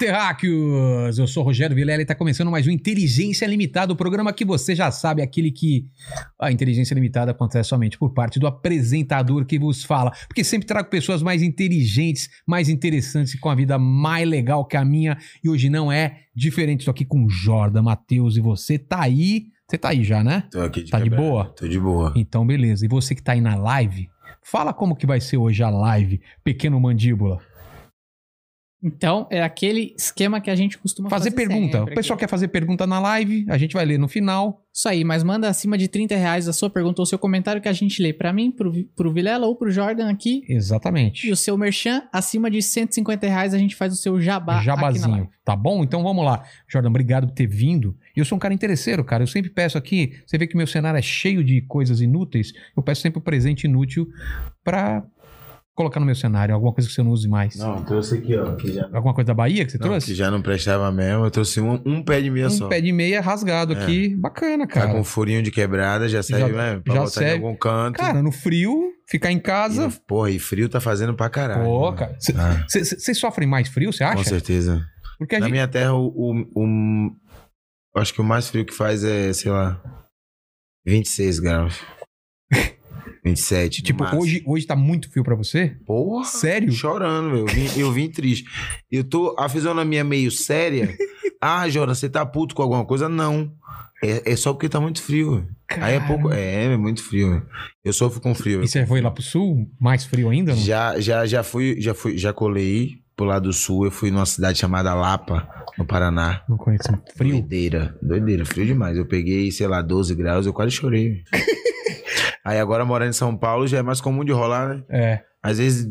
Terráqueos! Eu sou o Rogério Vilela e está começando mais um Inteligência Limitada, o programa que você já sabe, aquele que a inteligência limitada acontece somente por parte do apresentador que vos fala, porque sempre trago pessoas mais inteligentes, mais interessantes e com a vida mais legal que a minha, e hoje não é diferente. Estou aqui com o Jordan, Matheus, e você tá aí. Você tá aí já, né? Tô aqui de Tá de quebrada. boa? Tô de boa. Então, beleza. E você que tá aí na live, fala como que vai ser hoje a live, pequeno mandíbula. Então, é aquele esquema que a gente costuma Fazer fazer. pergunta. O pessoal aqui. quer fazer pergunta na live, a gente vai ler no final. Isso aí, mas manda acima de 30 reais a sua pergunta ou seu comentário que a gente lê pra mim, pro, pro Vilela ou pro Jordan aqui. Exatamente. E o seu merchan, acima de 150 reais, a gente faz o seu jabá Jabazinho, tá bom? Então vamos lá. Jordan, obrigado por ter vindo. Eu sou um cara interesseiro, cara. Eu sempre peço aqui, você vê que meu cenário é cheio de coisas inúteis, eu peço sempre um presente inútil pra colocar no meu cenário, alguma coisa que você não use mais. Não, trouxe aqui, ó. Já, Alguma coisa da Bahia que você não, trouxe? que já não prestava mesmo. Eu trouxe um, um pé de meia um só. pé de meia rasgado aqui. Bacana, Tá cara. com um furinho de quebrada, já serve Já- mesmo. Pra já botar serve. em algum canto. Cara, no frio, ficar em E casa. no- porra, e frio tá fazendo pra caralho. Pô, cara. Vocês Ah, sofrem mais frio, você com acha? certeza. Porque Na gente. minha terra, o, o, o- Acho que o mais frio que faz é, sei lá. 26 graus. 27. no Tipo, hoje, hoje tá muito frio pra você? Porra. Sério? Chorando, meu. Eu vim, eu vim triste. Eu tô. A fisionomia meio séria. Ah, Jora, você tá puto com alguma coisa? Não. É, é só porque tá muito frio. Aí é pouco. É, é muito frio. meu. Eu sofro com frio. E você foi lá pro sul? Mais frio ainda? Não? Já, já, já fui, já fui, já colei pro lado do sul. Eu fui numa cidade chamada Lapa, no Paraná. Não conheço. Frio? Doideira, doideira, frio demais. Eu peguei, sei lá, 12 graus, eu quase chorei. Aí agora morando em São Paulo já é mais comum de rolar, né? É, Às vezes,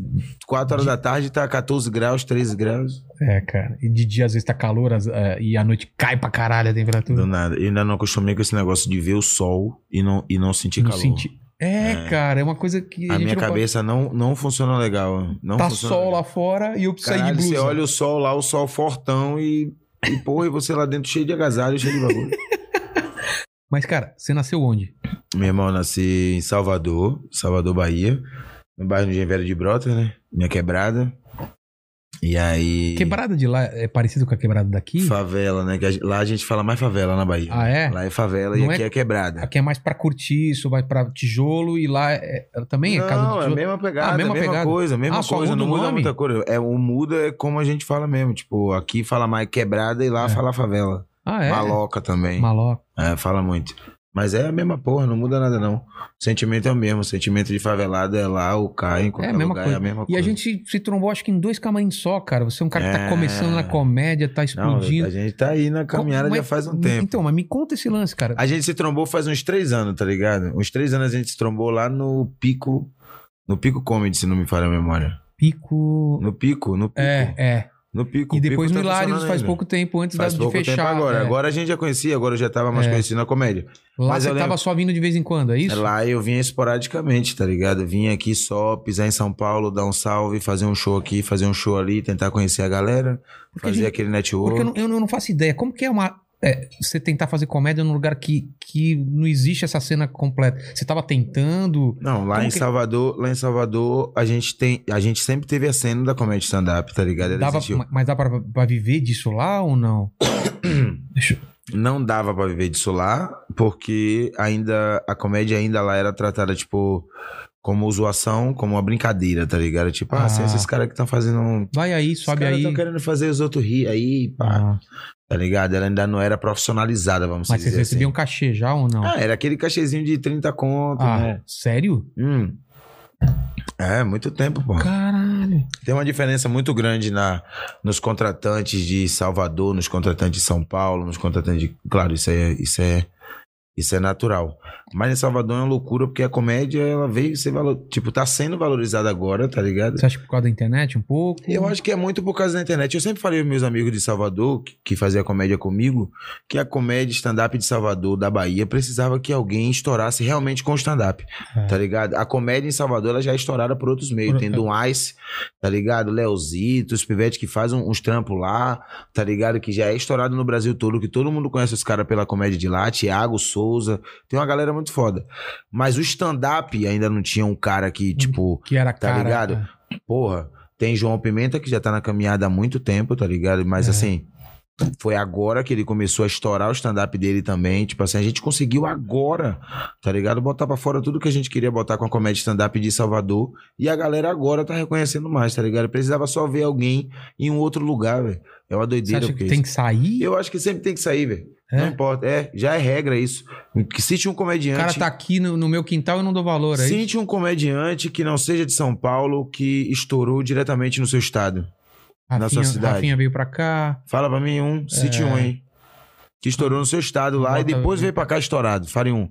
4 horas da tarde tá 14 graus, 13 graus. é, cara. E de dia às vezes tá calor é, e à noite cai pra caralho a temperatura. Do nada. Eu ainda não acostumei com esse negócio de ver o sol e não, e não sentir Não calor. senti- É, É. cara, é uma coisa que a, A minha não pode- cabeça não, não funciona legal. Não Tá funciona sol legal. lá fora e eu preciso sair de blusa. você olha o sol lá, o sol fortão e, e porra, e você lá dentro cheio de agasalho, cheio de bagulho. Mas, cara, você nasceu onde? Meu irmão nasci em Salvador, Salvador, Bahia, no bairro de Engenheiro de Brota, né? Minha quebrada. E aí. Quebrada de lá é parecido com a quebrada daqui? Favela, né? A lá a gente fala mais favela na Bahia. Ah, é? Lá é favela Não e aqui é- é, quebrada. Aqui é mais pra cortiço, vai pra tijolo e lá é, é- também é não, casa de é a tijolo. mesma pegada, Ah, mesma mesma, pegada. coisa, mesma Ah, só coisa, não muda nome? muita coisa. É, o muda é como a gente fala mesmo, tipo, aqui fala mais quebrada e lá É. fala favela. Ah, é? Maloca também. Maloca. É, fala muito. Mas é a mesma porra, não muda nada não. O sentimento é o mesmo, o sentimento de favelado é lá, o Caio, em qualquer É a mesma lugar, coisa. é a mesma E coisa. a gente se trombou, acho que em dois camarins só, cara. Você é um cara que tá É. começando na comédia, tá Não, explodindo. a gente tá aí na caminhada Como- já mas- faz um tempo. Então, mas me conta esse lance, cara. A gente se trombou faz uns três anos, tá ligado? Uns três anos a gente se trombou lá no Pico. No Pico Comedy, se não me falha a memória. Pico. No Pico, no Pico. É, é. No Pico. E depois Pico no tá faz ainda. pouco tempo antes Faz da, pouco de fechar. tempo agora. é. Agora a gente já conhecia, agora eu já tava mais É. conhecido na comédia. Lá Mas você eu tava lembro- só vindo de vez em quando, é isso? Lá eu vinha esporadicamente, tá ligado? Eu vinha aqui só pisar em São Paulo, dar um salve, fazer um show aqui, fazer um show ali, tentar conhecer a galera, Porque fazer a gente- aquele network. Porque eu não, eu não faço ideia. Como que é uma. É, você tentar fazer comédia num lugar que, que não existe essa cena completa. Você tava tentando. Não, lá Como em que- Salvador, lá em Salvador, a gente tem, a gente sempre teve a cena da comédia stand-up, tá ligado? Ela Dava, existiu. mas dá pra, pra viver disso lá ou não? Deixa eu- Não dava pra viver disso lá, porque ainda a comédia ainda lá era tratada tipo como zoação, como uma brincadeira, tá ligado? Tipo, ah, Ah. são esses caras que estão fazendo um Vai aí, Os sobe caras aí. estão querendo fazer os outros rir aí, pá. Ah, Tá ligado? Ela ainda não era profissionalizada, vamos mas dizer vocês assim. recebiam cachê já ou não? Ah, era aquele cachezinho de 30 conto, Ah, né? sério? Hum. É, muito tempo, pô. Caralho. Tem uma diferença muito grande na, nos contratantes de Salvador, nos contratantes de São Paulo, nos contratantes de. Claro, isso é. Isso é Isso é natural. Mas em Salvador é uma loucura, porque a comédia, ela veio ser valor... Tipo, tá sendo valorizada agora, tá ligado? Você acha que por causa da internet um pouco? Eu acho que é muito por causa da internet. Eu sempre falei aos meus amigos de Salvador, que, que fazia comédia comigo, que a comédia stand-up de Salvador, da Bahia, precisava que alguém estourasse realmente com o stand-up, É. tá ligado? A comédia em Salvador, ela já é estourada por outros meios. Por- Tendo um Ice, tá ligado? Leozito, os Pivete que faz um- uns trampos lá, tá ligado? Que já é estourado no Brasil todo, que todo mundo conhece os caras pela comédia de lá. Thiago Souza, tem uma galera muito foda. Mas o stand-up ainda não tinha um cara que, tipo, Que era Tá cara. ligado? Porra, tem João Pimenta que já tá na caminhada há muito tempo, tá ligado? Mas É. assim, foi agora que ele começou a estourar o stand-up dele também. Tipo assim, a gente conseguiu agora, tá ligado? Botar pra fora tudo que a gente queria botar com a comédia stand-up de Salvador. E a galera agora tá reconhecendo mais, tá ligado? Precisava só ver alguém em um outro lugar, velho. É uma Você doideira. acha que tem que sair? Eu acho que sempre tem que sair, velho. É? Não importa. É, já é regra isso. Que tinha um O comediante. cara tá aqui no, no meu quintal e não dou valor, é isso? Cite um comediante que não seja de São Paulo que estourou diretamente no seu estado. na sua cidade. Rafinha veio pra cá. Fala pra mim um, cite É. um aí. Que estourou no seu estado lá e Bota- depois veio pra cá estourado. Fale um.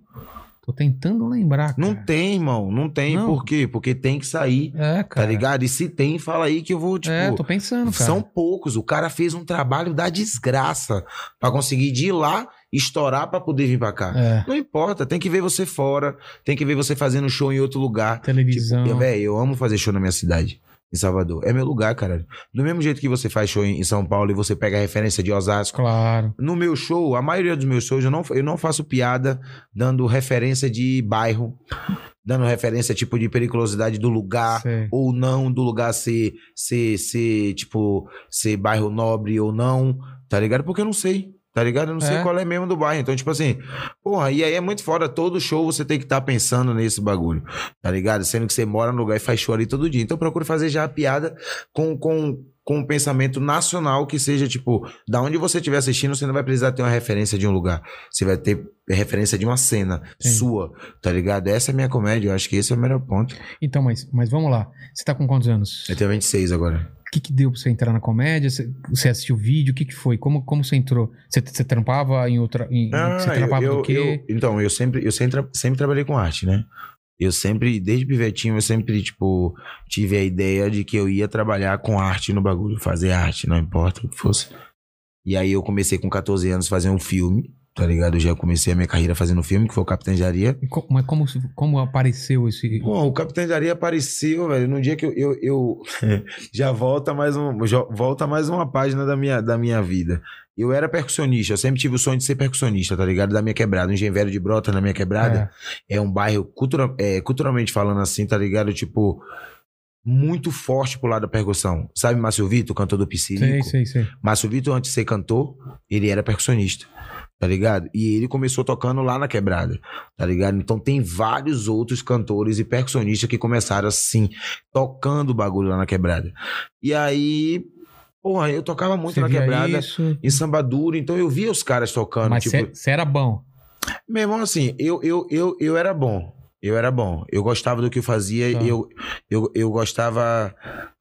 Tô tentando lembrar, cara. Não tem, irmão. Não tem. Não. Por quê? Porque tem que sair. É, Tá cara. ligado? E se tem, fala aí que eu vou, tipo. é, tô pensando, cara. São poucos. O cara fez um trabalho da desgraça pra conseguir de ir lá, estourar pra poder vir pra cá. É, Não importa, tem que ver você fora, tem que ver você fazendo show em outro lugar. televisão. Tipo, véi, eu amo fazer show na minha cidade, em Salvador. É meu lugar, cara. Do mesmo jeito que você faz show em São Paulo e você pega a referência de Osasco. Claro. No meu show, a maioria dos meus shows, eu não, eu não faço piada dando referência de bairro, dando referência tipo de periculosidade do lugar. Sei. Ou não, do lugar ser, ser, ser, tipo, ser bairro nobre ou não, tá ligado? Porque eu não sei, tá ligado? Eu não sei É. qual é mesmo do bairro. Então, tipo assim, porra, e aí é muito foda. Todo show você tem que estar pensando nesse bagulho, tá ligado? Sendo que você mora no lugar e faz show ali todo dia. Então, procure fazer já a piada com, com, com um pensamento nacional que seja, tipo, da onde você estiver assistindo, você não vai precisar ter uma referência de um lugar. Você vai ter referência de uma cena Sim. sua, tá ligado? Essa é a minha comédia. Eu acho que esse é o melhor ponto. Então, mas, mas vamos lá. Você tá com quantos anos? Eu tenho 26 agora. O que, que deu pra você entrar na comédia? Você, você assistiu vídeo? O que, que foi? Como, como você entrou? Você, você trampava em outra. Em, você Ah, trampava eu, do quê? eu- então, eu sempre, eu sempre, sempre trabalhei com arte, né? Eu sempre, desde pivetinho, eu sempre, tipo, tive a ideia de que eu ia trabalhar com arte no bagulho, fazer arte, não importa o que fosse. E aí eu comecei com 14 anos a fazer um filme, tá ligado? Eu já comecei a minha carreira fazendo filme, que foi o Capitão de Areia. Co- Mas como, como apareceu esse. Bom, o Capitão de Areia apareceu, velho, no dia que eu, eu, eu- já volta mais um, já volta mais uma página da minha, da minha vida. Eu era percussionista, eu sempre tive o sonho de ser percussionista, tá ligado? Da minha quebrada, um engenheiro velho de brota na minha quebrada. É, um bairro cultura, é, culturalmente falando assim, tá ligado? Tipo, muito forte pro lado da percussão. Sabe Márcio Vitor, cantor do Piscirico? sei, sei. Márcio Vitor, antes de ser cantor, ele era percussionista, tá ligado? E ele começou tocando lá na quebrada, tá ligado? Então tem vários outros cantores e percussionistas que começaram assim, tocando o bagulho lá na quebrada. E aí, porra, eu tocava muito Você na quebrada, isso, em samba duro, então eu via os caras tocando, mas tipo... você era bom. Meu irmão, assim, eu, eu, eu, eu era bom. Eu era bom. Eu gostava do que eu fazia. Tá. Eu, eu, eu gostava.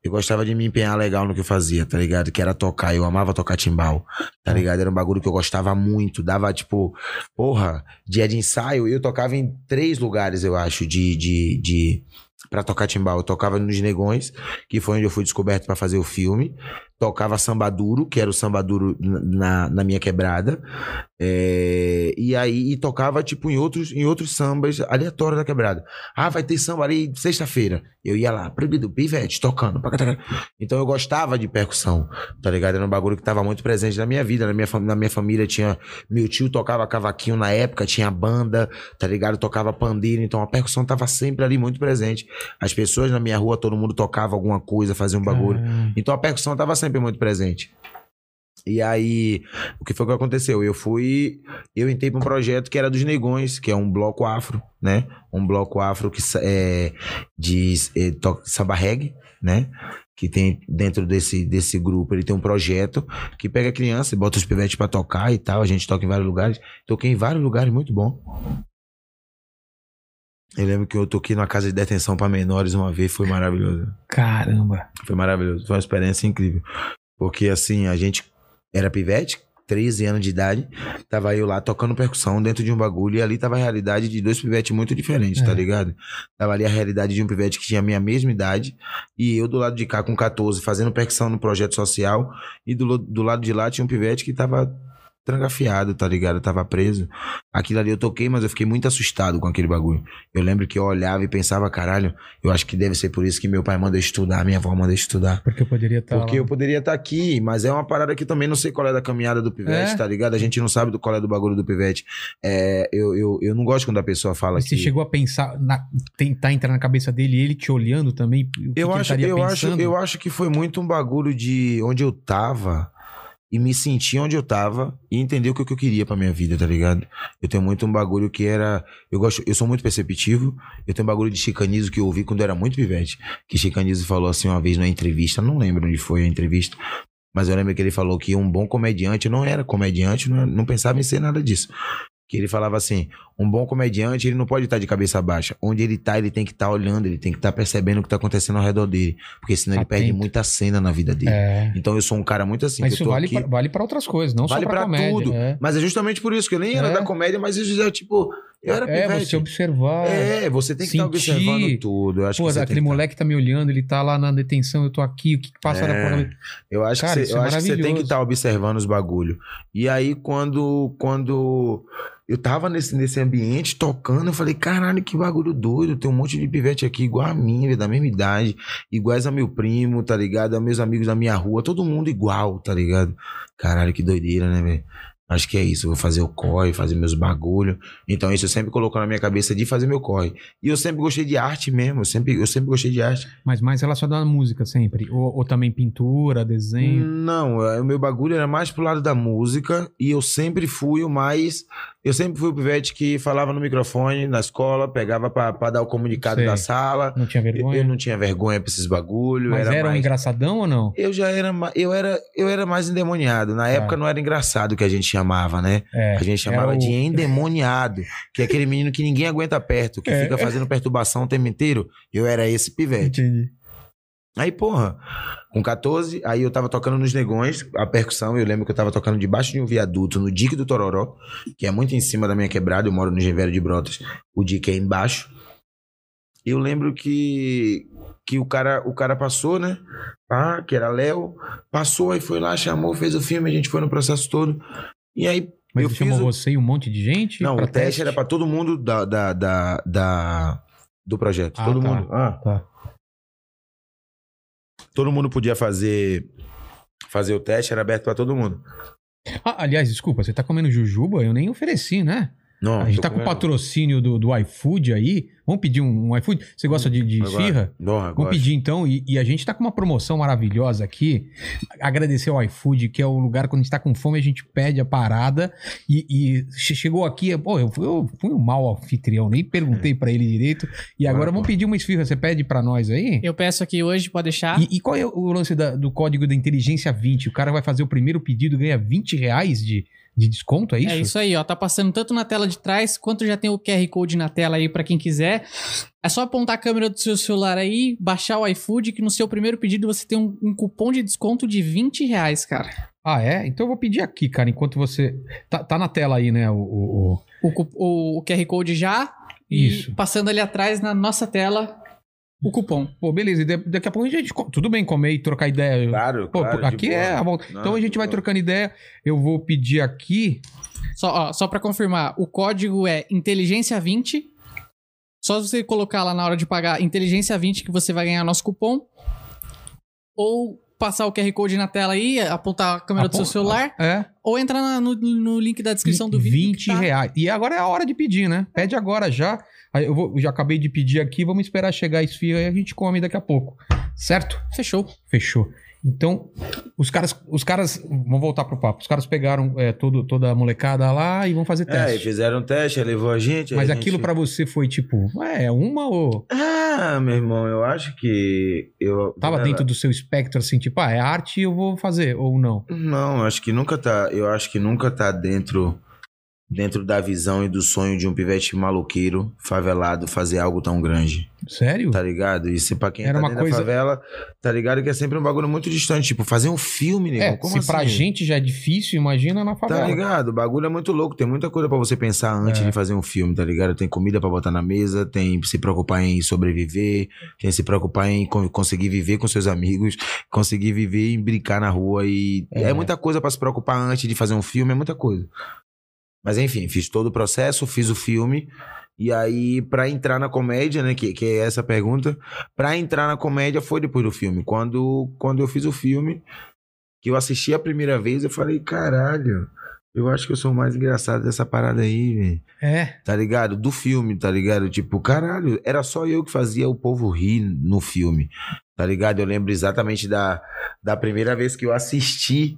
Eu gostava de me empenhar legal no que eu fazia, tá ligado? Que era tocar. Eu amava tocar timbal, tá Tá. ligado? Era um bagulho que eu gostava muito. Dava, tipo, porra, dia de ensaio, eu tocava em três lugares, eu acho, de. de, de Pra tocar timbal. Eu tocava nos Negões, que foi onde eu fui descoberto pra fazer o filme. Tocava samba duro, que era o samba duro na, na minha quebrada. É, e aí e tocava, tipo, em outros, em outros sambas aleatórios da quebrada. Ah, vai ter samba ali sexta-feira. Eu ia lá, proibido, pivete, tocando. Então eu gostava de percussão, tá ligado? Era um bagulho que tava muito presente na minha vida. Na minha, na minha família tinha. Meu tio tocava cavaquinho na época, tinha banda, tá ligado? Tocava pandeiro. Então a percussão tava sempre ali muito presente. As pessoas na minha rua, todo mundo tocava alguma coisa, fazia um bagulho. Ah, Então a percussão estava sempre muito presente. E aí, o que foi que aconteceu? Eu fui, eu entrei para um projeto que era dos Negões, que é um bloco afro, né? Um bloco afro que é de é, samba reggae, né? Que tem dentro desse, desse grupo, ele tem um projeto que pega criança e bota os pivetes para tocar e tal. A gente toca em vários lugares. Toquei em vários lugares, muito bom. Eu lembro que eu toquei numa casa de detenção para menores uma vez, foi maravilhoso. Caramba. Foi maravilhoso. Foi uma experiência incrível. Porque, assim, a gente era pivete, 13 anos de idade. Tava eu lá tocando percussão dentro de um bagulho. E ali tava a realidade de dois pivetes muito diferentes, tá É. ligado? Tava ali a realidade de um pivete que tinha a minha mesma idade. E eu do lado de cá com 14 fazendo percussão no projeto social. E do, do lado de lá tinha um pivete que tava trancafiado, tá ligado? Tava preso. Aquilo ali eu toquei, mas eu fiquei muito assustado com aquele bagulho. Eu lembro que eu olhava e pensava, caralho, eu acho que deve ser por isso que meu pai manda eu estudar, minha avó manda eu estudar. Porque eu poderia estar. Porque eu poderia estar aqui, mas é uma parada que eu também não sei qual é da caminhada do pivete, É. tá ligado? A gente não sabe do qual é do bagulho do pivete. É, eu, eu, eu não gosto quando a pessoa fala Mas você que... chegou a pensar, na, tentar entrar na cabeça dele e ele te olhando também? Eu acho, eu, acho, pensando? eu acho que foi muito um bagulho de onde eu tava e me sentir onde eu tava e entender o que, eu queria pra minha vida, tá ligado? Eu tenho muito um bagulho que era. Eu gosto, eu sou muito perceptivo. Eu tenho um bagulho de chicanizo que eu ouvi quando eu era muito pivete. Que chicanizo falou assim uma vez numa entrevista, não lembro onde foi a entrevista. Mas eu lembro que ele falou que um bom comediante não era comediante, não, não pensava em ser nada disso. Que ele falava assim: um bom comediante, ele não pode estar de cabeça baixa. Onde ele tá, ele tem que estar olhando, ele tem que estar percebendo o que tá acontecendo ao redor dele. Porque senão ele Atento. perde muita cena na vida dele. É. Então eu sou um cara muito assim. Mas isso vale aqui, pra, vale pra outras coisas, não vale só pra, pra comédia. tudo. É, Mas é justamente por isso que eu nem era É. da comédia, mas eu já, tipo, eu era é pivete. você observar. É, você tem que estar sentir. observando tudo. Eu acho Pô, que aquele tem que tá- moleque tá me olhando, ele tá lá na detenção, eu tô aqui, o que, que passa É. na porra? Eu acho Cara, que isso você, eu é acho que você tem que estar observando os bagulho. E aí, quando, quando eu tava nesse, nesse ambiente tocando, eu falei, caralho, que bagulho doido. Tem um monte de pivete aqui igual a mim, da mesma idade, iguais a meu primo, tá ligado? A meus amigos da minha rua, todo mundo igual, tá ligado? Caralho, que doideira, né, velho? Acho que é isso, eu vou fazer o corre, fazer meus bagulho. Então, isso eu sempre colocou na minha cabeça de fazer meu corre. E eu sempre gostei de arte mesmo, eu sempre, eu sempre gostei de arte. Mas mais relacionado à música sempre. Ou, ou também pintura, desenho. Não, é, o meu bagulho era mais pro lado da música e eu sempre fui o mais. Eu sempre fui o pivete que falava no microfone na escola, pegava pra, pra dar o comunicado Sei. da sala. Não tinha Eu, vergonha? eu não tinha vergonha pra esses bagulho. Mas era, era um mais... engraçadão ou não? Eu já era, eu era, eu era mais endemoniado. Na época não era engraçado o que a gente chamava, né? É. A gente chamava o- de endemoniado, que é aquele menino que ninguém aguenta perto, que É. fica fazendo perturbação o tempo inteiro. Eu era esse pivete. Entendi. Aí, porra, com 14, aí eu tava tocando nos negões, a percussão, eu lembro que eu tava tocando debaixo de um viaduto no Dique do Tororó, que é muito em cima da minha quebrada, eu moro no Gevério de Brotas, o Dique é embaixo. Eu lembro que que o cara, o cara passou, né? Ah, que era Léo, passou, aí foi lá, chamou, fez o filme, a gente foi no processo todo. E aí Mas eu ele chamou o... você e um monte de gente? Não, o teste era pra todo mundo da, da, da, da- do projeto. Ah, todo tá. mundo. Ah, Tá. todo mundo podia fazer fazer o teste, era aberto pra todo mundo. Ah, aliás, desculpa, você tá comendo jujuba? Eu nem ofereci, né? Não, a gente tá com o patrocínio do, do iFood aí. Vamos pedir um, um iFood? Você gosta de, de Agora- esfirra? Porra, Vamos gosto. pedir então, e, e a gente tá com uma promoção maravilhosa aqui. Agradecer ao iFood, que é o lugar quando a gente tá com fome, a gente pede a parada. E, e che- chegou aqui, pô, eu fui, eu fui um mau anfitrião, nem perguntei pra ele direito. E agora vamos pô. pedir uma esfirra, você pede pra nós aí? Eu peço aqui hoje, pode deixar. E, e qual é o lance da- do código da inteligência 20? O cara vai fazer o primeiro pedido, ganha 20 reais de, de desconto, é isso? É isso aí, ó. Tá passando tanto na tela de trás quanto já tem o QR Code na tela aí pra quem quiser. É só apontar a câmera do seu celular aí, baixar o iFood, que no seu primeiro pedido você tem um, um cupom de desconto de 20 reais, cara. Ah, é? Então eu vou pedir aqui, cara, enquanto você. Tá, tá na tela aí, né? O, o- o- O, o- QR Code já. E Isso. passando ali atrás na nossa tela, o cupom. Pô, beleza. Da- daqui a pouco a gente. Tudo bem comer e trocar ideia. Claro, Pô, claro, aqui boa. é a volta. Não, Então a gente vai boa. trocando ideia. Eu vou pedir aqui. Só, ó, só pra confirmar, o código é inteligência 20. Só você colocar lá na hora de pagar inteligência 20 que você vai ganhar nosso cupom. Ou passar o QR Code na tela aí, apontar a câmera do seu celular, É. ou entrar na- no, no link da descrição do vídeo. 20 que tá- reais. E agora é a hora de pedir, né? Pede agora já. Eu, vou- eu já acabei de pedir aqui. Vamos esperar chegar a esfirra e a gente come daqui a pouco. Certo? Fechou. Fechou. Então, os caras, os caras, vamos voltar pro papo. Os caras pegaram é, todo, toda a molecada lá e vão fazer É, e teste. fizeram um teste, levou a gente. Mas a aquilo gente- pra você foi tipo, é uma ou Ah, meu irmão, eu acho que. Eu... tava dentro do seu espectro assim, tipo, ah, é arte eu vou fazer ou não? Não, acho que nunca tá. Eu acho que nunca tá dentro dentro da visão e do sonho de um pivete maluqueiro, favelado, fazer algo tão grande. Sério? Tá ligado? Isso pra quem Era tá uma coisa- favela, tá ligado? Que é sempre um bagulho muito distante. Tipo, fazer um filme, nego. É, Como se assim? pra gente já é difícil, imagina na favela. Tá ligado? O bagulho é muito louco. Tem muita coisa pra você pensar antes É. de fazer um filme, tá ligado? Tem comida pra botar na mesa, tem se preocupar em sobreviver, tem se preocupar em co- conseguir viver com seus amigos, conseguir viver em brincar na rua e É. é, muita coisa pra se preocupar antes de fazer um filme, é muita coisa. Mas enfim, fiz todo o processo, fiz o filme. E aí, pra entrar na comédia, né, que, que é essa pergunta, pra entrar na comédia foi depois do filme. Quando, quando eu fiz o filme, que eu assisti a primeira vez, eu falei, caralho, eu acho que eu sou o mais engraçado dessa parada aí, velho. É. Tá ligado? Do filme, tá ligado? Tipo, caralho, era só eu que fazia o povo rir no filme. Tá ligado? Eu lembro exatamente da, da primeira vez que eu assisti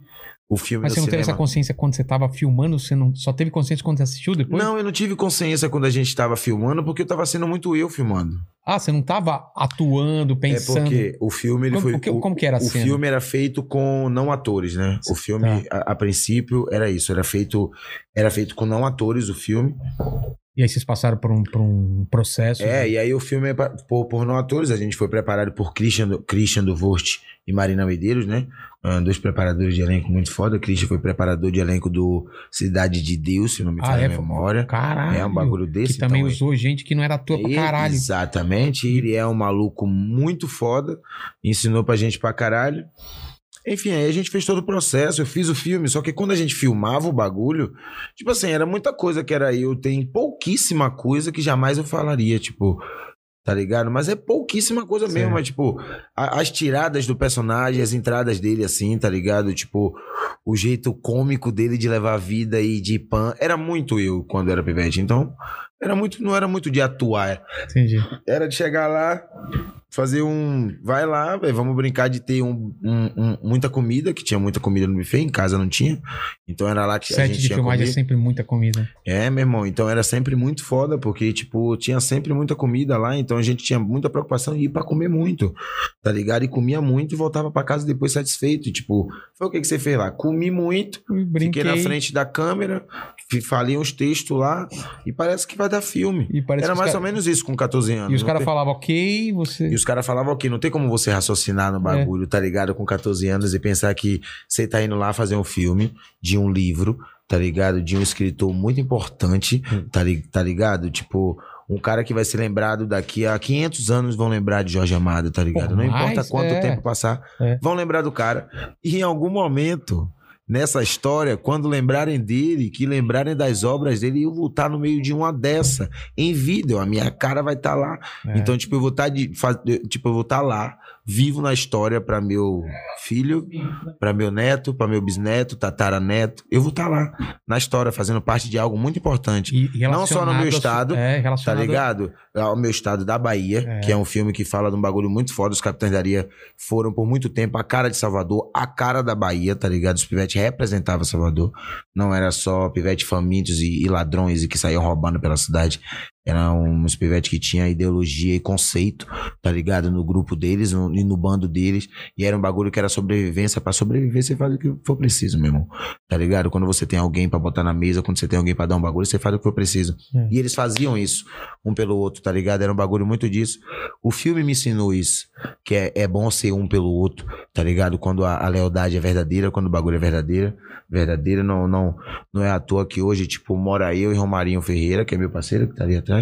o filme Mas você não teve cinema. essa consciência quando você tava filmando? Você não só teve consciência quando você assistiu depois? Não, eu não tive consciência quando a gente tava filmando, porque eu tava sendo muito eu filmando. Ah, você não tava atuando, pensando. É porque o filme ele Como- foi. o que- o, como que era a o cena? filme era feito com não atores, né? O filme, Tá. a, a princípio, era isso. Era feito, era feito com não atores o filme. E aí vocês passaram por um, por um processo. É, e aí o filme é por, por não atores. A gente foi preparado por Christian, Christian Duvort e Marina Medeiros, né? Ah, dois preparadores de elenco muito foda. Christian foi preparador de elenco do Cidade de Deus, se não me Ah, falha é? a memória. Caralho. É um bagulho desse. Que também então, usou gente que não era ator pra caralho. Exatamente. Ele é um maluco muito foda. Ensinou pra gente pra caralho. Enfim, aí a gente fez todo o processo, eu fiz o filme, só que quando a gente filmava o bagulho, tipo assim, era muita coisa que era eu, tem pouquíssima coisa que jamais eu falaria, tipo, tá ligado? Mas é pouquíssima coisa mesmo, Certo. mas tipo, a- as tiradas do personagem, as entradas dele assim, tá ligado? Tipo, o jeito cômico dele de levar a vida e de pan, era muito eu quando era pivete, então, era muito, não era muito de atuar, Entendi. era de chegar lá, fazer um. Vai lá, velho, vamos brincar de ter um, um- um- muita comida, que tinha muita comida no buffet, em casa não tinha. Então era lá que a Sete gente de tinha filmagem é sempre muita comida. É, meu irmão, então era sempre muito foda, porque, tipo, tinha sempre muita comida lá, então a gente tinha muita preocupação em ir pra comer muito, tá ligado? E comia muito e voltava pra casa depois satisfeito. E, tipo, foi o que, que você fez lá? Comi muito, Brinquei. fiquei na frente da câmera, falei uns textos lá, e parece que vai dar filme. E parece Era mais cara- ou menos isso com 14 anos. E os caras tem- falavam, ok, você. e os caras falavam, ok, não tem como você raciocinar É. no bagulho, tá ligado? Com 14 anos e pensar que você tá indo lá fazer um filme de um livro, tá ligado? De um escritor muito importante, Hum. tá, li- tá ligado? Tipo, um cara que vai ser lembrado daqui a 500 anos vão lembrar de Jorge Amado, tá ligado? Não mais, importa quanto é. tempo passar, É. vão lembrar do cara. E em algum momento. Nessa história, quando lembrarem dele, que lembrarem das obras dele, eu vou estar no meio de uma dessa, em vídeo, a minha cara vai estar lá. É. Então, tipo, eu vou estar de tipo, eu vou estar lá, vivo na história para meu filho, para meu neto, para meu bisneto, tataraneto. Eu vou estar lá na história fazendo parte de algo muito importante. E- Não só no meu estado, é, Tá ligado? Ao meu estado da Bahia, É. que é um filme que fala de um bagulho muito foda. Os Capitães da Areia foram por muito tempo a cara de Salvador, a cara da Bahia, tá ligado? Os pivetes representavam Salvador. Não era só pivete famintos e, e ladrões e que saíam roubando pela cidade. Eram uns pivetes que tinham ideologia e conceito, tá ligado? No grupo deles no- e no bando deles. E era um bagulho que era sobrevivência. Pra sobreviver, você faz o que for preciso, meu irmão. Tá ligado? Quando você tem alguém pra botar na mesa, quando você tem alguém pra dar um bagulho, você faz o que for preciso. É. E eles faziam isso, um pelo outro, tá ligado? Era um bagulho muito disso. O filme me ensinou isso, que é, é bom ser um pelo outro, tá ligado? Quando a, a lealdade é verdadeira, quando o bagulho é verdadeiro, verdadeiro, não, não, não é à toa que hoje, tipo, mora eu e Romarinho Ferreira, que é meu parceiro, que tá ali atrás,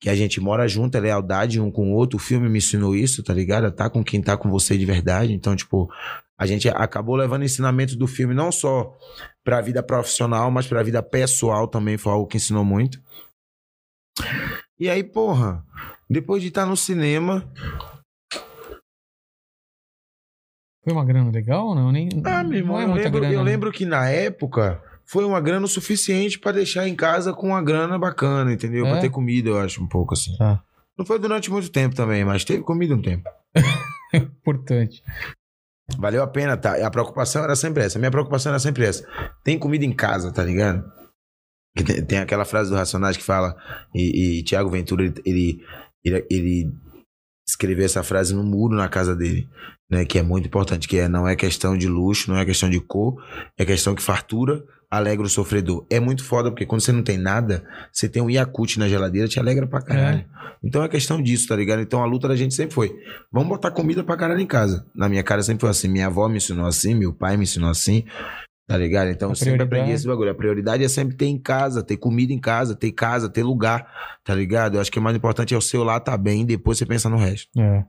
que a gente mora junto, é lealdade um com o outro. O filme me ensinou isso, tá ligado? Tá com quem tá com você de verdade. Então, tipo, a gente acabou levando ensinamentos do filme não só pra vida profissional, mas pra vida pessoal também. Foi algo que ensinou muito. E aí, porra, depois de estar no cinema. Foi uma grana legal ou não? Nem, Ah, meu irmão, não é eu, lembro, eu né? lembro que na época foi uma grana o suficiente pra deixar em casa com uma grana bacana, entendeu? É? Pra ter comida, eu acho, um pouco assim. Tá. Não foi durante muito tempo também, mas teve comida um tempo. Importante. Valeu a pena, tá? A preocupação era sempre essa. A minha preocupação era sempre essa. Tem comida em casa, tá ligado? Tem, aquela frase do Racionais que fala, e, e Tiago Ventura, ele, ele, ele, ele escreveu essa frase no muro na casa dele, né? Que é muito importante, que é, não é questão de luxo, não é questão de cor, é questão que fartura alegra o sofredor. É muito foda, porque quando você não tem nada, você tem um Yakut na geladeira, te alegra pra caralho. Então é questão disso, tá ligado? Então a luta da gente sempre foi: vamos botar comida pra caralho em casa. Na minha cara sempre foi assim. Minha avó me ensinou assim, meu pai me ensinou assim. Tá ligado? Então A eu sempre prioridade- aprendi esse bagulho. A prioridade é sempre ter em casa, ter comida em casa, ter casa, ter lugar, tá ligado? Eu acho que o mais importante é o seu lá tá bem, depois você pensa no resto. É.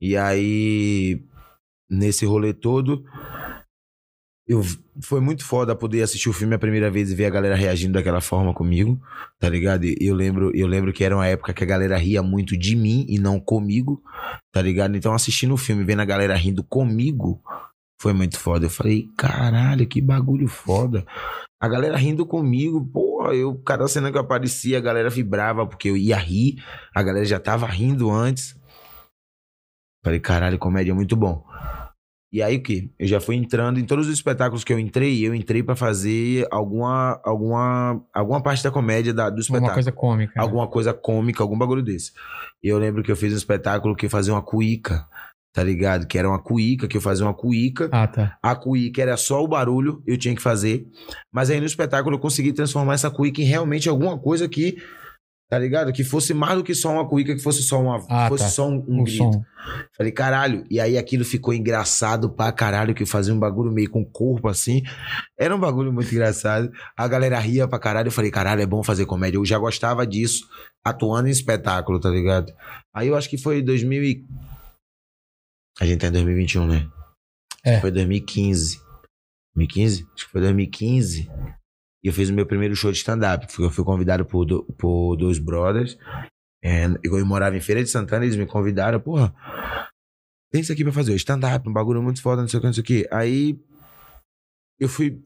E aí, nesse rolê todo, eu, foi muito foda poder assistir o filme a primeira vez e ver a galera reagindo daquela forma comigo, tá ligado? Eu lembro, eu lembro que era uma época que a galera ria muito de mim e não comigo, tá ligado? Então, assistindo o filme, vendo a galera rindo comigo, foi muito foda. Eu falei, caralho, que bagulho foda. A galera rindo comigo, porra, eu, cada cena que eu aparecia, a galera vibrava porque eu ia rir, a galera já tava rindo antes. Falei, caralho, comédia é muito bom. E aí o que? Eu já fui entrando em todos os espetáculos que eu entrei, eu entrei pra fazer alguma alguma alguma parte da comédia da, do espetáculo. Uma coisa cômica. né? Alguma coisa cômica, algum bagulho desse. E eu lembro que eu fiz um espetáculo que eu fazia uma cuíca, tá ligado? Que era uma cuíca, que eu fazia uma cuíca. Ah, tá. A cuíca era só o barulho, eu tinha que fazer. Mas aí no espetáculo eu consegui transformar essa cuíca em realmente alguma coisa que, tá ligado? Que fosse mais do que só uma cuíca, que fosse só uma, Ah, fosse tá. só um, um o grito. som. Falei, caralho. E aí aquilo ficou engraçado pra caralho, que eu fazia um bagulho meio com corpo assim. Era um bagulho muito engraçado. A galera ria pra caralho. Eu falei, caralho, é bom fazer comédia. Eu já gostava disso, atuando em espetáculo, tá ligado? Aí eu acho que foi 2000 e... A gente tá em 2021, né? É. Foi 2015. 2015? Acho que foi 2015. E eu fiz o meu primeiro show de stand-up. Eu fui convidado por, do- por dois brothers. É, eu morava em Feira de Santana, eles me convidaram, porra, tem isso aqui pra fazer, stand-up, um bagulho muito foda, não sei o que, não sei o que. Aí eu fui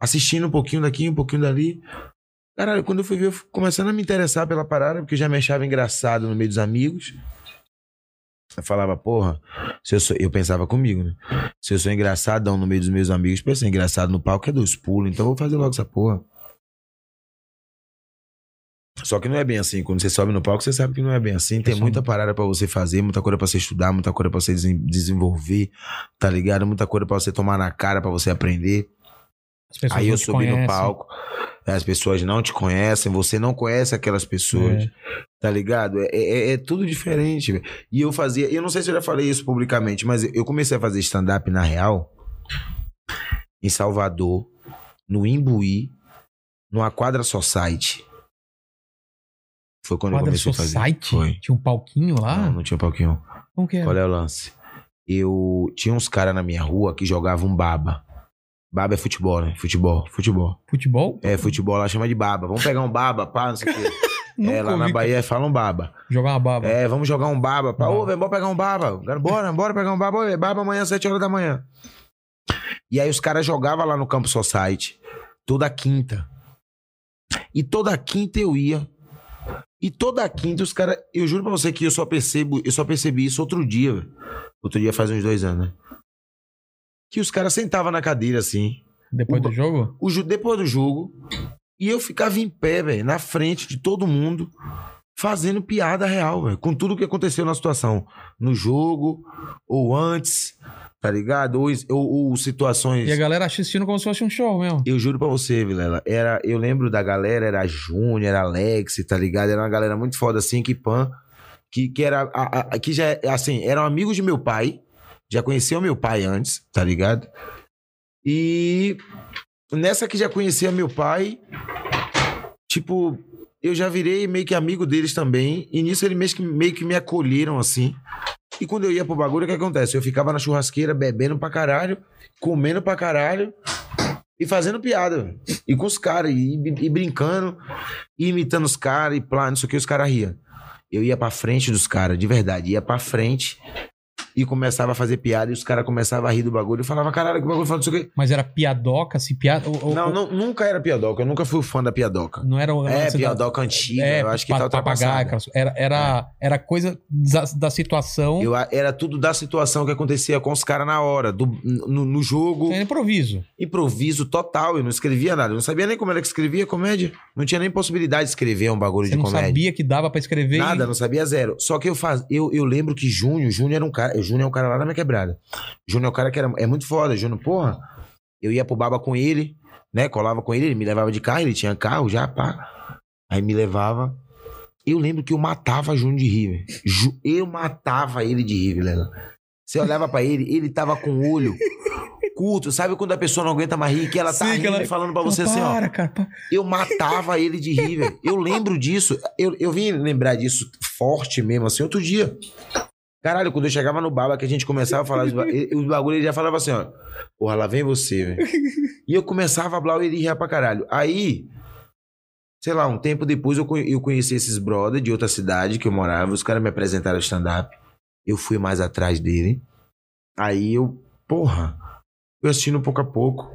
assistindo um pouquinho daqui, um pouquinho dali. Caralho, quando eu fui ver, eu fui começando a me interessar pela parada, porque eu já me achava engraçado no meio dos amigos. Eu falava, porra, se eu, sou, eu pensava comigo, né? Se eu sou engraçadão no meio dos meus amigos, pra ser engraçado no palco é dois pulos, então eu vou fazer logo essa porra. Só que não é bem assim. Quando você sobe no palco, você sabe que não é bem assim. Tem muita parada pra você fazer, muita coisa pra você estudar, muita coisa pra você desen- desenvolver, tá ligado? Muita coisa pra você tomar na cara, pra você aprender. Aí eu subi no conhecem. palco, as pessoas não te conhecem, você não conhece aquelas pessoas, É. tá ligado? É, é- é tudo diferente. E eu fazia, eu não sei se eu já falei isso publicamente, mas eu comecei a fazer stand-up na real em Salvador, no Imbuí, numa quadra society. Foi quando eu Quadra comecei a fazer. Foi. Tinha um palquinho lá? Não, não tinha palquinho. Como que é? Qual é o lance? Eu tinha uns caras na minha rua que jogavam baba. Baba é futebol, né? Futebol, futebol. Futebol? É, futebol lá chama de baba. Vamos pegar um baba, pá, não sei o quê. É, lá na Bahia falam baba. Jogar uma baba. É, vamos jogar um baba. Pá, ô, velho, bora pegar um baba. Bora, bora pegar um baba. Ô, baba amanhã, 7 horas da manhã. E aí os caras jogavam lá no Campo Society. Toda quinta. E toda quinta eu ia. E toda quinta os caras. Eu juro pra você que eu só percebo, eu só percebi isso outro dia, velho. Outro dia faz uns dois anos, né? Que os caras sentavam na cadeira assim. Depois o do jogo? o depois do jogo. E eu ficava em pé, velho, na frente de todo mundo, fazendo piada real, velho, com tudo que aconteceu na situação. No jogo, ou antes, tá ligado? Ou, ou- ou situações. E a galera assistindo como se fosse um show mesmo. Eu juro pra você, Vilela, era, eu lembro da galera, era Júnior, era Alex, tá ligado? Era uma galera muito foda assim, que pan, que, que era, a- a- que já, assim, eram amigos de meu pai, já conheciam meu pai antes, tá ligado? E nessa que já conhecia meu pai, tipo, eu já virei meio que amigo deles também, e nisso eles meio que, meio que me acolheram assim. E quando eu ia pro bagulho, o que acontece? Eu ficava na churrasqueira bebendo pra caralho, comendo pra caralho e fazendo piada. E com os caras, e, e brincando, e imitando os caras, e plá, não sei o que, os caras riam. Eu ia pra frente dos caras, de verdade, ia pra frente e começava a fazer piada, e os caras começavam a rir do bagulho, e falava, caralho, que bagulho, fala não sei o que. Mas era piadoca, se piada. ou- ou- Não, não, nunca era piadoca, eu nunca fui fã da piadoca. Não era o É, lance da- piadoca antiga, É, eu acho que tá papagaio, era, era, era coisa da, da situação. Eu, era tudo da situação que acontecia com os caras na hora, do, no, no jogo. Era improviso. Improviso total, eu não escrevia nada. Eu não sabia nem como era que escrevia comédia. Não tinha nem possibilidade de escrever um bagulho Você de não comédia. sabia que dava pra escrever. Nada, e- não sabia zero. Só que eu faz... eu, eu lembro que Júnior, Júnior era um cara. Júnior é um cara lá na minha quebrada. Júnior é um cara que era, é muito foda. Júnior, porra. Eu ia pro baba com ele, né? Colava com ele, ele me levava de carro, ele tinha carro já, pá. Aí me levava. Eu lembro que eu matava Júnior de. Ju- Eu matava ele de rir, Vilela. Você olhava pra ele, ele tava com o olho curto. Sabe quando a pessoa não aguenta mais rir, que ela tá Sim, rindo ela- e falando pra Não, você assim, ó. para, cara. para. Eu matava ele de rir, velho. Eu lembro disso. Eu, eu vim lembrar disso forte mesmo, assim, outro dia. Caralho, quando eu chegava no baba, que a gente começava a falar os, ba- os bagulho, ele já falava assim, ó. Porra, lá vem você, velho. E eu começava a falar e ele ria pra caralho. Aí, sei lá, um tempo depois eu, eu conheci esses brother de outra cidade que eu morava. Os caras me apresentaram stand-up. Eu fui mais atrás dele. Aí eu, porra, fui assistindo pouco a pouco.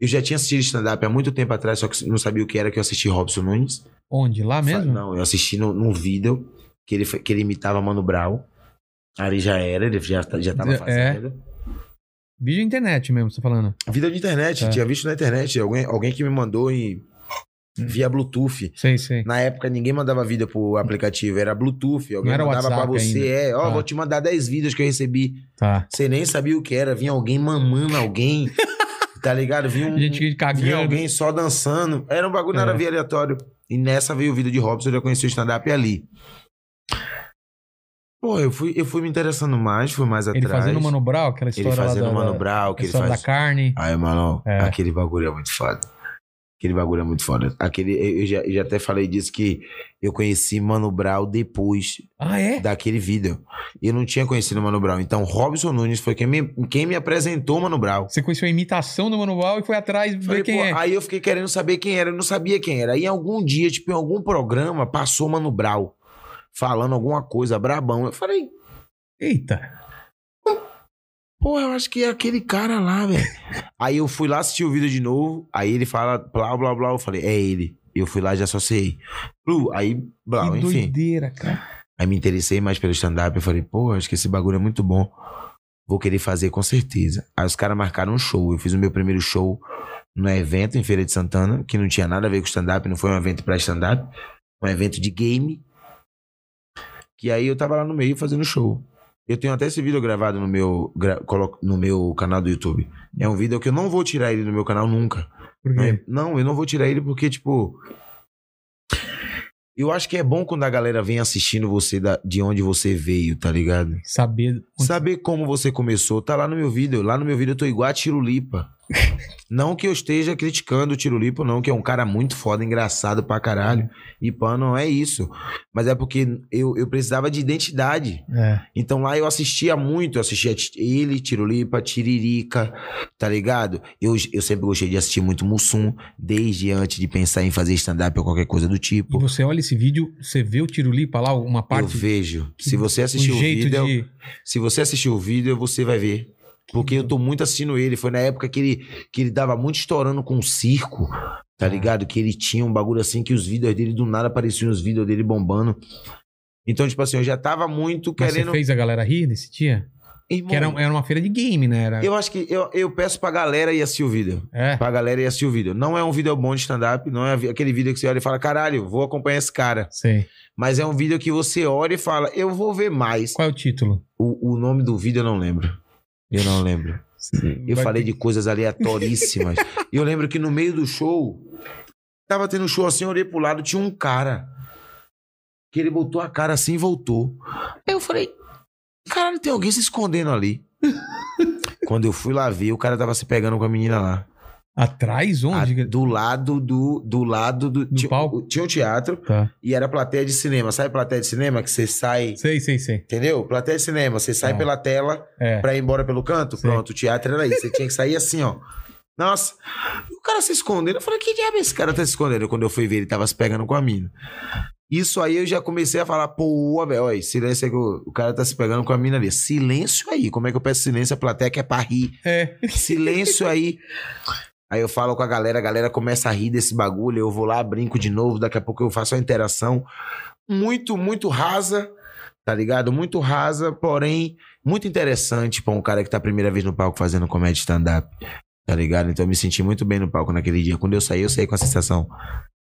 Eu já tinha assistido stand-up há muito tempo atrás, só que não sabia o que era que eu assisti Robson Nunes. Onde? Lá mesmo? Não, eu assisti no- num vídeo que ele, que ele imitava Mano Brown. Aí já era, ele já, tá- já tava É. fazendo. Vídeo internet mesmo, você tá falando. Vida de internet, É. tinha visto na internet. Alguém, alguém que me mandou em, Hum. via Bluetooth. Sei, sei. Na época ninguém mandava vídeo pro aplicativo, era Bluetooth. Alguém Não era mandava pra WhatsApp você, ainda. é, ó, Tá. vou te mandar 10 vídeos que eu recebi. Tá. Você nem sabia o que era, vinha alguém mamando alguém. tá ligado? Vinha um, Gente vinha alguém só dançando. Era um bagulho nada É. a ver aleatório. E nessa veio o vídeo de Robson, eu já conheci o stand-up ali. Pô, eu fui, eu fui me interessando mais, fui mais Ele atrás. fazendo o Mano Brown, aquela Ele história fazendo lá o Mano da, Brown, que ele faz... da carne. Ai, mano, É. aquele bagulho é muito foda. Aquele bagulho é muito foda. Aquele, eu, já, eu já até falei disso que eu conheci Mano Brown depois Ah, é? daquele vídeo. Eu não tinha conhecido Mano Brown. Então, Robson Nunes foi quem me, quem me apresentou Mano Brown. Você conheceu a imitação do Mano Brown e foi atrás ver Falei, quem é. Aí eu fiquei querendo saber quem era. Eu não sabia quem era. Aí, em algum dia, tipo, em algum programa, passou Mano Brown falando alguma coisa, brabão. Eu falei, Eita. Pô, eu acho que é aquele cara lá, velho. aí eu fui lá assistir o vídeo de novo. Aí ele fala, blá, blá, blá. Eu falei, é ele. Eu fui lá e já associei. Blu, Aí, blá, que enfim. doideira, cara. Aí me interessei mais pelo stand-up. Eu falei, pô, acho que esse bagulho é muito bom. Vou querer fazer com certeza. Aí os caras marcaram um show. Eu fiz o meu primeiro show no evento em Feira de Santana, que não tinha nada a ver com stand-up, não foi um evento pra stand-up. Um evento de game. Que aí eu tava lá no meio fazendo show. Eu tenho até esse vídeo gravado no meu, gra- colo- no meu canal do YouTube. É um vídeo que eu não vou tirar ele do meu canal nunca. Por quê? Não, eu não vou tirar ele porque, tipo. Eu acho que é bom quando a galera vem assistindo você da- de onde você veio, tá ligado? Saber. Saber como você começou, tá lá no meu vídeo. Lá no meu vídeo eu tô igual a Tiro Lipa. Não que eu esteja criticando o Tiro Lipa, não, que é um cara muito foda, engraçado pra caralho. E pá, não é isso. Mas é porque eu, eu precisava de identidade. É. Então lá eu assistia muito, eu assistia ele, Tirulipa, Tiririca, tá ligado? Eu, eu sempre gostei de assistir muito Mussum, desde antes de pensar em fazer stand-up ou qualquer coisa do E tipo. você olha esse vídeo, você vê o Tirulipa lá, uma Eu parte. vejo. Se você assistir um o vídeo, de. se você assistir o vídeo, você vai ver. Porque eu tô muito assistindo ele. Foi na época que ele, que ele dava muito estourando com o circo, tá ligado? Que ele tinha um bagulho assim que os vídeos dele do nada apareciam os vídeos dele bombando. Então, tipo assim, eu já tava muito Mas querendo. você fez a galera rir nesse dia? Irmão, Que era, era uma feira de game, né? Era... Eu acho que eu, eu peço pra galera ir assistir o vídeo. É. Pra galera ir assistir o vídeo. Não é um vídeo bom de stand-up, não é aquele vídeo que você olha e fala, caralho, vou acompanhar esse cara. Sei. Mas é um vídeo que você olha e fala, eu vou ver mais. Qual é o título? O, o nome do vídeo eu não lembro. Eu não lembro. Eu Vai falei ter- de coisas aleatoríssimas. E eu lembro que no meio do show, tava tendo um show assim, eu olhei pro lado, tinha um cara. Que ele botou a cara assim e voltou. Aí eu falei, caralho, tem alguém se escondendo ali. Quando eu fui lá ver, o cara tava se pegando com a menina lá. Atrás? A- Onde? do lado do. Do lado do. tinha, palco? tinha um teatro Tá. e era plateia de cinema. Sabe plateia de cinema? Que você sai. Sei, sei, sei. Entendeu? Plateia de cinema. Você sai Ah. pela tela É. pra ir embora pelo canto. Sei. Pronto, o teatro era isso. Você tinha que sair assim, ó. Nossa, o cara se escondendo. Eu falei, que diabo esse cara tá se escondendo? Quando eu fui ver, ele tava se pegando com a mina. Isso aí eu já comecei a falar, pô, velho, olha, silêncio aí que o, o cara tá se pegando com a mina ali. Silêncio aí. Como é que eu peço silêncio? A plateia que é pra rir. É. Silêncio aí. Aí eu falo com a galera, a galera começa a rir desse bagulho, eu vou lá, brinco de novo, daqui a pouco eu faço a interação. Muito, muito rasa, tá ligado? Muito rasa, porém, muito interessante pra um cara que tá a primeira vez no palco fazendo comédia stand-up, tá ligado? Então eu me senti muito bem no palco naquele dia. Quando eu saí, eu saí com a sensação.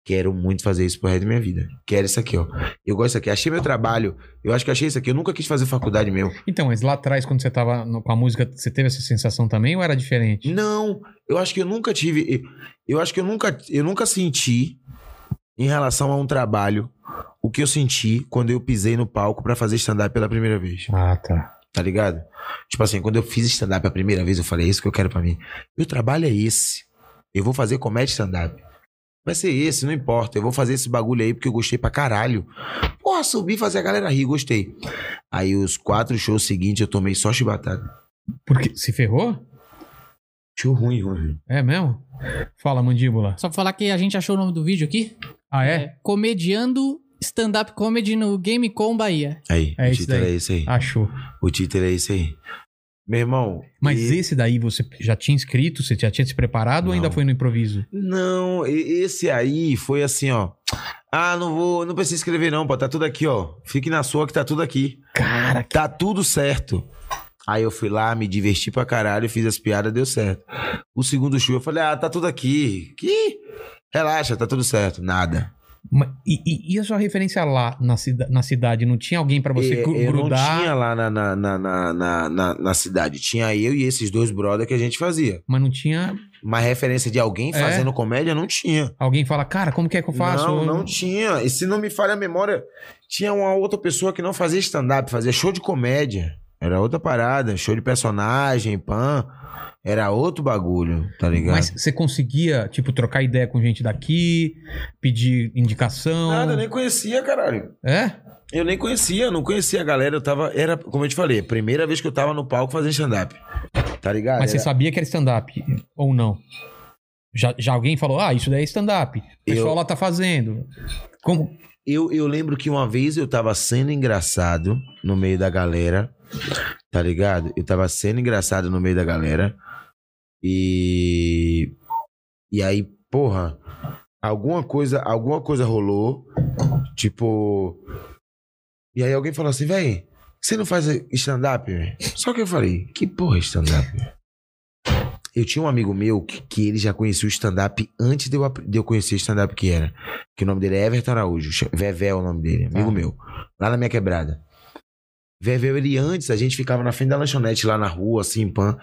Quero muito fazer isso pro resto da minha vida. Quero isso aqui, ó. Eu gosto disso aqui. Achei meu trabalho. Eu acho que achei isso aqui. Eu nunca quis fazer faculdade mesmo. Então, mas lá atrás, quando você tava no- com a música, você teve essa sensação também ou era diferente? Não, eu acho que eu nunca tive. Eu, acho que eu nunca, eu nunca senti em relação a um trabalho o que eu senti quando eu pisei no palco pra fazer stand-up pela primeira vez. Ah, tá. Tá ligado? Tipo assim, quando eu fiz stand-up a primeira vez, eu falei, é isso que eu quero pra mim. Meu trabalho é esse. Eu vou fazer comédia stand-up. Vai ser esse, não importa. Eu vou fazer esse bagulho aí porque eu gostei pra caralho. Porra, subi, fazer a galera rir, gostei. Aí os quatro shows seguintes eu tomei só chibatada. Porque se ferrou? Show ruim, ruim. É mesmo? Fala, mandíbula. Só pra falar que a gente achou o nome do vídeo aqui. Ah, é? Comediando Stand-Up Comedy no Gamecom Bahia. Aí, É o isso título é esse aí. Achou. O título é esse aí. Meu irmão. Mas e- esse daí você já tinha escrito? Você já tinha se preparado ou ainda Não. foi no improviso? Não, esse aí foi assim, ó. Ah, não vou, não precisa escrever não, pô, tá tudo aqui, ó. Fique na sua que tá tudo aqui. Cara, Tá tudo certo. Aí eu fui lá, me diverti pra caralho, fiz as piadas, deu certo. O segundo show eu falei, ah, tá tudo aqui. Que? Relaxa, tá tudo certo. Nada. E, e- e a sua referência lá na, cida- na cidade? Não tinha alguém pra você gru- eu não grudar? tinha lá na, na, na, na, na, na- cidade. Tinha eu e esses dois brother que a gente fazia. Mas não tinha Mas referência de alguém É. fazendo comédia não tinha. alguém fala, cara, como que é que eu faço? Não, não tinha. E se não me falha a memória, tinha uma outra pessoa que não fazia stand-up, fazia show de comédia. Era outra parada, show de personagem, pan. Era outro bagulho, tá ligado? Mas você conseguia, tipo, trocar ideia com gente daqui, pedir indicação? Nada, eu nem conhecia, caralho. É? Eu nem conhecia, não conhecia a galera. Eu tava. Era, como eu te falei, primeira vez que eu tava no palco fazendo stand-up. Tá ligado? Mas você Era- sabia que era stand-up ou não? Já, já alguém falou, ah, isso daí é stand-up. O pessoal Eu- lá tá fazendo. Como? Eu, eu lembro que uma vez eu tava sendo engraçado no meio da galera, tá ligado? Eu tava sendo engraçado no meio da galera. E. E aí, porra, alguma coisa, alguma coisa rolou. Tipo. E aí alguém falou assim, véi, você não faz stand-up? véi?" Só que eu falei, que porra é stand-up? véi?" Eu tinha um amigo meu que, que ele já conhecia o stand-up antes de eu, de eu conhecer stand-up que era. Que o nome dele é Everton Araújo. Vevé é o nome dele, amigo Ah. meu. Lá na minha quebrada. Vevé, ele antes, a gente ficava na frente da lanchonete lá na rua, assim, pan.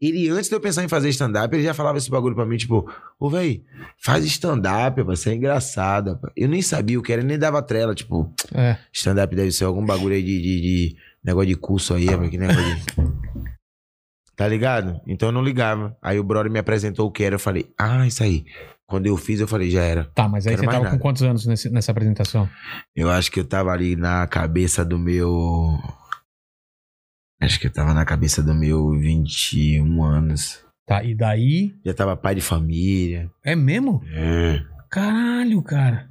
Ele, antes de eu pensar em fazer stand-up, ele já falava esse bagulho pra mim, tipo, ô, véi, faz stand-up, você é engraçado, rapaz. Eu nem sabia o que era, nem dava trela, tipo, É. stand-up deve ser algum bagulho aí de, de, de negócio de curso aí, que negócio de... Tá ligado? Então eu não ligava. Aí o brother me apresentou o que era, eu falei, ah, isso aí. Quando eu fiz, eu falei, já era. Tá, mas aí você tava com nada. quantos anos nesse- nessa apresentação? Eu acho que eu tava ali na cabeça do meu. Acho que eu tava na cabeça do meu 21 anos. Tá, e daí. Já tava pai de família. É mesmo? É. Caralho, cara.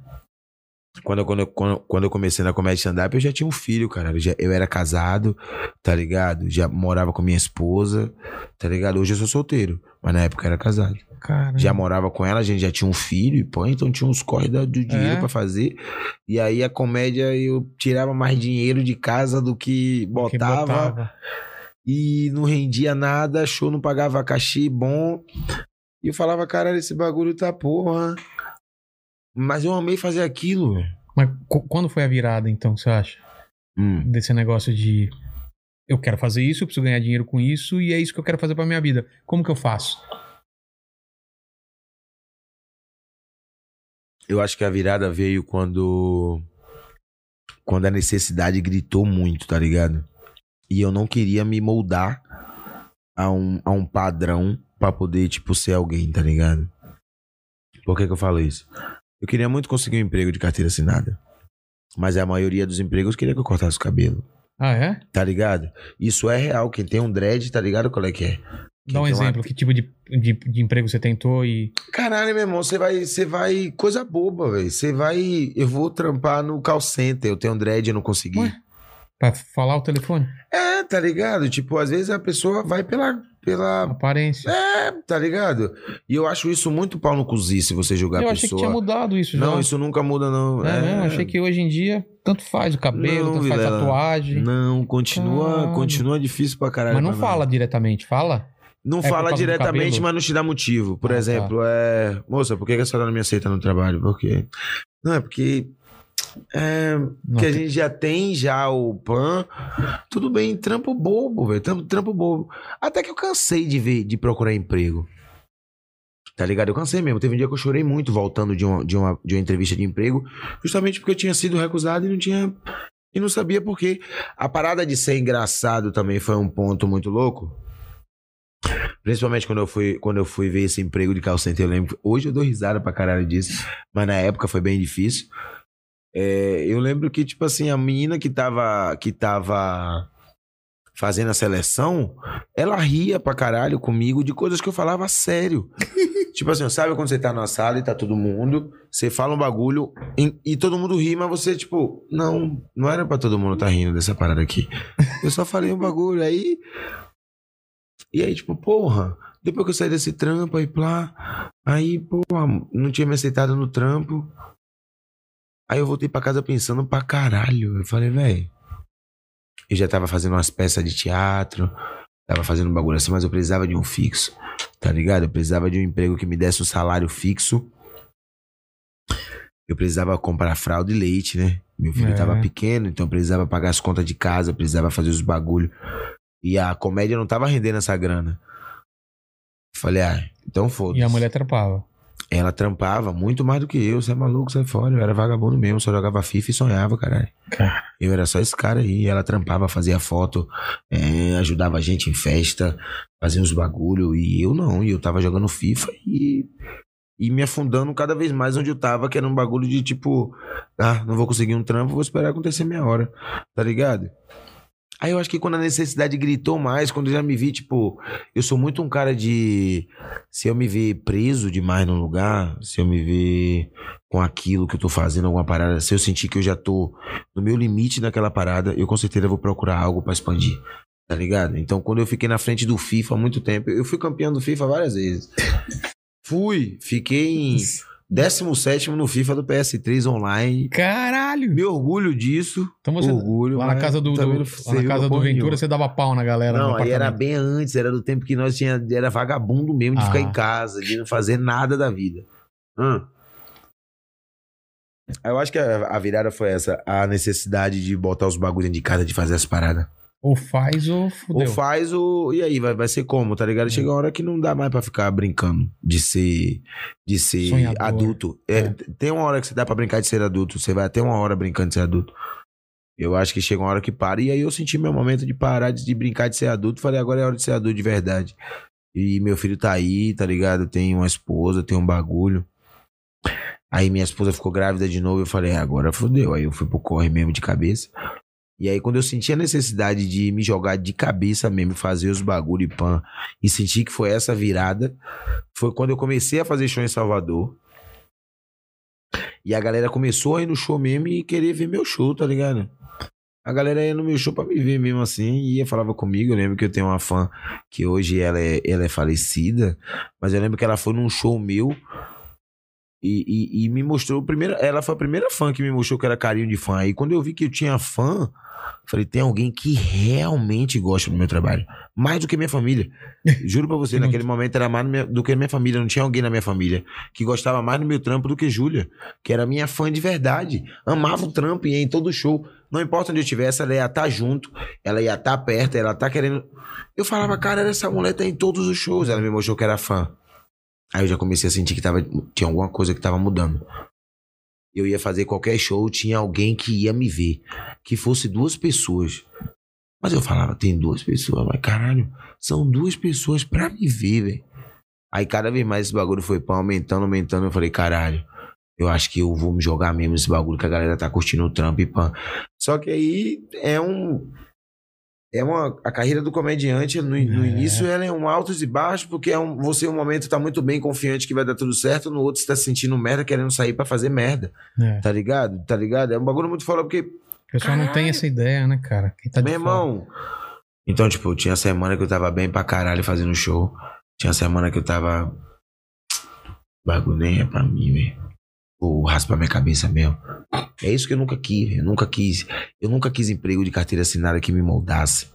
Quando, eu- quando, quando, quando eu comecei na comédia stand-up, eu já tinha um filho, cara. Eu, já- eu era casado, tá ligado? Já morava com minha esposa, tá ligado? Hoje eu sou solteiro, mas na época eu era casado. Caralho. Já morava com ela, a gente já tinha um filho, e pô, então tinha uns corre da- do dinheiro É. pra fazer. E aí a comédia eu tirava mais dinheiro de casa do que Que botava. e não rendia nada, show não pagava cachê bom. E eu falava, cara, esse bagulho tá porra. Mas eu amei fazer aquilo. Mas qu- quando foi a virada, então, você acha? Hum. Desse negócio de. Eu quero fazer isso, eu preciso ganhar dinheiro com isso, e é isso que eu quero fazer pra minha vida. Como que eu faço? Eu acho que a virada veio quando. Quando a necessidade gritou muito, tá ligado? E eu não queria me moldar a um, a um padrão pra poder, tipo, ser alguém, tá ligado? Por que, que eu falo isso? Eu queria muito conseguir um emprego de carteira assinada. Mas a maioria dos empregos queria que eu cortasse o cabelo. Ah, é? Tá ligado? Isso é real. Quem tem um dread, tá ligado qual é que é? Quem Dá um tem uma- exemplo. Que tipo de, de, de emprego você tentou e. Caralho, meu irmão, você vai, você vai. Coisa boba, velho. Você vai. Eu vou trampar no call center. Eu tenho um dread, eu não consegui. Ué? Pra falar o telefone? É, tá ligado? Tipo, às vezes a pessoa vai pela. Pela... Aparência. É, tá ligado? E eu acho isso muito pau no cozi se você julgar eu a achei pessoa. que tinha mudado isso já. Não, isso nunca muda, não. É, mesmo? Achei que hoje em dia tanto faz o cabelo, Não, tanto faz Vilela. tatuagem. Não, continua, continua difícil pra caralho. Mas não fala diretamente, fala? Não É por fala diretamente, mas não te dá motivo. Por Ah, tá. exemplo, é. Moça, por que a senhora não me aceita no trabalho? Porque. Não, é porque. É. Que a gente já tem já o PAN. Tudo bem, trampo bobo, velho. Trampo, trampo bobo. Até que eu cansei de ver, de procurar emprego. Tá ligado? Eu cansei mesmo. Teve um dia que eu chorei muito voltando de uma, de uma, de uma entrevista de emprego, justamente porque eu tinha sido recusado e não tinha. E não sabia por quê. A parada de ser engraçado também foi um ponto muito louco. Principalmente quando eu fui, quando eu fui ver esse emprego de call center, eu lembro. Hoje eu dou risada pra caralho disso, mas na época foi bem difícil. É, eu lembro que, tipo assim, a menina que tava, que tava fazendo a seleção, ela ria pra caralho comigo de coisas que eu falava sério. tipo assim, sabe quando você tá na sala e tá todo mundo, você fala um bagulho e, e todo mundo ri, mas você, tipo, não, não era pra todo mundo tá rindo dessa parada aqui. Eu só falei um bagulho, aí. E aí, tipo, porra, depois que eu saí desse trampo aí, plá, aí, porra, não tinha me aceitado no trampo. Aí eu voltei pra casa pensando pra caralho. Eu falei, velho. Eu já tava fazendo umas peças de teatro, tava fazendo um bagulho assim, mas eu precisava de um fixo, tá ligado? Eu precisava de um emprego que me desse um salário fixo. Eu precisava comprar fralda e leite, né? Meu filho É. tava pequeno, então eu precisava pagar as contas de casa, precisava fazer os bagulho. E a comédia não tava rendendo essa grana. Falei, ah, então foda-se. E a mulher trampava. Ela trampava muito mais do que eu, você é maluco, sai fora. Eu era vagabundo mesmo, só jogava FIFA e sonhava, caralho. Eu era só esse cara aí. Ela trampava, fazia foto, é, ajudava a gente em festa, fazia uns bagulho. E eu não, e eu tava jogando FIFA e, e me afundando cada vez mais onde eu tava, que era um bagulho de tipo, ah, não vou conseguir um trampo, vou esperar acontecer minha hora, tá ligado? Aí eu acho que quando a necessidade gritou mais, quando eu já me vi, tipo, eu sou muito um cara de. Se eu me ver preso demais num lugar, se eu me ver com aquilo que eu tô fazendo, alguma parada, se eu sentir que eu já tô no meu limite naquela parada, eu com certeza vou procurar algo pra expandir. Tá ligado? Então, quando eu fiquei na frente do FIFA há muito tempo, eu fui campeão do FIFA várias vezes. Fui, fiquei em 17 no FIFA do PS3 online. Caralho! Me orgulho disso. Então você. orgulho. Lá na casa do, do- na casa do Ventura, você dava pau na galera. Não, aí era bem antes, era do tempo que nós tinha, era vagabundo mesmo de Ah. ficar em casa, de não fazer nada da vida. Hum. Eu acho que a, a virada foi essa, a necessidade de botar os bagulhos de casa, de fazer as paradas. Ou faz ou Ou fudeu. faz o. E aí, vai, vai ser como, tá ligado? Chega uma hora que não dá mais pra ficar brincando de ser. De ser Sonhador. adulto. É, É. Tem uma hora que você dá pra brincar de ser adulto. Você vai até uma hora brincando de ser adulto. Eu acho que chega uma hora que para. E aí eu senti meu momento de parar de, de brincar de ser adulto. Falei, agora é hora de ser adulto de verdade. E meu filho tá aí, tá ligado? Tem uma esposa, tem um bagulho. Aí minha esposa ficou grávida de novo. Eu falei, "É, agora fodeu. Aí eu fui pro corre mesmo de cabeça. E aí, quando eu senti a necessidade de me jogar de cabeça mesmo, fazer os bagulho e pan, e senti que foi essa virada, foi quando eu comecei a fazer show em Salvador. E a galera começou a ir no show mesmo e querer ver meu show, tá ligado? A galera ia no meu show pra me ver mesmo assim, e ia falava comigo. Eu lembro que eu tenho uma fã que hoje ela é, ela é falecida, mas eu lembro que ela foi num show meu e, e, e me mostrou. Primeiro, ela foi a primeira fã que me mostrou que era carinho de fã. E quando eu vi que eu tinha fã, falei: tem alguém que realmente gosta do meu trabalho. Mais do que minha família. Juro pra você, naquele momento era mais meu- do que a minha família. Não tinha alguém na minha família que gostava mais do meu trampo do que Júlia, que era minha fã de verdade. Amava o trampo e ia em todo show. Não importa onde eu estivesse, ela ia estar junto, ela ia estar perto, ela tá querendo. Eu falava, cara, essa mulher tá em todos os shows. Ela me mostrou que era fã. Aí eu já comecei a sentir que tava, tinha alguma coisa que tava mudando. Eu ia fazer qualquer show, tinha alguém que ia me ver. Que fosse duas pessoas. Mas eu falava, tem duas pessoas, mas caralho, são duas pessoas pra me ver, velho. Aí cada vez mais esse bagulho foi pá, aumentando, aumentando. Eu falei, caralho, eu acho que eu vou me jogar mesmo nesse bagulho que a galera tá curtindo o trampo e pã. Só que aí é um. É uma. A carreira do comediante, no, no É. início, ela é um altos e baixos, porque é um, você, em um momento, tá muito bem confiante que vai dar tudo certo, no outro, você tá se sentindo merda, querendo sair pra fazer merda. É. Tá ligado? Tá ligado? É um bagulho muito foda, porque O pessoal não tem Caralho. essa ideia, né, cara? Quem tá de meu fora. irmão. Então, tipo, tinha semana que eu tava bem pra caralho fazendo show. Tinha semana que eu tava. Bagulho nem é pra mim, velho. Vou raspar minha cabeça mesmo. É isso que eu nunca quis. Eu nunca quis. Eu nunca quis emprego de carteira assinada que me moldasse.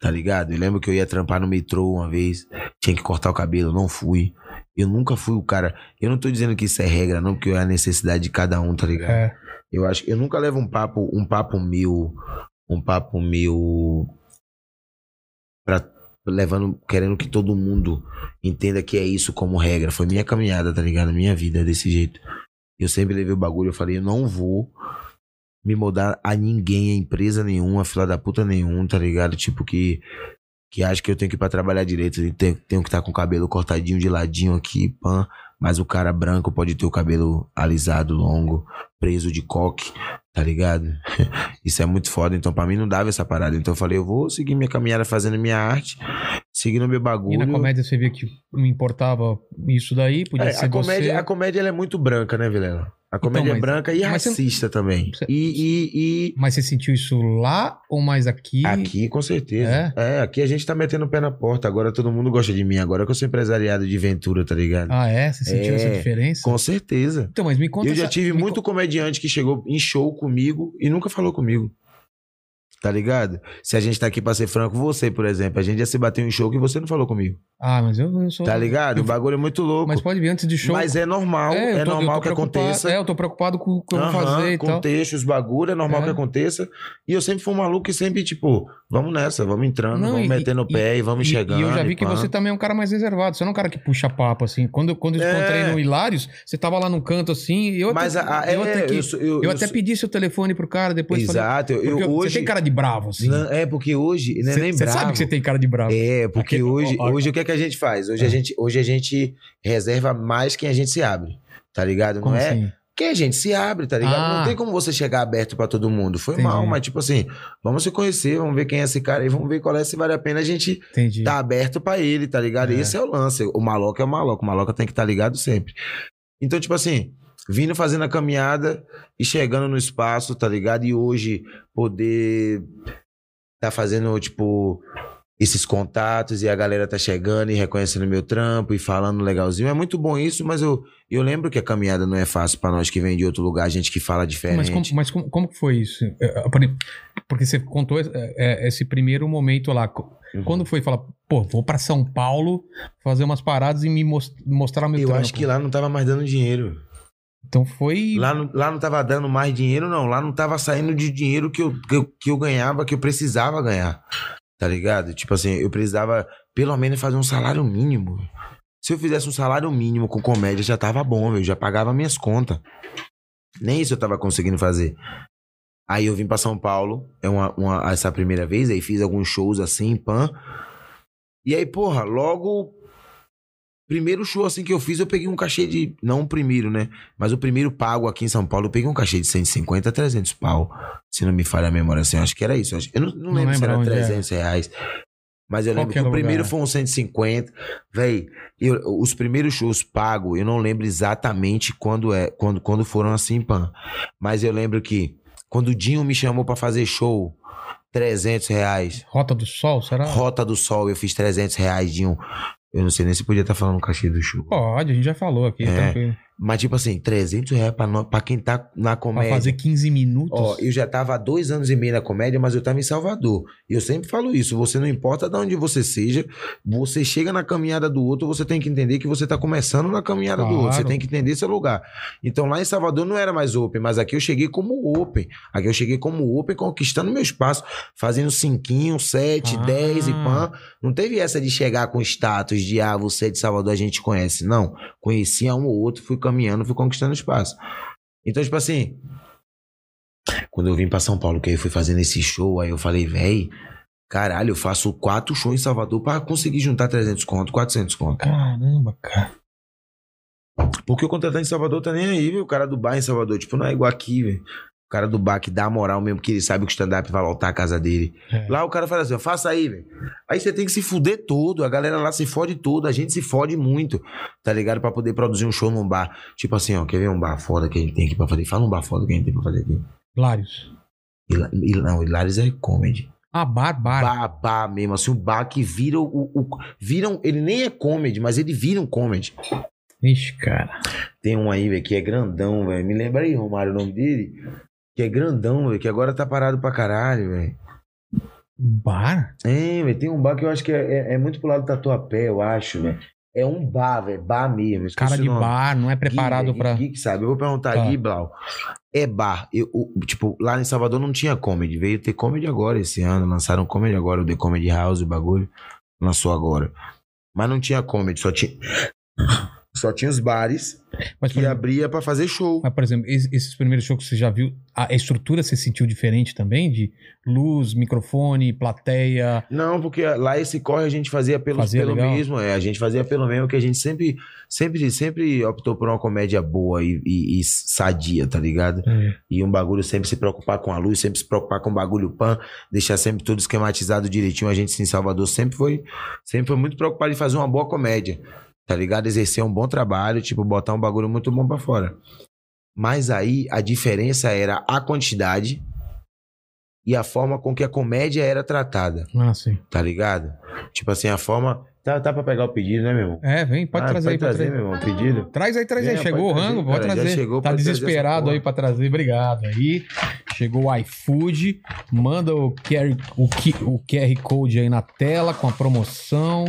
Tá ligado? Eu lembro que eu ia trampar no metrô uma vez, tinha que cortar o cabelo, não fui. Eu nunca fui o cara. Eu não tô dizendo que isso é regra, não, porque é a necessidade de cada um, tá ligado? É. Eu acho eu nunca levo um papo, um papo meu, um papo meu pra, levando, querendo que todo mundo entenda que é isso como regra. Foi minha caminhada, tá ligado? Minha vida desse jeito. Eu sempre levei o bagulho, eu falei, eu não vou me mudar a ninguém, a empresa nenhuma, fila da puta nenhum, tá ligado? Tipo que que acha que eu tenho que ir pra trabalhar direito, tenho, tenho que estar com o cabelo cortadinho de ladinho aqui, pã. Mas o cara branco pode ter o cabelo alisado, longo, preso de coque, tá ligado? Isso é muito foda. Então, pra mim, não dava essa parada. Então, eu falei, eu vou seguir minha caminhada fazendo minha arte, seguindo meu E bagulho. na comédia você via que não importava isso daí, podia É, ser a comédia, você. a comédia é muito branca, né, Vilela? A comédia Então, mas- é branca e mas você- racista também. você- E, e, e Mas você sentiu isso lá ou mais aqui? aqui, com certeza. É? É? aqui a gente tá metendo o pé na porta. Agora todo mundo gosta de mim. Agora que eu sou empresariado de Ventura, tá ligado? Ah, é? Você sentiu É, essa diferença? Com certeza. Então, mas me conta. Eu já essa- tive me muito comediante que chegou em show comigo e nunca falou comigo. Tá ligado? Se a gente tá aqui pra ser franco, você, por exemplo, a gente já se bateu em show que você não falou comigo. Ah, mas eu, sou. Tá ligado? O bagulho é muito louco. Mas pode vir antes de show. Mas é normal, eu é, tô- normal que aconteça. É, eu tô preocupado com o que eu vou fazer e tal. contexto, os bagulho, é normal É. que aconteça. E eu sempre fui um maluco que sempre, tipo, vamos nessa, vamos entrando, Não, vamos e- metendo o pé e, vamos E- chegando. E eu já vi que pá. você também é um cara mais reservado. Você não é um cara que puxa papo, assim. Quando, quando eu É. encontrei no Hilários, você tava lá num canto assim. e Eu Mas até, a, a- eu é, até, que- eu, eu, eu até pedi seu telefone pro cara depois. falei, Exato, porque eu hoje. Você tem cara de bravo, assim. Não, é porque hoje, não é Você nem você sabe que você tem cara de bravo. É, porque Aquele- hoje, ó, ó. hoje o que é que a gente faz? Hoje, É. a gente, hoje a gente reserva mais quem a gente se abre. Tá ligado? Como não é? assim? Que a gente se abre, tá ligado? Ah. Não tem como você chegar aberto pra todo mundo. Foi Entendi. mal, mas tipo assim, vamos se conhecer, vamos ver quem é esse cara e vamos ver qual é, se vale a pena a gente Entendi. tá aberto pra ele, tá ligado? É. Esse é o lance. O maloca é o maloca. O maloca tem que estar ligado sempre. Então, tipo assim, vindo fazendo a caminhada e chegando no espaço, tá ligado? E hoje poder tá fazendo, tipo, esses contatos e a galera tá chegando e reconhecendo meu trampo e falando legalzinho. É muito bom isso, mas eu, eu lembro que a caminhada não é fácil pra nós que vem de outro lugar, gente que fala diferente. Mas, como, mas como, como que foi isso? É, por- Porque você contou é, é, esse primeiro momento lá. Uhum. Quando foi falar, pô, vou pra São Paulo fazer umas paradas e me mos- mostrar meu Eu trampo. acho que lá não tava mais dando dinheiro. Então foi. Lá não, lá não tava dando mais dinheiro, não. Lá não tava saindo de dinheiro que eu, que eu, que eu ganhava, que eu precisava ganhar. Tá ligado? Tipo assim, eu precisava pelo menos fazer um salário mínimo. Se eu fizesse um salário mínimo com comédia, já tava bom, velho. Já pagava minhas contas. Nem isso eu tava conseguindo fazer. Aí eu vim pra São Paulo, é uma, uma- essa primeira vez, aí fiz alguns shows assim, pan. E aí, porra, logo. Primeiro show assim que eu fiz, eu peguei um cachê de. Não o primeiro, né? Mas o primeiro pago aqui em São Paulo, eu peguei um cachê de 150 a 300 pau. Se não me falha a memória assim, eu acho que era isso. Eu não, não Não lembro se era onde é. 300 reais. Mas eu Qual lembro que que o primeiro foi uns 150. Véi, eu- os primeiros shows pagos, eu não lembro exatamente quando, é, quando, quando foram assim, pan. Mas eu lembro que quando o Dinho me chamou pra fazer show, 300 reais. Rota do Sol, será? Rota do Sol, eu fiz 300 reais, Dinho. Eu não sei nem se podia estar falando o cachê do show. Pode, a gente já falou aqui, É. tranquilo. Mas, tipo assim, 300 reais pra, pra quem tá na Pra comédia. fazer 15 minutos. Ó, eu já tava há dois anos e meio na comédia, mas eu tava em Salvador. E eu sempre falo isso: você não importa de onde você seja, você chega na caminhada do outro, você tem que entender que você tá começando na caminhada do Claro. outro. Você tem que entender seu lugar. Então lá em Salvador não era mais open, mas aqui eu cheguei como open. Aqui eu cheguei como open, conquistando meu espaço, fazendo cinquinho, sete, Ah. dez e pã. Não teve essa de chegar com status de ah, você é de Salvador, a gente conhece. Não. Conhecia um ou outro, fui caminhando, fui conquistando espaço. Então, tipo assim, quando eu vim pra São Paulo, que aí eu fui fazendo esse show, aí eu falei, véi, caralho, eu faço quatro shows em Salvador pra conseguir juntar 300 conto, 400 conto. Caramba, cara. Porque o contratante em Salvador tá nem aí, viu? O cara do bar em Salvador, tipo, não é igual aqui, velho. O cara do bar que dá moral mesmo, que ele sabe que o stand-up vai lotar a casa dele. É. Lá o cara fala assim, ó, faça aí, velho. Aí você tem que se fuder todo, a galera lá se fode todo, a gente se fode muito, tá ligado? Pra poder produzir um show num bar. Tipo assim, ó, quer ver um bar foda que a gente tem aqui pra fazer? Fala um bar foda que a gente tem pra fazer aqui. Lários. Hila- Não, Hilários é comedy. Ah, bar, bar. Bar, bar mesmo, assim, um bar que vira o, o- Viram, ele nem é comedy, mas ele vira um comedy. Ixi, cara. Tem um aí, velho, que é grandão, velho. Me lembra aí, Romário, o nome dele? Que é grandão, velho, que agora tá parado pra caralho, velho. Bar? É, velho, tem um bar que eu acho que é, é- é muito pro lado do Tatuapé, eu acho, velho. É um bar, velho, bar mesmo. Cara de bar, não é Gui, preparado velho, pra. Gui que sabe. Eu vou perguntar Tá. Gui, Blau. É bar. Eu, tipo, lá em Salvador não tinha comedy. Veio ter comedy agora esse ano. Lançaram comedy agora, o The Comedy House, o bagulho. Lançou agora. Mas não tinha comedy, só tinha. Só tinha os bares Mas, que exemplo, abria pra fazer show. mas, por exemplo, es- esses primeiros shows que você já viu, a estrutura você sentiu diferente também? De luz, microfone, plateia. Não, porque lá esse corre a gente fazia pelo, Fazia pelo legal. mesmo, é. A gente fazia pelo mesmo, que a gente sempre, sempre, sempre optou por uma comédia boa e, e- e sadia, tá ligado? E um bagulho sempre se preocupar com a luz, sempre se preocupar com o bagulho pan, deixar sempre tudo esquematizado direitinho. A gente em Salvador sempre foi, sempre foi muito preocupado em fazer uma boa comédia, tá ligado? Exercer um bom trabalho, tipo, botar um bagulho muito bom pra fora. Mas aí a diferença era a quantidade e a forma com que a comédia era tratada, Ah, sim. tá ligado? Tipo assim, a forma. Tá, tá pra pegar o pedido, né, meu irmão? É, vem, pode Ah, trazer aí. pode Pode trazer, meu irmão, o pedido. Traz aí, traz aí. É, Chegou pode o rango, pode já trazer. chegou, tá pode desesperado aí pra trazer. Obrigado aí. Chegou o iFood. Manda o QR, o, o QR Code aí na tela com a promoção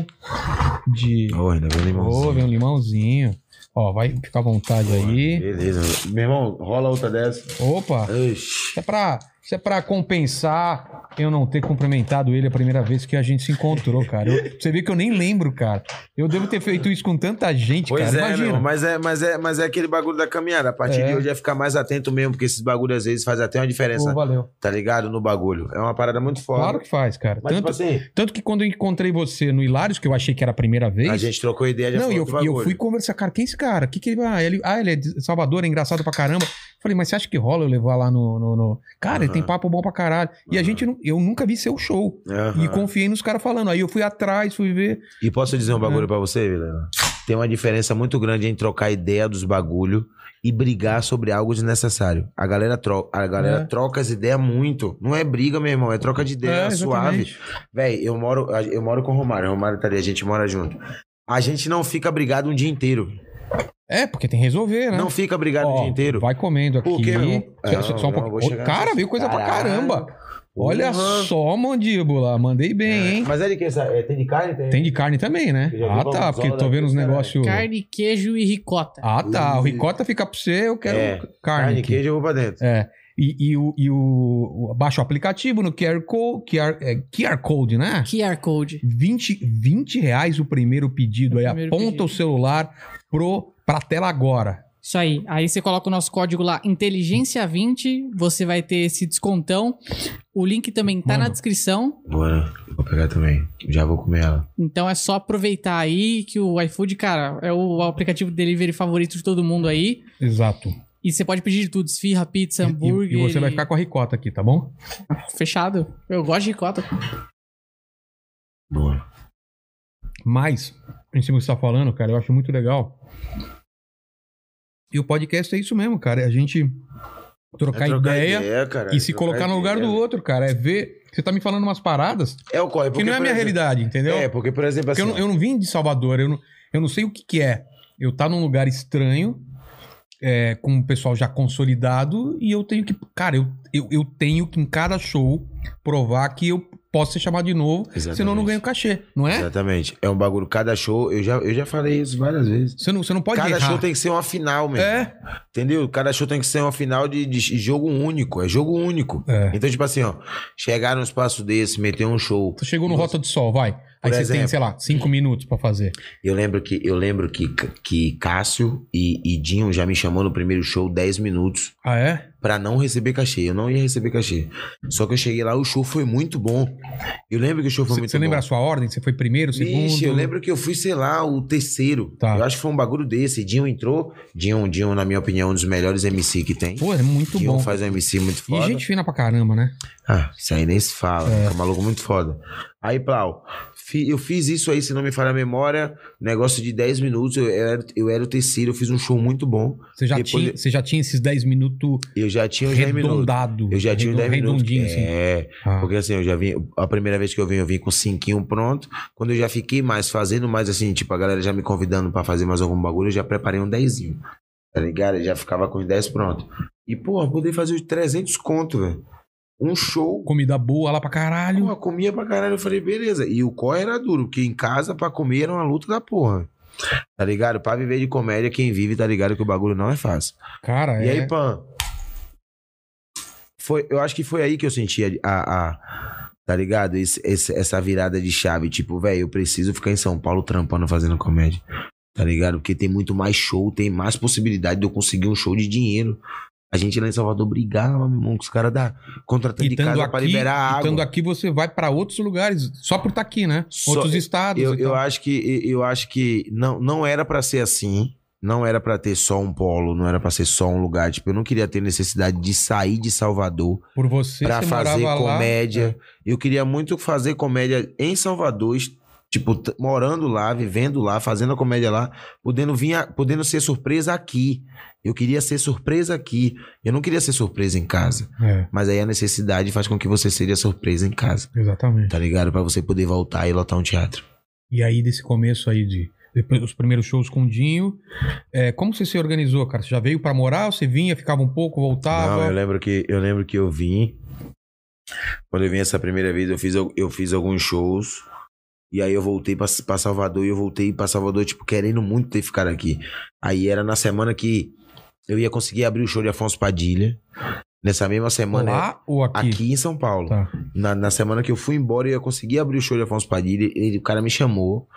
de. Ô, ainda vem Ô, limãozinho. vem um limãozinho. Ó, vai ficar à vontade aí. Beleza. Meu irmão, rola outra dessa. Opa! Ixi. É pra, isso é pra compensar eu não ter cumprimentado ele a primeira vez que a gente se encontrou, cara. Eu- você vê que eu nem lembro, cara. Eu devo ter feito isso com tanta gente, Pois cara. é, meu Imagina. irmão, mas é, mas, é, mas é aquele bagulho da caminhada. A partir É. de hoje é ficar mais atento mesmo, porque esses bagulhos às vezes fazem até uma diferença, Ô, valeu. tá ligado? No bagulho. É uma parada muito foda. Claro que faz, cara. Mas, Tanto, tipo assim, tanto que quando eu encontrei você no Hilários, que eu achei que era a primeira vez. a gente trocou ideia de Não, e eu, eu fui conversar, cara, quem é esse cara? Que que ele, ah, ele, ah, ele é de Salvador, é engraçado pra caramba. Falei, mas você acha que rola eu levar lá no. no- no- Cara, ele tem papo bom pra caralho. E a gente, não- eu nunca vi seu show. E confiei nos caras falando. Aí eu fui atrás, fui ver. E posso dizer um É. bagulho pra você, Vilela? Tem uma diferença muito grande em trocar ideia dos bagulho e brigar sobre algo desnecessário. A galera troca, a galera É. troca as ideias muito. Não é briga, meu irmão, é troca de ideia É, suave. Véi, eu moro, eu moro com o Romário, o Romário tá ali, a gente mora junto. A gente não fica brigado um dia inteiro. É, porque tem que resolver, né? Não fica brigado Ó, um dia inteiro. Vai comendo aqui. Por quê, meu irmão? Só- só, Não, um não, pouco. Ô, cara, veio coisa pra Caralho. caramba. Olha Porra. só, mandíbula. Mandei bem, É, hein? Mas é de que? essa- é, tem de carne? Tem de carne também, né? Ah, tá. Porque tô vendo os negócios. Carne, queijo e ricota. Ah, tá. O ricota fica pra você, eu quero É, carne. Carne, aqui. queijo, eu vou pra dentro. É. E, e o, e o, o- baixa o aplicativo no QR Code, QR, é, QR Code, né? QR Code. 20, 20 reais o primeiro pedido. O aí primeiro aponta pedido. o celular pro, pra tela agora. Isso aí. Aí você coloca o nosso código lá, Inteligência20, você vai ter esse descontão. O link também tá na Mano. descrição. Bora, vou pegar também. Já vou comer ela. Então é só aproveitar aí que o iFood, cara, é o aplicativo de delivery favorito de todo mundo aí. Exato. E você pode pedir de tudo: esfirra, pizza, E- hambúrguer. E, você vai ficar com a ricota aqui, tá bom? Fechado. Eu gosto de ricota. Boa. Mas, em cima do que você tá falando, cara, eu acho muito legal. E o podcast é isso mesmo, cara. É a gente trocar, É trocar ideia, cara, e se colocar no lugar ideia. do outro, cara. É ver. Você tá me falando umas paradas É o corre. que porque, não é a minha exemplo- realidade, entendeu? É, porque, por exemplo, assim. eu, não, eu não vim de Salvador, eu não, eu não sei o que, que é. Eu tá num lugar estranho, é, com o pessoal já consolidado, e eu tenho que. Cara, eu, eu, eu tenho que em cada show provar que eu posso ser chamado de novo, senão eu não Exatamente. ganho cachê, não é? Exatamente. É um bagulho, cada show, eu já, eu já falei isso várias vezes. Você não, você não pode cada errar. show tem que ser uma final, mesmo. É, Entendeu? Cada show tem que ser uma final de, de jogo único. É jogo único. É. Então, tipo assim, ó, chegar num espaço desse, meter um show. você chegou no Rota do Sol, vai. Aí Por você tem, exemplo. sei lá, cinco minutos pra fazer. Eu lembro que eu lembro que, que Cássio e, e Dinho já me chamou no primeiro show 10 minutos Ah, é? pra não receber cachê. Eu não ia receber cachê. Só que eu cheguei lá, o show foi muito bom. Eu lembro que o show foi Você, muito você bom. lembra a sua ordem? Você foi primeiro, segundo? Vixe, eu lembro que eu fui, sei lá, o terceiro. Tá. Eu acho que foi um bagulho desse. Dinho entrou. Dinho, Dinho, na minha opinião, um dos melhores MC que tem. Pô, é muito Dinho bom. faz um MC muito E foda. gente fina pra caramba, né? Ah, isso aí nem se fala. É. É. maluco muito foda. Aí, Plau, eu fiz isso aí, se não me falha a memória, negócio de 10 minutos. Eu era, eu era o terceiro, eu fiz um show muito bom. Você já, Depois tinha, você já tinha esses 10 minutos Eu já tinha os 10 minutos. Eu já tinha os 10 minutos. Assim. É, Ah. porque assim, eu já vim. A primeira vez que eu vim, eu vim com cinquinho pronto. Quando eu já fiquei mais fazendo mais assim, tipo, a galera já me convidando pra fazer mais algum bagulho, eu já preparei um dezinho. Tá ligado? Eu já ficava com os 10 pronto. E, pô, eu poder fazer os 300 conto, velho. Um show. Comida boa lá pra caralho. Porra, comia pra caralho. Eu falei, beleza. E o corre era duro, porque em casa pra comer era uma luta da porra. Tá ligado? Pra viver de comédia, quem vive tá ligado que o bagulho não é fácil. Cara, E é. aí, Pan? Foi, eu acho que foi aí que eu senti a. a- a- tá ligado? Esse- esse- essa virada de chave. Tipo, velho, eu preciso ficar em São Paulo trampando, fazendo comédia. Tá ligado? Porque tem muito mais show, tem mais possibilidade de eu conseguir um show de dinheiro. A gente lá em Salvador brigava, meu irmão, com os caras da contratando de casa pra liberar água. estando aqui, você vai pra outros lugares só por estar aqui, né? Só- Outros estados. Eu, eu acho que eu acho que não, não era pra ser assim. Não era pra ter só um polo, não era pra ser só um lugar. Tipo, eu não queria ter necessidade de sair de Salvador Por você, pra você fazer morava lá, comédia. é. Eu queria muito fazer comédia em Salvador, tipo, morando lá, vivendo lá, fazendo a comédia lá, podendo vir, a- podendo ser surpresa aqui. Eu queria ser surpresa aqui. Eu não queria ser surpresa em casa. É, Mas aí a necessidade faz com que você seja surpresa em casa. exatamente. Tá ligado? Pra você poder voltar e lotar um teatro. E aí, desse começo aí de. Depois dos primeiros shows com o Dinho, é, como você se organizou, cara? Você já veio pra morar? ou Você vinha, ficava um pouco, voltava? Não, eu lembro que eu lembro que eu vim. Quando eu vim essa primeira vez, eu fiz, eu fiz alguns shows. E aí eu voltei pra, pra Salvador e eu voltei pra Salvador, tipo, querendo muito ter ficado aqui. Aí era na semana que eu ia conseguir abrir o show de Afonso Padilha. Nessa mesma semana. Lá ou aqui? Aqui em São Paulo. Tá. Na, na semana que eu fui embora, eu ia conseguir abrir o show de Afonso Padilha. Ele, o cara me chamou.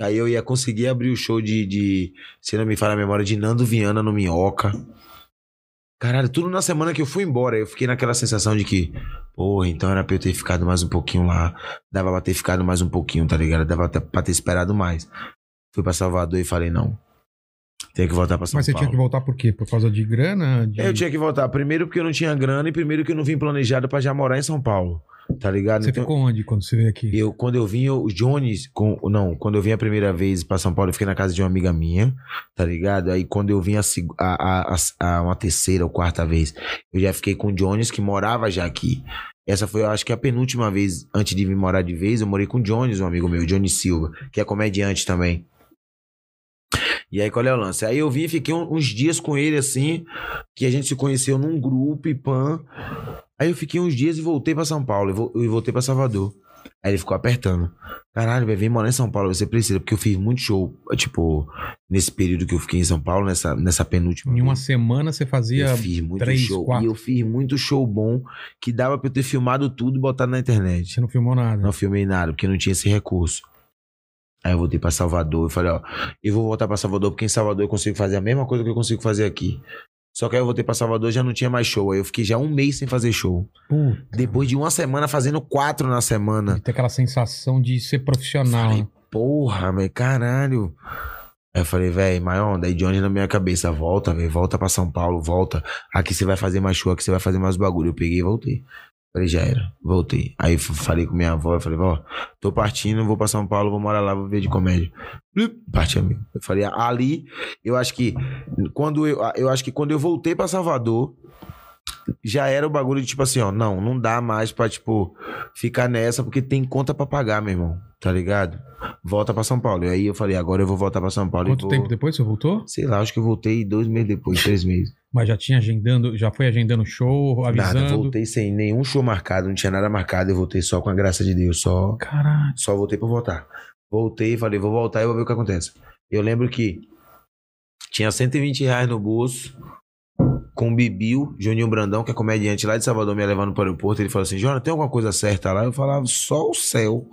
Aí eu ia conseguir abrir o show de, de se não me falha a memória, de Nando Viana no Minhoca. Caralho, tudo na semana que eu fui embora. Eu fiquei naquela sensação de que, porra, então era pra eu ter ficado mais um pouquinho lá. Dava pra ter ficado mais um pouquinho, tá ligado? Dava pra ter esperado mais. Fui pra Salvador e falei, não. Tenho que voltar pra São Mas você Paulo. tinha que voltar por quê? Por causa de grana? De... Eu tinha que voltar. Primeiro porque eu não tinha grana e primeiro que eu não vim planejado pra já morar em São Paulo. Tá ligado? Você Então- ficou onde quando você veio aqui? Eu, quando eu vim, eu- o Jones, com, não, quando eu vim a primeira vez pra São Paulo, eu fiquei na casa de uma amiga minha, tá ligado? Aí quando eu vim a, a, a- a uma terceira ou quarta vez, eu já fiquei com o Jones, que morava já aqui. Essa foi, eu acho que a penúltima vez, antes de vir morar de vez, eu morei com o Jones, um amigo meu, Johnny Silva, que é comediante também. E aí, qual é o lance? Aí eu vim e fiquei uns dias com ele, assim, que a gente se conheceu num grupo e pan. Aí eu fiquei uns dias e voltei pra São Paulo, e vo- voltei pra Salvador. Aí ele ficou apertando. Caralho, vai vir morar em São Paulo, você precisa, porque eu fiz muito show, tipo, nesse período que eu fiquei em São Paulo, nessa, nessa penúltima. Em uma vez. semana você fazia. Eu fiz muito três, show. quatro. E eu fiz muito show bom que dava pra eu ter filmado tudo e botado na internet. Você não filmou nada. Não filmei nada, porque não tinha esse recurso. Aí eu voltei pra Salvador e falei, ó, eu vou voltar pra Salvador porque em Salvador eu consigo fazer a mesma coisa que eu consigo fazer aqui. Só que aí eu voltei pra Salvador já não tinha mais show. Aí eu fiquei já um mês sem fazer show. Puta, Depois de uma semana fazendo quatro na semana. de ter aquela sensação de ser profissional. Falei, né? porra, velho, caralho. Aí eu falei, velho, maior, daí Johnny na minha cabeça, volta, velho, volta pra São Paulo, volta. Aqui você vai fazer mais show, aqui você vai fazer mais bagulho. Eu peguei e voltei. Falei, já era, voltei. Aí falei com minha avó, falei, vó, tô partindo, vou pra São Paulo, vou morar lá, vou ver de comédia. Parti, amigo. Eu falei, ali, eu acho que quando eu, eu acho que quando eu voltei pra Salvador, já era o bagulho de tipo assim, ó, não, não dá mais pra, tipo, ficar nessa, porque tem conta pra pagar, meu irmão, tá ligado? Volta pra São Paulo. E aí eu falei, agora eu vou voltar pra São Paulo. e Quanto vou... tempo depois você voltou? Sei lá, acho que eu voltei dois meses depois, três meses. Mas já tinha agendando, já foi agendando show, avisando. Nada, voltei sem nenhum show marcado, não tinha nada marcado, eu voltei só com a graça de Deus, só, Caralho. só voltei pra voltar. Voltei e falei, vou voltar e vou ver o que acontece. Eu lembro que tinha 120 reais no bolso, com o Bibiu, Juninho Brandão, que é comediante lá de Salvador, me levando para o aeroporto. Ele falou assim: Jona, tem alguma coisa certa lá? Eu falava, só o céu.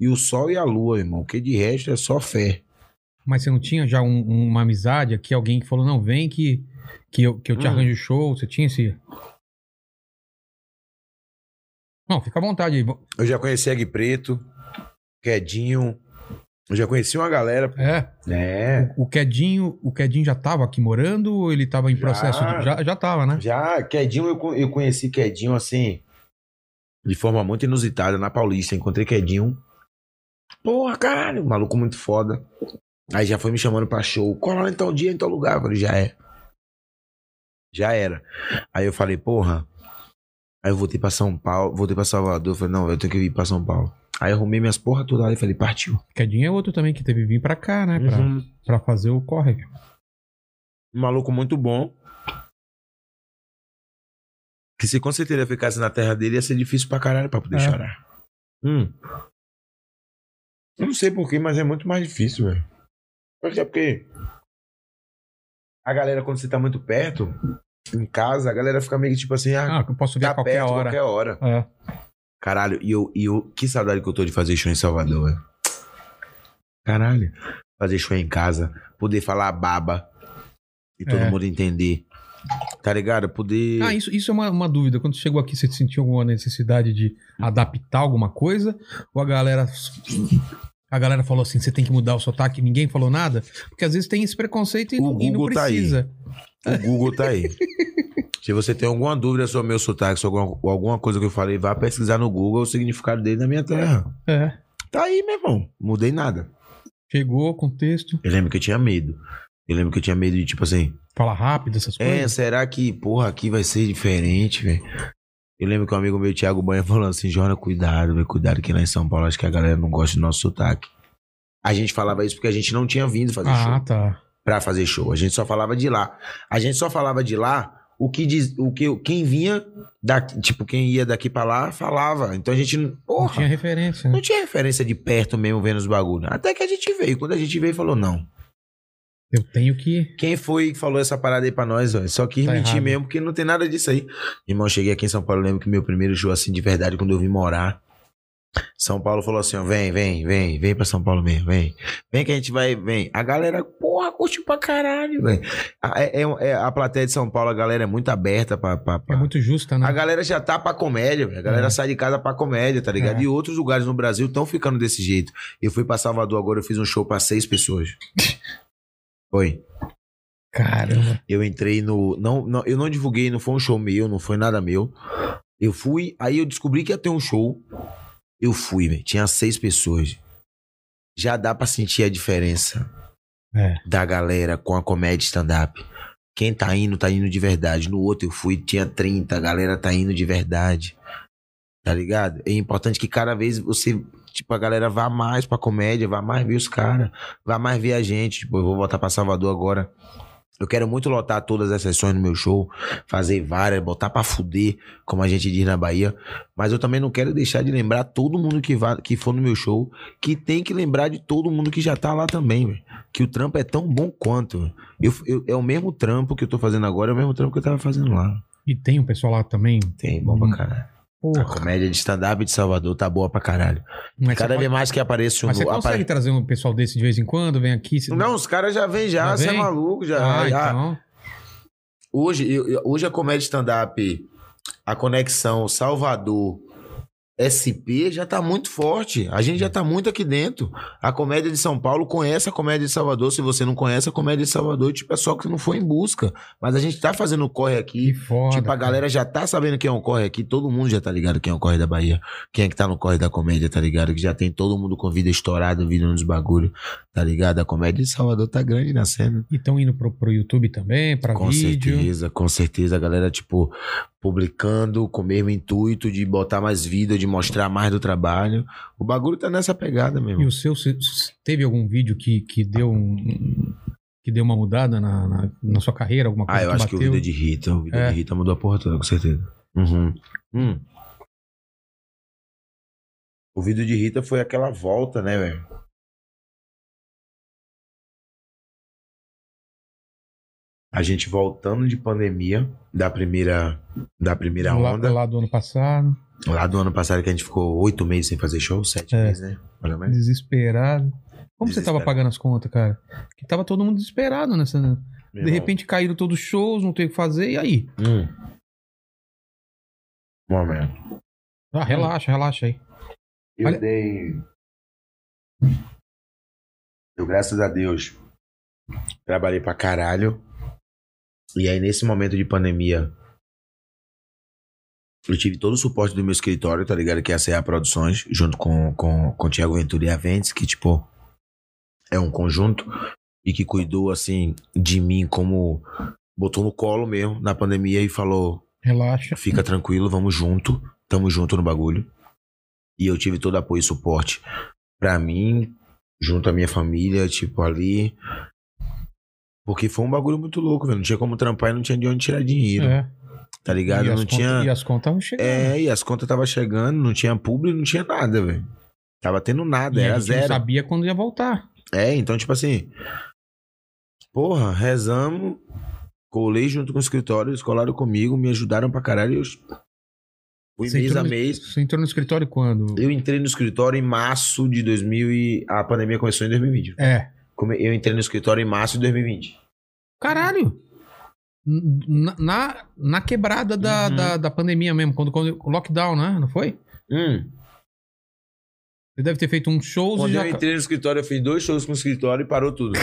E o sol e a lua, irmão, que de resto é só fé. Mas você não tinha já um- uma amizade aqui, alguém que falou, não, vem que, que, eu, que eu te Hum. arranjo show? Você tinha esse. Não, fica à vontade aí. Eu já conheci Egg Preto, Quedinho. Eu já conheci uma galera. É, É. o Quedinho, o Quedinho já tava aqui morando ou ele tava em Já. processo de. Já, já tava, né? Já, Quedinho, eu, eu conheci Quedinho assim, de forma muito inusitada, na Paulista. Encontrei Quedinho. Porra, caralho, maluco muito foda. Aí já foi me chamando pra show. Cola em tal dia, em tal lugar. Eu falei, já é. Já era. Aí eu falei, porra. Aí eu voltei pra São Paulo, voltei pra Salvador. Falei, não, eu tenho que vir pra São Paulo. Aí eu arrumei minhas porra toda lá e falei, partiu. Quedinho é outro também que teve que vir pra cá, né? Pra, Uhum. pra fazer o corre. Um maluco muito bom. Que se com certeza ficasse na terra dele, ia ser difícil pra caralho pra poder É. chorar. Hum. Eu não sei porquê, mas é muito mais difícil, velho. Acho que é porque a galera, quando você tá muito perto, em casa, a galera fica meio que tipo assim, ah, Ah, que eu posso ver tá a qualquer perto hora. qualquer hora. É. Caralho, e eu, e eu, que saudade que eu tô de fazer show em Salvador, velho. Caralho. Fazer show em casa, poder falar baba e todo É. mundo entender. Tá ligado? Poder. Ah, isso, isso é uma, uma dúvida. Quando chegou aqui, você sentiu alguma necessidade de adaptar alguma coisa? Ou a galera. A galera falou assim: você tem que mudar o sotaque, ninguém falou nada? Porque às vezes tem esse preconceito e, O não, e não Google tá aí. precisa. O Google tá aí. Se você tem alguma dúvida sobre meu sotaque, sobre alguma, alguma coisa que eu falei, vá pesquisar no Google o significado dele na minha terra. É. Tá aí, meu irmão. Mudei nada. Chegou, contexto, Eu lembro que eu tinha medo. Eu lembro que eu tinha medo de, tipo assim, fala rápido, essas é, coisas. será que, porra, aqui vai ser diferente, velho? Eu lembro que um amigo meu, Thiago Banha, falou assim, Jona, cuidado, velho, cuidado que lá em São Paulo acho que a galera não gosta do nosso sotaque. A gente falava isso porque a gente não tinha vindo fazer Ah, show. tá. Pra fazer show. A gente só falava de lá. A gente só falava de lá o que diz, o que quem vinha daqui, tipo quem ia daqui pra lá falava. Então a gente não- Não porra, tinha referência, né? não tinha referência de perto mesmo vendo os bagulhos. Até que a gente veio. Quando a gente veio, falou não. Eu tenho que. Quem foi que falou essa parada aí pra nós, ó? Só quis Tá mentir errado. mesmo, porque não tem nada disso aí. Irmão, cheguei aqui em São Paulo, lembro que meu primeiro show, assim, de verdade, quando eu vim morar, São Paulo falou assim, ó, vem, vem, vem, vem pra São Paulo mesmo, vem. Vem que a gente vai, vem. A galera, porra, curtiu pra caralho, velho. A, é, é- é- a plateia de São Paulo, a galera é muito aberta pra... pra- pra- É muito justa, né? A galera já tá pra comédia, velho. A galera É. sai de casa pra comédia, tá ligado? É. E outros lugares no Brasil estão ficando desse jeito. Eu fui pra Salvador agora, eu fiz um show pra seis pessoas. Foi. Caramba. Eu entrei no. Não, não, eu não divulguei, não foi um show meu, não foi nada meu. Eu fui, aí eu descobri que ia ter um show. Eu fui, velho. Tinha seis pessoas. Já dá pra sentir a diferença É. da galera com a comédia stand-up. Quem tá indo, tá indo de verdade. No outro eu fui, tinha 30, a galera tá indo de verdade. Tá ligado? É importante que cada vez você, tipo, a galera vá mais pra comédia, vá mais ver os caras, vá mais ver a gente. Tipo, eu vou voltar pra Salvador agora. Eu quero muito lotar todas as sessões no meu show, fazer várias, botar pra fuder, como a gente diz na Bahia. Mas eu também não quero deixar de lembrar todo mundo que, vá, que for no meu show, que tem que lembrar de todo mundo que já tá lá também. Que o trampo é tão bom quanto. Eu, eu- é o mesmo trampo que eu tô fazendo agora, é o mesmo trampo que eu tava fazendo lá. E tem um pessoal lá também. Tem, bom pra caralho. A Porra. comédia de stand-up de Salvador tá boa pra caralho. Mas Cada vez pode- mais que aparece um. mas você apare- consegue trazer um pessoal desse de vez em quando? Vem aqui? se- Não, os caras já vêm já, Já você é vem? maluco já. Ah, já. então. Hoje, eu- hoje a comédia stand-up, a conexão Salvador, SP já tá muito forte. A gente já tá muito aqui dentro. A comédia de São Paulo conhece a comédia de Salvador. Se você não conhece a comédia de Salvador, tipo, é só que não foi em busca. Mas a gente tá fazendo corre aqui. foda. tipo, a cara. galera já tá sabendo quem é o corre aqui. Todo mundo já tá ligado quem é o corre da Bahia. Quem é que tá no corre da comédia, tá ligado? Que já tem todo mundo com vida estourada, vida nos bagulho, tá ligado? A comédia de Salvador tá grande na cena. E estão indo pro, pro YouTube também, pra Com vídeo. certeza, com certeza. A galera, tipo, publicando com o mesmo intuito de botar mais vida, de mostrar mais do trabalho. O bagulho tá nessa pegada E mesmo. o seu, se- se- teve algum vídeo que, que deu um. que deu uma mudada na, na, na sua carreira? Alguma coisa Ah, eu que acho que o bateu? vídeo de Rita, o vídeo É. de Rita mudou a porra toda, com certeza. Uhum. Hum. O vídeo de Rita foi aquela volta, né, velho? A gente voltando de pandemia da primeira da primeira lá, onda. lá do ano passado. Lá do ano passado que a gente ficou oito meses sem fazer show, sete É. meses, né? Ou menos. Desesperado. Como você tava Desesperado. pagando as contas, cara? Que tava todo mundo desesperado nessa. Meu De irmão. repente caíram todos os shows, não tem o que fazer, e aí? Hum. Momento. Ah, relaxa, relaxa aí. Eu Olha- dei. Eu, graças a Deus, trabalhei pra caralho. E aí, nesse momento de pandemia, eu tive todo o suporte do meu escritório, tá ligado? Que é a CA Produções, junto com, com, com o Thiago Ventura e a Ventes, que, tipo, é um conjunto e que cuidou, assim, de mim como. Botou no colo mesmo na pandemia e falou: Relaxa. Fica tranquilo, vamos junto. Tamo junto no bagulho. E eu tive todo apoio e suporte pra mim, junto à minha família, tipo, ali. Porque foi um bagulho muito louco, velho. Não tinha como trampar e não tinha de onde tirar dinheiro. É. Tá ligado? E as Não contas- tinha. E as contas estavam chegando. É, e as contas tava chegando, não tinha público, não tinha nada, velho. Tava tendo nada, E era a gente não zero. sabia quando ia voltar. É, então, tipo assim. Porra, rezamos, colei junto com o escritório, eles colaram comigo, me ajudaram pra caralho. e Eu fui Você mês a no- mês. Você entrou no escritório quando? Eu entrei no escritório em março de 2000 e a pandemia começou em 2020. É. Eu entrei no escritório em março de 2020. Caralho! Na, na, na quebrada da, Uhum. da, da pandemia mesmo, quando, quando o lockdown, né? Não foi? Hum. Você deve ter feito uns shows Quando e eu já. entrei no escritório, eu fiz dois shows com o escritório e parou tudo.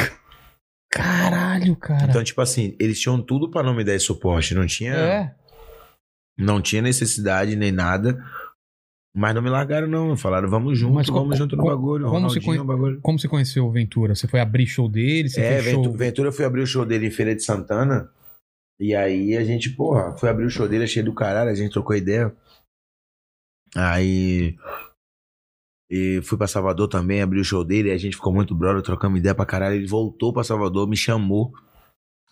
Caralho, cara. Então, tipo assim, eles tinham tudo pra não me dar esse suporte. Não tinha, é. não tinha necessidade nem nada. Mas não me largaram, não. Falaram, vamos junto, Mas vamos junto no bagulho. como se Ronaldinho conhe- bagulho. Como você conheceu o Ventura? Você foi abrir show dele? Você É, fez show... Ventura, Ventura foi abrir o show dele em Feira de Santana. E aí a gente, porra, foi abrir o show dele, achei do caralho, a gente trocou ideia. Aí. E fui pra Salvador também, abri o show dele, e a gente ficou muito brother, trocamos ideia pra caralho. Ele voltou pra Salvador, me chamou.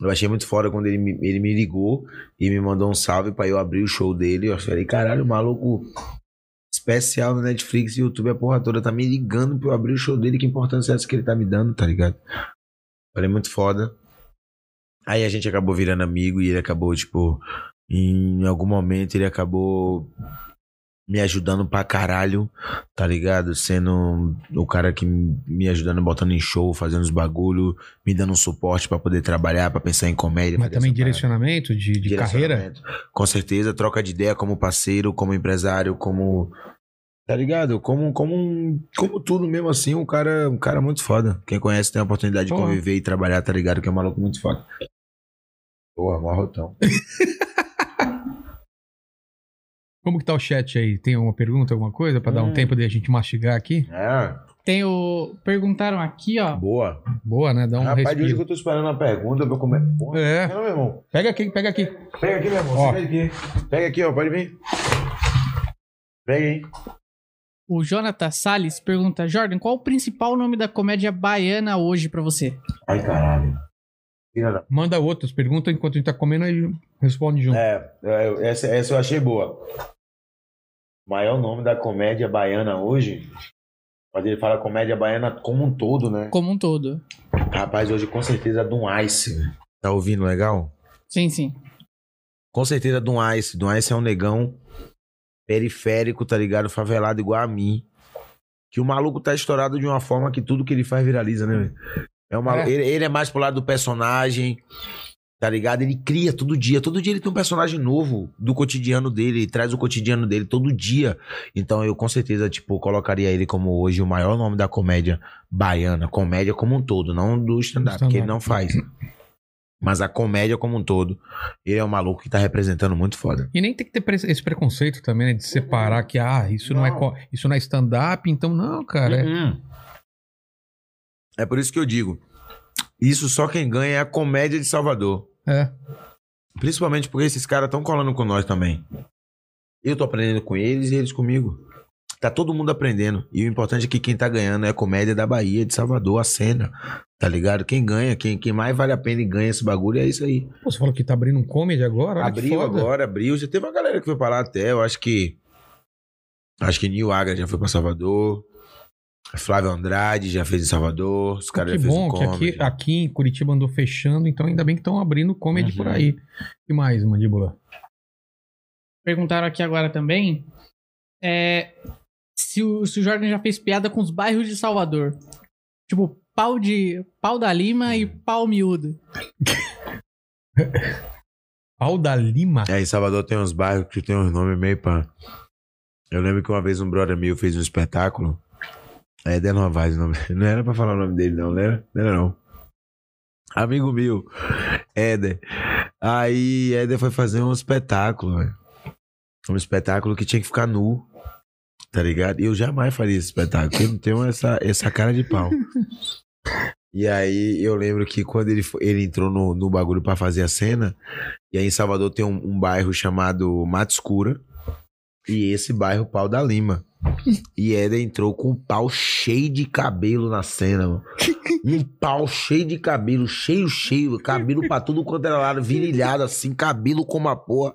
Eu achei muito foda quando ele me, ele me ligou e me mandou um salve pra eu abrir o show dele. Eu falei, caralho, maluco especial no Netflix e YouTube, a porra toda tá me ligando pra eu abrir o show dele. Que importância é essa que ele tá me dando, tá ligado? Falei, muito foda. Aí a gente acabou virando amigo e ele acabou, tipo, em algum momento ele acabou me ajudando pra caralho, tá ligado? Sendo o cara que me ajudando, botando em show, fazendo os bagulho, me dando um suporte pra poder trabalhar, pra pensar em comédia. Mas também direcionamento de, de carreira? Direcionamento. Com certeza, troca de ideia como parceiro, como empresário, como. Tá ligado? Como, como, um- como tudo mesmo assim, um cara, um cara muito foda. Quem conhece tem a oportunidade de Porra. conviver e trabalhar, tá ligado? Que é um maluco muito foda. Porra, mó rotão. Como que tá o chat aí? Tem alguma pergunta, alguma coisa? Pra dar um Hum. tempo de a gente mastigar aqui? É, Tem o. Perguntaram aqui, ó. boa. Boa, né? Dá um Rapaz, de hoje que respiro. eu tô esperando uma pergunta pra comer. Porra, É. Não, meu irmão. Pega aqui, pega aqui. Pega aqui, meu irmão. Ó. Pega aqui. Pega aqui, ó. Pode vir. Pega aí. O Jonathan Salles pergunta: Jordan, qual o principal nome da comédia baiana hoje pra você? Ai, caralho. Manda outras perguntas enquanto a gente tá comendo e responde junto. É, é, essa, essa eu achei boa. O maior nome da comédia baiana hoje. Mas ele fala comédia baiana como um todo, né? Como um todo. Rapaz, hoje com certeza Dum Ice. velho. Tá ouvindo legal? Sim, sim. Com certeza Dum Ice. Dum Ice é um negão periférico, tá ligado? Favelado igual a mim. Que o maluco tá estourado de uma forma que tudo que ele faz viraliza, né? velho? É uma, É. Ele, ele é mais pro lado do personagem, tá ligado? Ele cria todo dia. Todo dia ele tem um personagem novo do cotidiano dele. Ele traz o cotidiano dele todo dia. Então eu com certeza, tipo, colocaria ele como hoje o maior nome da comédia baiana. Comédia como um todo, não do stand-up, que ele não faz. Mas a comédia como um todo. Ele é um maluco que tá representando muito foda. E nem tem que ter esse preconceito também, né? De separar que, ah, isso não, é, Não. co- isso não é stand-up, então não, cara. é- Uhum. É por isso que eu digo. Isso só quem ganha é a comédia de Salvador. É. Principalmente porque esses caras estão colando com nós também. Eu tô aprendendo com eles e eles comigo. Tá todo mundo aprendendo. E o importante é que quem tá ganhando é a comédia da Bahia, de Salvador, a cena. Tá ligado? Quem ganha, quem, quem mais vale a pena e ganha esse bagulho é isso aí. Pô, você falou que tá abrindo um comedy agora? Abriu agora, abriu. Já teve uma galera que foi pra lá até. Eu acho que. Acho que Nil Agra já foi pra Salvador. Flávio Andrade já fez em Salvador. Os caras que já fez bom um que comedy. aqui, aqui em Curitiba andou fechando, então ainda bem que estão abrindo comedy Uhum. por aí. E mais, mandíbula? Perguntaram aqui agora também. É, se, o, se o Jordan já fez piada com os bairros de Salvador. Tipo, pau de. pau da Lima e pau miúdo. Pau da Lima? É, em Salvador tem uns bairros que tem uns nomes meio pá. Eu lembro que uma vez um brother meu fez um espetáculo. É Novaes o nome. Não era pra falar o nome dele, não, não era? Não era não. Amigo meu, Éder. Aí Éder foi fazer um espetáculo, velho. Um espetáculo que tinha que ficar nu. Tá ligado? E eu jamais faria esse espetáculo. porque Eu não tenho essa, essa cara de pau. E aí eu lembro que quando ele, ele entrou no, no bagulho pra fazer a cena, e aí em Salvador tem um, um bairro chamado Mata Escura, E esse bairro Pau da Lima. E Éder entrou com um pau cheio de cabelo na cena, mano. Um pau cheio de cabelo, cheio, cheio. Cabelo pra tudo quanto era lado, virilhado assim, cabelo como a porra.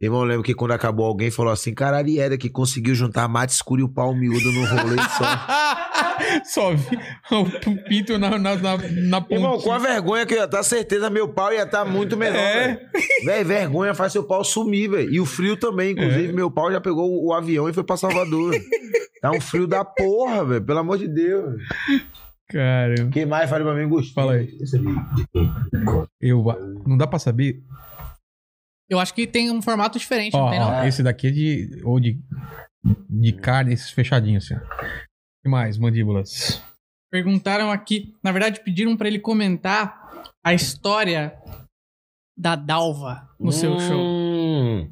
Irmão, lembro que quando acabou alguém falou assim, caralho, e Éder que conseguiu juntar mate escuro e o pau miúdo no rolê só. Só vi o pinto na, na, na, na. Irmão, com a vergonha que eu ia estar, certeza meu pau ia estar muito menor. É. Véi, vergonha faz seu pau sumir, velho. E o frio também, inclusive, meu pau já pegou o, o avião e foi pra Salvador. Tá um frio da porra, velho. Pelo amor de Deus. Cara, Quem mais fala pra mim, Gusto? Fala aí. eu, não dá pra saber. Eu acho que tem um formato diferente, Ó, não tem não? ó, esse daqui é de. Ou de. De carne, esses fechadinhos assim. ó. O que mais? Mandíbulas. Perguntaram aqui, na verdade pediram pra ele comentar a história da Dalva no seu show. Hum.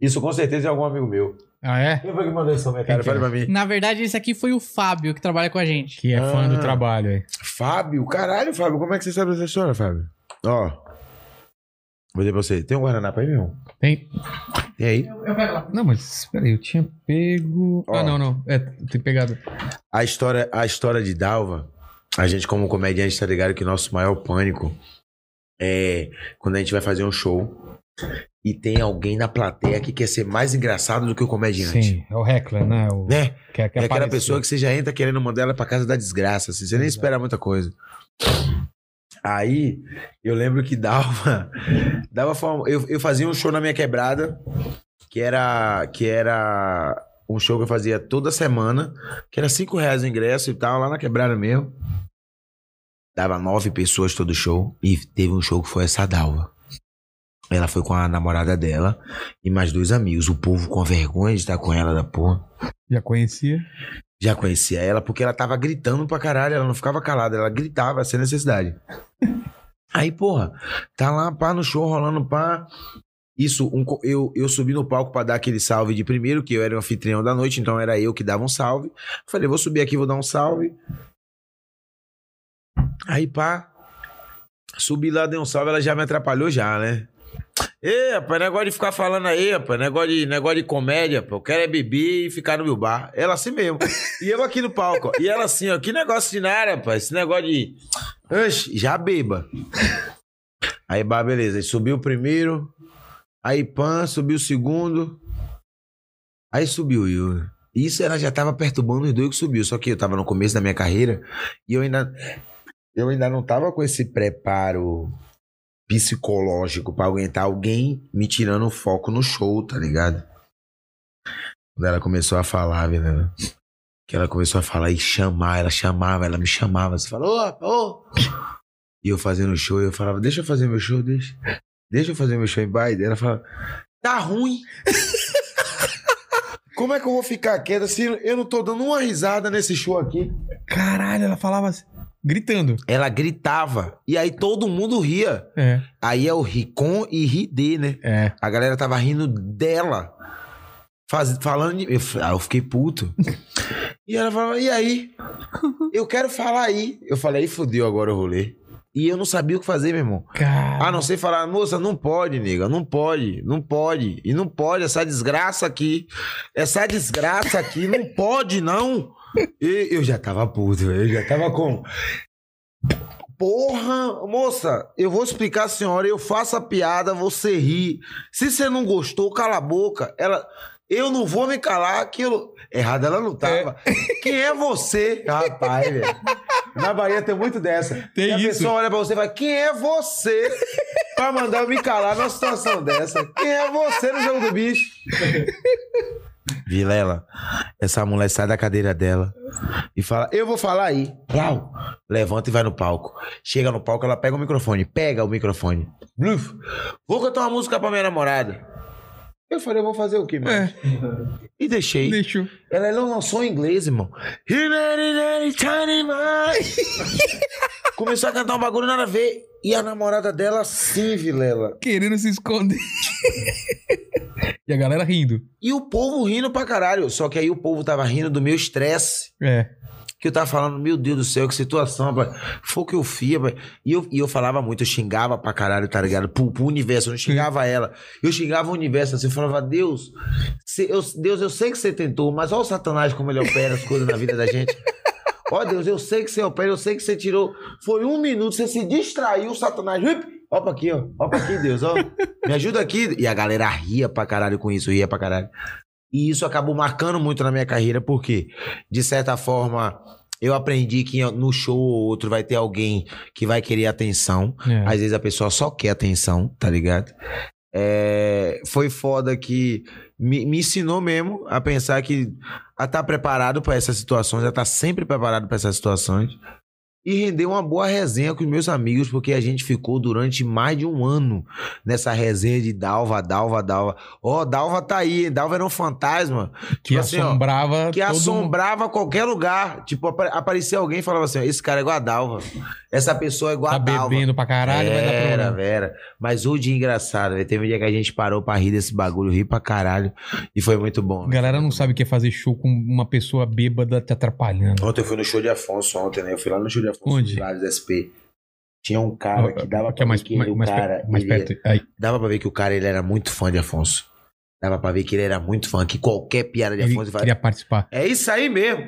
Isso com certeza é algum amigo meu. Ah, é? Quem foi que mandou isso, minha Quem cara? Fale pra mim. Na verdade, esse aqui foi o Fábio que trabalha com a gente. Que é fã Ah. do trabalho aí. Fábio, caralho, Fábio, como é que você sabe dessa história, Fábio? Ó. Vou dizer pra você, tem um Guaraná pra mim, meu? Tem. Tem aí? Eu pego lá. Não, mas espera aí, eu tinha pego. Ó. Ah, não, não. É, tem pegado. A história, a história de Dalva, a gente como comediante tá ligado que o nosso maior pânico é quando a gente vai fazer um show e tem alguém na plateia que quer ser mais engraçado do que o comediante. Sim, é o heckler, né? O, Né? que, que É aquela aparece. pessoa que você já entra querendo mandar ela pra casa da desgraça, assim, você nem espera muita coisa. Aí, eu lembro que dava. dava forma- eu, eu fazia um show na minha quebrada, que era. Que era um show que eu fazia toda semana, que era cinco reais o ingresso e tal, lá na quebrada mesmo. Dava nove pessoas todo show. E teve um show que foi essa Dalva. Ela foi com a namorada dela e mais dois amigos. O povo com vergonha de estar com ela da porra. Já conhecia. Já conhecia ela porque ela tava gritando pra caralho, ela não ficava calada, ela gritava sem necessidade. Aí, porra, tá lá, pá, no show, rolando pá. Isso, um eu, eu subi no palco pra dar aquele salve de primeiro, que eu era o anfitrião da noite, então era eu que dava um salve. Falei, vou subir aqui, vou dar um salve. Aí, pá, subi lá, dei um salve, ela já me atrapalhou já, né? Ê, rapaz, negócio de ficar falando aí, rapaz, negócio de, negócio de comédia, pô. Eu quero é beber e ficar no meu bar. Ela assim mesmo. E eu aqui no palco. E ela assim, ó, que negócio de nada, rapaz. Esse negócio de. Já beba. Aí, bah, beleza. Aí subiu o primeiro. Aí, pan, subiu o segundo. Aí subiu eu. Isso ela já tava perturbando os dois que subiu. Só que eu tava no começo da minha carreira e eu ainda. Eu ainda não tava com esse preparo psicológico pra aguentar alguém me tirando o foco no show, tá ligado? Quando ela começou a falar, velho. Que ela começou a falar e chamar, ela chamava, ela me chamava. Você falou, ô, ô. E eu fazendo show, eu falava, deixa eu fazer meu show, deixa. Deixa eu fazer meu show em baile. Ela falava, tá ruim. Como é que eu vou ficar quieta se eu não tô dando uma risada nesse show aqui? Caralho, ela falava assim, gritando. Ela gritava. E aí todo mundo ria. É. Aí é o ri com e ri de, né? É. A galera tava rindo dela. Faz, falando de. Eu, f- ah, eu fiquei puto. e ela falava, e aí? Eu quero falar aí. Eu falei, aí fudeu agora o rolê. E eu não sabia o que fazer, meu irmão. Cara. A não ser falar, moça, não pode, nega, não pode, não pode. E não pode, essa desgraça aqui. Essa desgraça aqui, não pode, não. E eu já tava puto, eu já tava com. Porra, moça, eu vou explicar a senhora, eu faço a piada, você ri. Se você não gostou, cala a boca. Ela. Eu não vou me calar, aquilo. Errada ela não tava. Quem é você? Rapaz, velho. Na Bahia tem muito dessa. Tem E a isso. pessoa olha pra você e fala: Quem é você pra mandar eu me calar numa situação dessa? Quem é você no jogo do bicho? Vilela, essa mulher sai da cadeira dela e fala: Eu vou falar aí. Plau. Levanta e vai no palco. Chega no palco, ela pega o microfone. Pega o microfone. Bluf. Vou cantar uma música pra minha namorada. Eu falei: Eu vou fazer o quê, mano? É, E deixei. deixou. Ela não lançou em inglês, irmão. Começou a cantar um bagulho nada a ver. E a namorada dela, sim, Vilela. Querendo se esconder. e a galera rindo. E o povo rindo pra caralho. Só que aí o povo tava rindo do meu estresse. É. Que eu tava falando, meu Deus do céu, que situação, rapaz. Foi o que eu fiz, rapaz. E eu, e eu falava muito, eu xingava pra caralho, tá ligado? Pro, pro universo, eu não xingava ela. Eu xingava o universo, assim, eu falava, Deus, se- eu, Deus, eu sei que você tentou, mas olha o Satanás como ele opera as coisas na vida da gente. Ó Deus, eu sei que você opera, eu sei que você tirou. Foi um minuto, você se distraiu, o Satanás. Uip, Ó pra aqui, ó. Ó pra aqui, Deus, ó. Me ajuda aqui. E a galera ria pra caralho com isso, ria pra caralho. E isso acabou marcando muito na minha carreira, porque, de certa forma, eu aprendi que no show ou outro vai ter alguém que vai querer atenção. É. Às vezes a pessoa só quer atenção, tá ligado? É, foi foda que me, me ensinou mesmo a pensar que a estar preparado para essas situações, a estar sempre preparado para essas situações. E rendeu uma boa resenha com os meus amigos, porque a gente ficou durante mais de um ano nessa resenha de Dalva, Dalva, Dalva. Ó, Dalva tá aí, Dalva era um fantasma Que Tipo assim, ó, assombrava. que todo mundo. assombrava qualquer lugar. Tipo, apa- aparecia alguém e falava assim: ó, esse cara é igual a Dalva. Essa pessoa é igual Tá a Dalva. bebendo pra caralho, vai dar Era, problema. Vera. Mas o dia engraçado, velho. Teve um dia que a gente parou pra rir desse bagulho, rir pra caralho. E foi muito bom. A galera não sabe o que é fazer show com uma pessoa bêbada te atrapalhando. Ontem eu fui no show de Afonso, ontem, né? Eu fui lá no show de Afonso, Onde? SP. Tinha um cara que dava é pra mais, ver que mais, o mais cara... mais perto. Dava pra ver que o cara, ele era muito fã de Afonso. Dava pra ver que ele era muito fã, que qualquer piada de Ele Afonso... ele fala, queria participar. É isso aí mesmo.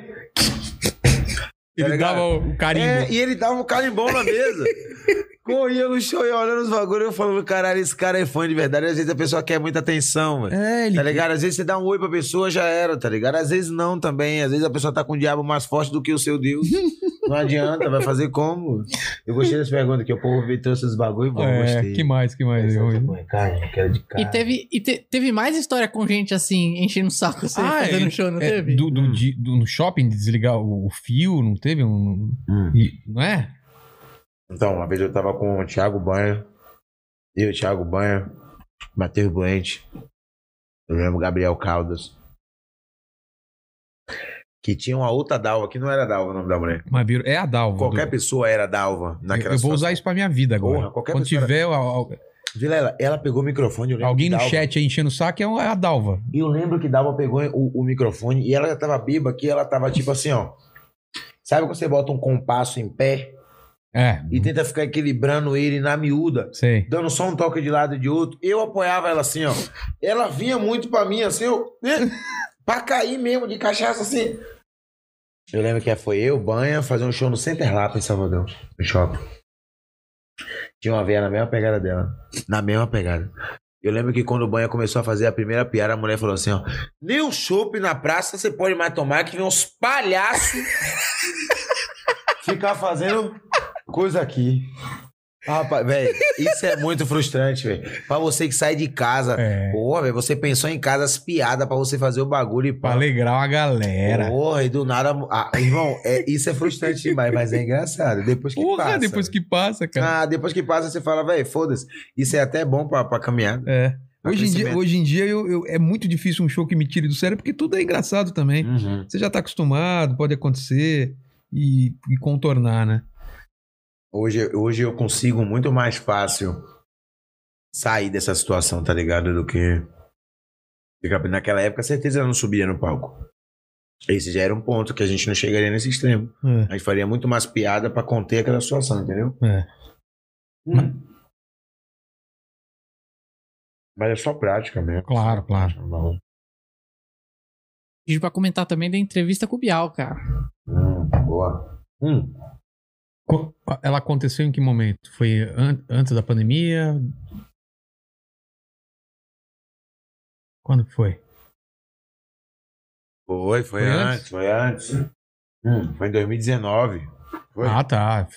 Ele ligado? dava o carimbo. É, e ele dava um carimbão na mesa. Corria no show e olhando os bagulhos, eu falando, caralho, esse cara é fã de verdade. Às vezes a pessoa quer muita atenção, velho. É, ele Tá ligado? Às vezes você dá um oi pra pessoa, já era, tá ligado? Às vezes não também. Às vezes a pessoa tá com o diabo mais forte do que o seu Deus. Não adianta, vai fazer como? Eu gostei dessa pergunta, que o povo veio trouxe esses bagulho, bom, É, gostei. que mais, que mais? Eu- carne, eu quero de carne. E teve, e te- teve mais história com gente assim, enchendo o saco, você Ah, fazendo é, show, não é, teve? Do, do, Hum. de- do- no shopping, de desligar o, o fio, não teve um. Hum. e- não é? Então, uma vez eu tava com o Thiago Banha, eu, Thiago Banha, Matheus Buente, eu lembro Gabriel Caldas. Que tinha uma outra Dalva, que não era Dalva o nome da mulher. Mas virou- é a Dalva. Qualquer do- pessoa era Dalva eu, naquela eu vou usar situação. isso pra minha vida agora. Porra, qualquer Quando pessoa tiver al- Vilela, ela pegou o microfone, eu alguém no chat aí enchendo o saco, é é a Dalva. E eu lembro que Dalva pegou o, o microfone e ela já tava bêbada, que ela tava tipo assim, ó. Sabe quando você bota um compasso em pé É, e tenta ficar equilibrando ele na miúda? sei. dando só um toque de lado e de outro. Eu apoiava ela assim, ó. Ela vinha muito pra mim, assim, eu. né? pra cair mesmo de cachaça, assim. Eu lembro que foi eu, Banha, fazer um show no Center Lapa em Salvador, no shopping. Tinha uma veia na mesma pegada dela. Na mesma pegada. Eu lembro que quando o Banha começou a fazer a primeira piada, a mulher falou assim, ó. Nem um chopp na praça você pode mais tomar, que vem uns palhaços ficar fazendo coisa aqui. Rapaz, velho, isso é muito frustrante, velho. Pra você que sai de casa. É. Porra, velho, você pensou em casa as piadas pra você fazer o bagulho e Pra pá. alegrar uma galera. Porra, e do nada. Ah, irmão, é, isso é frustrante demais, mas é engraçado. Depois que Porra, passa. depois que passa, cara. Ah, depois que passa, você fala, velho, foda-se. Isso é até bom pra, pra caminhada. É. Pra Hoje em dia, hoje em dia eu, eu- é muito difícil um show que me tire do sério, porque tudo é engraçado também. Uhum. Você já tá acostumado, pode acontecer e, e contornar, né? Hoje, hoje eu consigo muito mais fácil sair dessa situação, tá ligado? Do que. Ficar- Naquela época, certeza eu não subia no palco. Esse já era um ponto que a gente não chegaria nesse extremo. A gente faria muito mais piada pra conter aquela situação, entendeu? É. Hum. Mas é só prática mesmo. Claro, claro. Pedi pra comentar também da entrevista com o Bial, cara. Hum, boa. Hum. Ela aconteceu em que momento? Foi an- antes da pandemia? Quando foi? Foi, foi, Foi antes, antes? foi antes. Hum, foi em 2019. Foi. Ah, tá.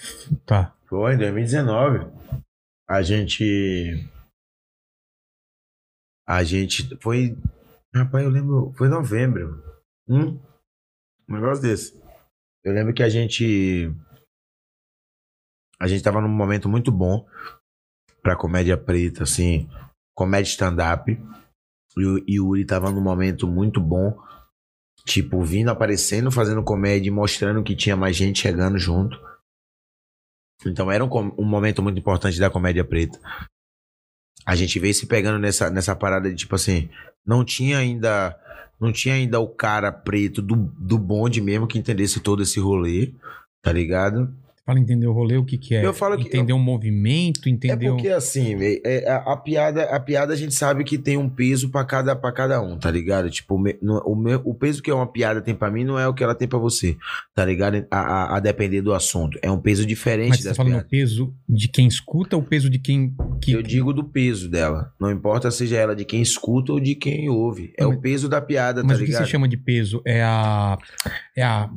Tá. Foi em 2019. A gente. A gente. Foi. Rapaz, eu lembro. Foi em novembro. Hum? Um negócio desse. Eu lembro que a gente. A gente tava num momento muito bom pra comédia preta, assim. Comédia stand-up. E o Yuri tava num momento muito bom. Tipo, vindo aparecendo, fazendo comédia e mostrando que tinha mais gente chegando junto. Então era um, um momento muito importante da comédia preta. A gente veio se pegando nessa, nessa parada de tipo assim, não tinha ainda não tinha ainda o cara preto do, do bonde mesmo que entendesse todo esse rolê, tá ligado? Fala entender o rolê, o que que é? Eu falo que- Entender um movimento, entender É porque assim, véi, é, a, a piada, a piada a gente sabe que tem um peso pra cada, pra cada um, tá ligado? Tipo, o, me- no- o, meu- o peso que uma piada tem pra mim não é o que ela tem pra você, tá ligado? A, a- a depender do assunto. É um peso diferente Mas você tá das falando piadas. o peso de quem escuta ou o peso de quem... Que... Eu digo do peso dela. Não importa seja ela de quem escuta ou de quem ouve. É Mas- o peso da piada, Mas tá o que ligado? você chama de peso? É a... É a...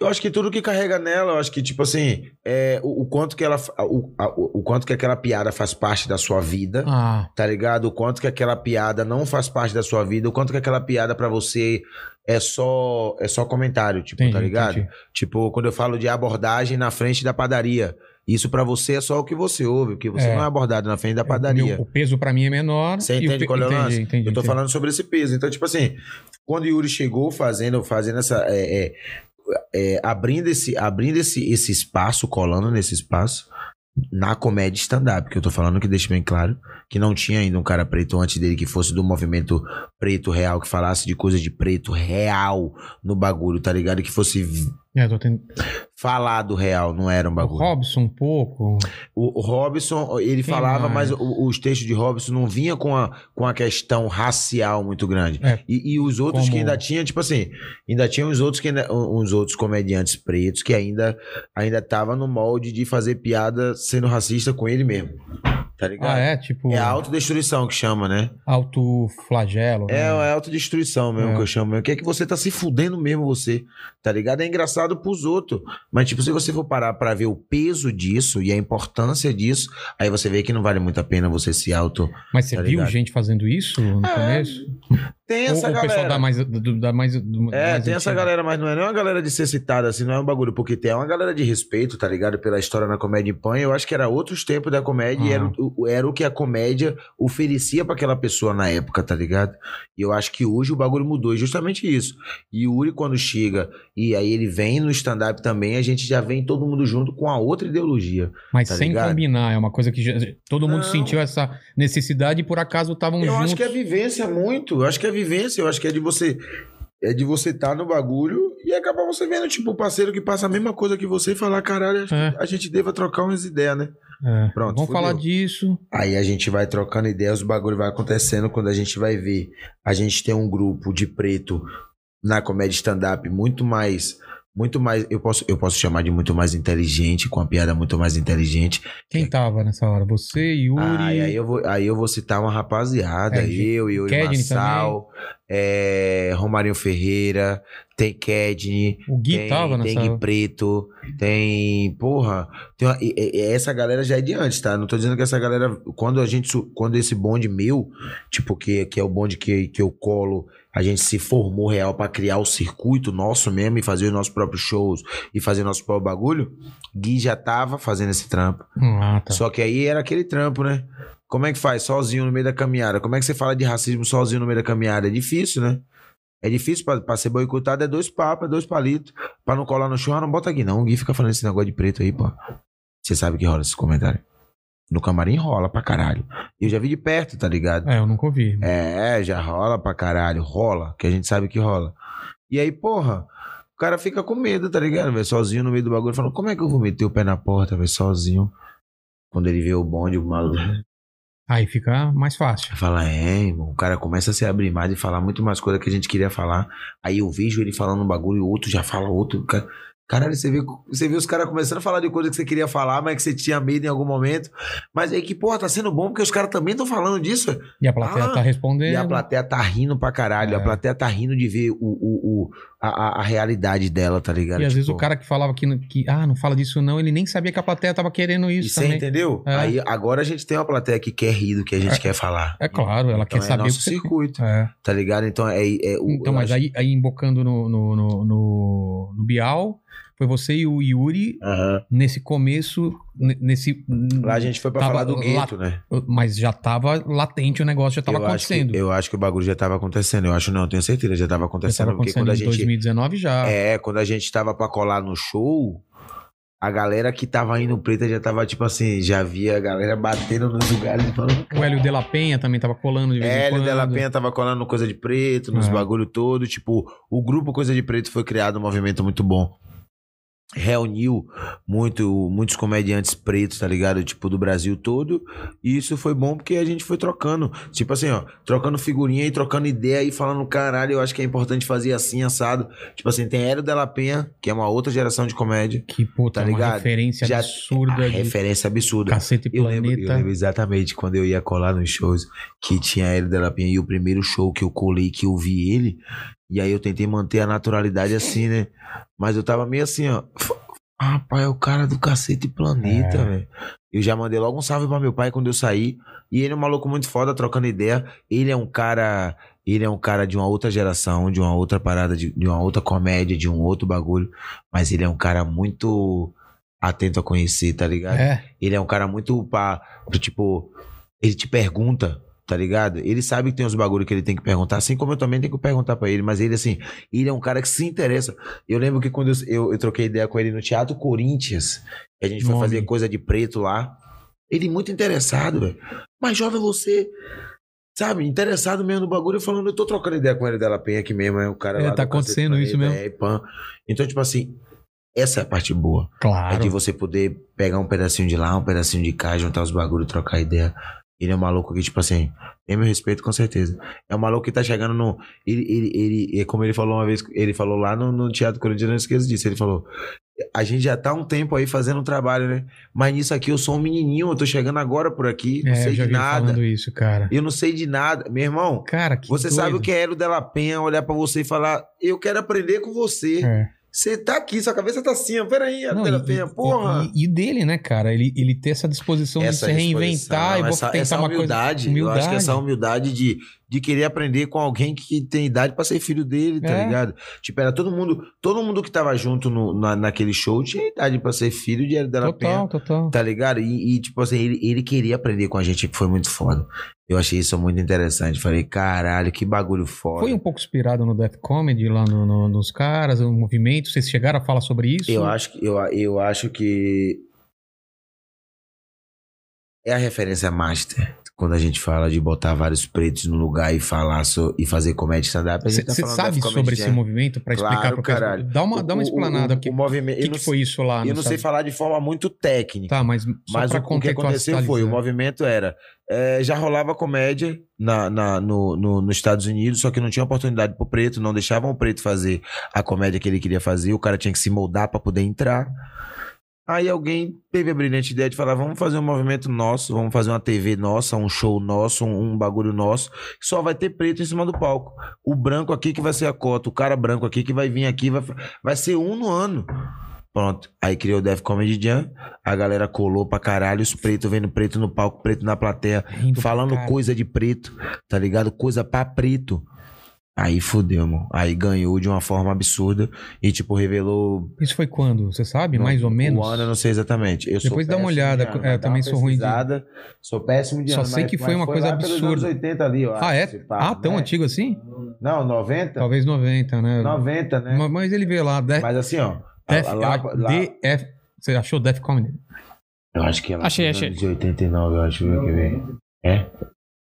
Eu acho que tudo que carrega nela, eu acho que, tipo assim, é o, o quanto que ela. O, a- o, quanto que aquela piada faz parte da sua vida. Ah, Tá ligado? O quanto que aquela piada não faz parte da sua vida, o quanto que aquela piada pra você é só é só comentário, tipo, entendi, tá ligado? entendi. Tipo, quando eu falo de abordagem na frente da padaria, isso pra você é só o que você ouve, porque você É. não é abordado na frente da O padaria. meu- O peso pra mim é menor. Você entende qual é o lance? entendi, eu tô falando sobre esse peso. Então, tipo assim, quando o Yuri chegou fazendo, fazendo essa. é, é, é, abrindo esse, abrindo esse, esse espaço, colando nesse espaço, na comédia stand-up, que eu tô falando que deixa bem claro, que não tinha ainda um cara preto antes dele que fosse do movimento preto real, que falasse de coisa de preto real no bagulho, tá ligado? Que fosse É, tô tendo... falado real, não era um O bagulho. Robson um pouco. O, o Robson, ele Quem falava, mais? mas o- os textos de Robson não vinha com a, com a questão racial muito grande. É. E, e os outros Como- que ainda tinha, tipo assim, ainda tinha uns outros que ainda- uns outros comediantes pretos que ainda ainda tava no molde de fazer piada sendo racista com ele mesmo. Tá ligado? Ah, é? Tipo, É a autodestruição que chama, né? autoflagelo. É, né? é autodestruição mesmo É. que eu chamo. mesmo. Que é que você tá se fudendo mesmo, você. Tá ligado? É engraçado pros outros. Mas, tipo, se você for parar pra ver o peso disso e a importância disso, aí você vê que não vale muito a pena você se auto. Mas você tá viu gente fazendo isso no É, começo? Tem essa ou o pessoal galera. dá mais... do- Dá mais do- É, mais tem essa galera, mas não é nem uma galera de ser citada, assim, não é um bagulho, porque tem uma galera de respeito, tá ligado? Pela história na comédia em pan. Eu acho que era outros tempos da comédia e Ah. era, o- era o que a comédia oferecia pra aquela pessoa na época, tá ligado? E eu acho que hoje o bagulho mudou, e justamente isso. E o Uri, quando chega e aí ele vem no stand-up também, a gente já vem todo mundo junto com a outra ideologia. Mas tá sem ligado? combinar, é uma coisa que já- todo mundo Não. sentiu essa necessidade e por acaso estavam Eu juntos. acho que é vivência muito. Eu acho que é vivência. Eu acho que é de você. É de você estar no bagulho e acabar você vendo, tipo, o parceiro que passa a mesma coisa que você e falar, caralho, acho É. que a gente deva trocar umas ideias, né? É. Pronto, Vamos fudeu. falar disso. Aí a gente vai trocando ideias, o bagulho vai acontecendo. Quando a gente vai ver, a gente tem um grupo de preto na comédia stand-up muito mais. Muito mais. Eu posso, eu posso chamar de muito mais inteligente, com a piada muito mais inteligente. Quem tava nessa hora? Você, Yuri. Ah, aí eu vou, aí eu vou citar uma rapaziada. É, eu, Yuri Kedney Massal, é, Romarinho Ferreira, tem Kedney, o Gui tem, tava nessa tem Gui. Preto, tem. Porra, tem uma- e- e- essa galera já é de antes, tá? Não tô dizendo que essa galera. Quando a gente. Quando esse bonde meu, tipo, que, que é o bonde que, que eu colo, a gente se formou real pra criar o circuito nosso mesmo e fazer os nossos próprios shows e fazer nosso próprio bagulho, Gui já tava fazendo esse trampo. Ah, tá. Só que aí era aquele trampo, né? Como é que faz sozinho no meio da caminhada? Como é que você fala de racismo sozinho no meio da caminhada? É difícil, né? É difícil pra, pra ser boicotado, é dois papos, é dois palitos. Pra não colar no chão, ah, não bota aqui não. O Gui fica falando esse negócio de preto aí, pô. Você sabe que rola esse comentário. No camarim rola pra caralho. Eu já vi de perto, tá ligado? É, eu nunca ouvi. É, já rola pra caralho. Rola, que a gente sabe que rola. E aí, porra, o cara fica com medo, tá ligado, velho? Sozinho no meio do bagulho, falando, como é que eu vou meter o pé na porta, velho, sozinho? Quando ele vê o bonde, o maluco Aí fica mais fácil. fala, é, irmão, o cara começa a se abrir mais e falar muito mais coisa que a gente queria falar. Aí eu vejo ele falando um bagulho e o outro já fala outro. Ca- Caralho, você vê, você vê os caras começando a falar de coisa que você queria falar, mas que você tinha medo em algum momento. Mas aí que, porra, tá sendo bom porque os caras também estão falando disso. E a plateia Ah, tá respondendo. E a plateia tá rindo pra caralho. É. A plateia tá rindo de ver o, o, o- a, a- realidade dela, tá ligado? E às vezes Tipo, o cara que falava que, que, ah, não fala disso não, ele nem sabia que a plateia tava querendo E isso você também. entendeu? É. Aí agora a gente tem uma plateia que quer rir do que a gente quer falar. É claro, ela Então quer é saber o nosso você circuito, É. tá ligado? Então é, é o. Então, mas acho- aí, aí embocando no, no, no, no, no Bial, foi você e o Yuri Aham. nesse começo, nesse... Lá a gente foi pra Tava falar do gueto, né? Mas já tava latente o negócio, já tava eu acontecendo. Acho que, eu acho que o bagulho já tava acontecendo. Eu acho não, tenho certeza, já tava já acontecendo. tava porque acontecendo quando a em gente. 2019 já. É, quando a gente tava pra colar no show, a galera que tava indo preta já tava, tipo assim, já via a galera batendo nos lugares e falando. O Hélio de la Penha também tava colando de vez em Hélio quando. Della Penha tava colando Coisa de Preto, nos É. bagulho todo. Tipo, o grupo Coisa de Preto foi criado um movimento muito bom. Reuniu muito, muitos comediantes pretos, tá ligado? Tipo, do Brasil todo. E isso foi bom porque a gente foi trocando. Tipo assim, ó, trocando figurinha e trocando ideia e falando, caralho, eu acho que é importante fazer assim, assado. Tipo assim, tem Hélio Della Penha, que é uma outra geração de comédia. Que puta, Tá uma ligado? referência Já- absurda de referência absurda. Cacete Eu lembro, eu Planeta. lembro exatamente quando eu ia colar nos shows que tinha ele Della Penha e o primeiro show que eu colei que eu vi ele. E aí eu tentei manter a naturalidade assim, né? Mas eu tava meio assim, ó. Ah, pai, é o cara do cacete planeta, É. velho. Eu já mandei logo um salve pra meu pai quando eu saí. E ele é um maluco muito foda, trocando ideia. Ele é um cara. Ele é um cara de uma outra geração, de uma outra parada, de, de uma outra comédia, de um outro bagulho. Mas ele é um cara muito atento a conhecer, tá ligado? É, Ele é um cara muito pra, tipo, ele te pergunta, tá ligado? Ele sabe que tem uns bagulho que ele tem que perguntar, assim como eu também tenho que perguntar pra ele, mas ele, assim, ele é um cara que se interessa. Eu lembro que quando eu, eu, eu troquei ideia com ele no Teatro Corinthians, a gente foi Nome. fazer coisa de preto lá, ele muito interessado, velho. Mas jovem você, sabe, interessado mesmo no bagulho, falando, eu tô trocando ideia com ele dela Penha aqui mesmo, é o cara É, lá tá acontecendo isso mesmo. É, pã. Então, tipo assim, essa é a parte boa. É claro. de você poder pegar um pedacinho de lá, um pedacinho de cá, juntar os bagulhos, trocar ideia. Ele é um maluco que, tipo assim, tem meu respeito com certeza. É um maluco que tá chegando no. Ele, ele, ele, é como ele falou uma vez, ele falou lá no, no Teatro Corinthians, não esqueço disso. Ele falou: A gente já tá um tempo aí fazendo um trabalho, né? Mas nisso aqui eu sou um menininho, eu tô chegando agora por aqui, não É, sei de nada. falando isso, cara. Eu não sei de nada. Meu irmão, Cara, que você sabe o que é Hélio Della Penha olhar pra você e falar: Eu quero aprender com você. É. Você tá aqui, sua cabeça tá assim, ó. Peraí, Hélio Não, e- porra. E, e dele, né, cara? Ele, ele ter essa disposição essa de se reinventar disposição, e essa, tentar essa uma humildade, coisa. Eu acho que essa humildade de, de querer aprender com alguém que tem idade pra ser filho dele, tá É. ligado? Tipo, era todo mundo, todo mundo que tava junto no, na, naquele show tinha idade pra ser filho de Hélio Della Total, Penha, total. tá ligado? E, e, tipo assim, ele, ele queria aprender com a gente, que foi muito foda. Eu achei isso muito interessante. Falei, caralho, que bagulho foda. Foi um pouco inspirado no Death Comedy lá no- no- nos caras, no movimento. Vocês chegaram a falar sobre isso? Eu acho que eu, eu acho que é a referência master quando a gente fala de botar vários pretos no lugar e falar so, e fazer comédia stand-up. a gente tá Você falando sabe sobre esse movimento pra explicar Claro, pro pessoal? caralho. Dá uma, dá uma explanada. o, O que, o movimento. que, eu que não, foi isso lá? eu não sei Estados- falar de forma muito técnica. Tá, mas Mas o, que aconteceu foi, o movimento era, é, já rolava comédia na, na- no, no- nos Estados Unidos, só que não tinha oportunidade pro preto, não deixavam o preto fazer a comédia que ele queria fazer, o cara tinha que se moldar pra poder entrar. Aí alguém teve a brilhante ideia de falar, vamos fazer um movimento nosso, vamos fazer uma TV nossa, um show nosso, um, um bagulho nosso, só vai ter preto em cima do palco. O branco aqui que vai ser a cota, o cara branco aqui que vai vir aqui, vai, vai ser um no ano. Pronto. Aí criou o Def Comedy Jam, a galera colou pra caralho, os pretos vendo preto no palco, preto na plateia, Rindo falando coisa de preto, tá ligado? Coisa pra preto. Aí fudeu, mano. Aí ganhou de uma forma absurda e, tipo, revelou. Isso foi quando? Você sabe? Mais ou o menos? ano eu não sei exatamente. Eu sou Depois dá uma de olhada. ano, É, mas eu também sou ruim de-. Sou péssimo de Só ano. sei mas- que foi mas uma coisa lá pelos absurda. anos 80 ali, ó. Ah, é? esse papo, ah, tão né? antigo assim? Não, 90? Talvez 90, né? 90, né? Ma- Mas ele veio lá. Death, Mas assim, ó. Death, lá- lá- ah, lá- DF. Você achou Death Comedy? Eu acho que é lá Achei, achei. de 89, eu acho que vem. É?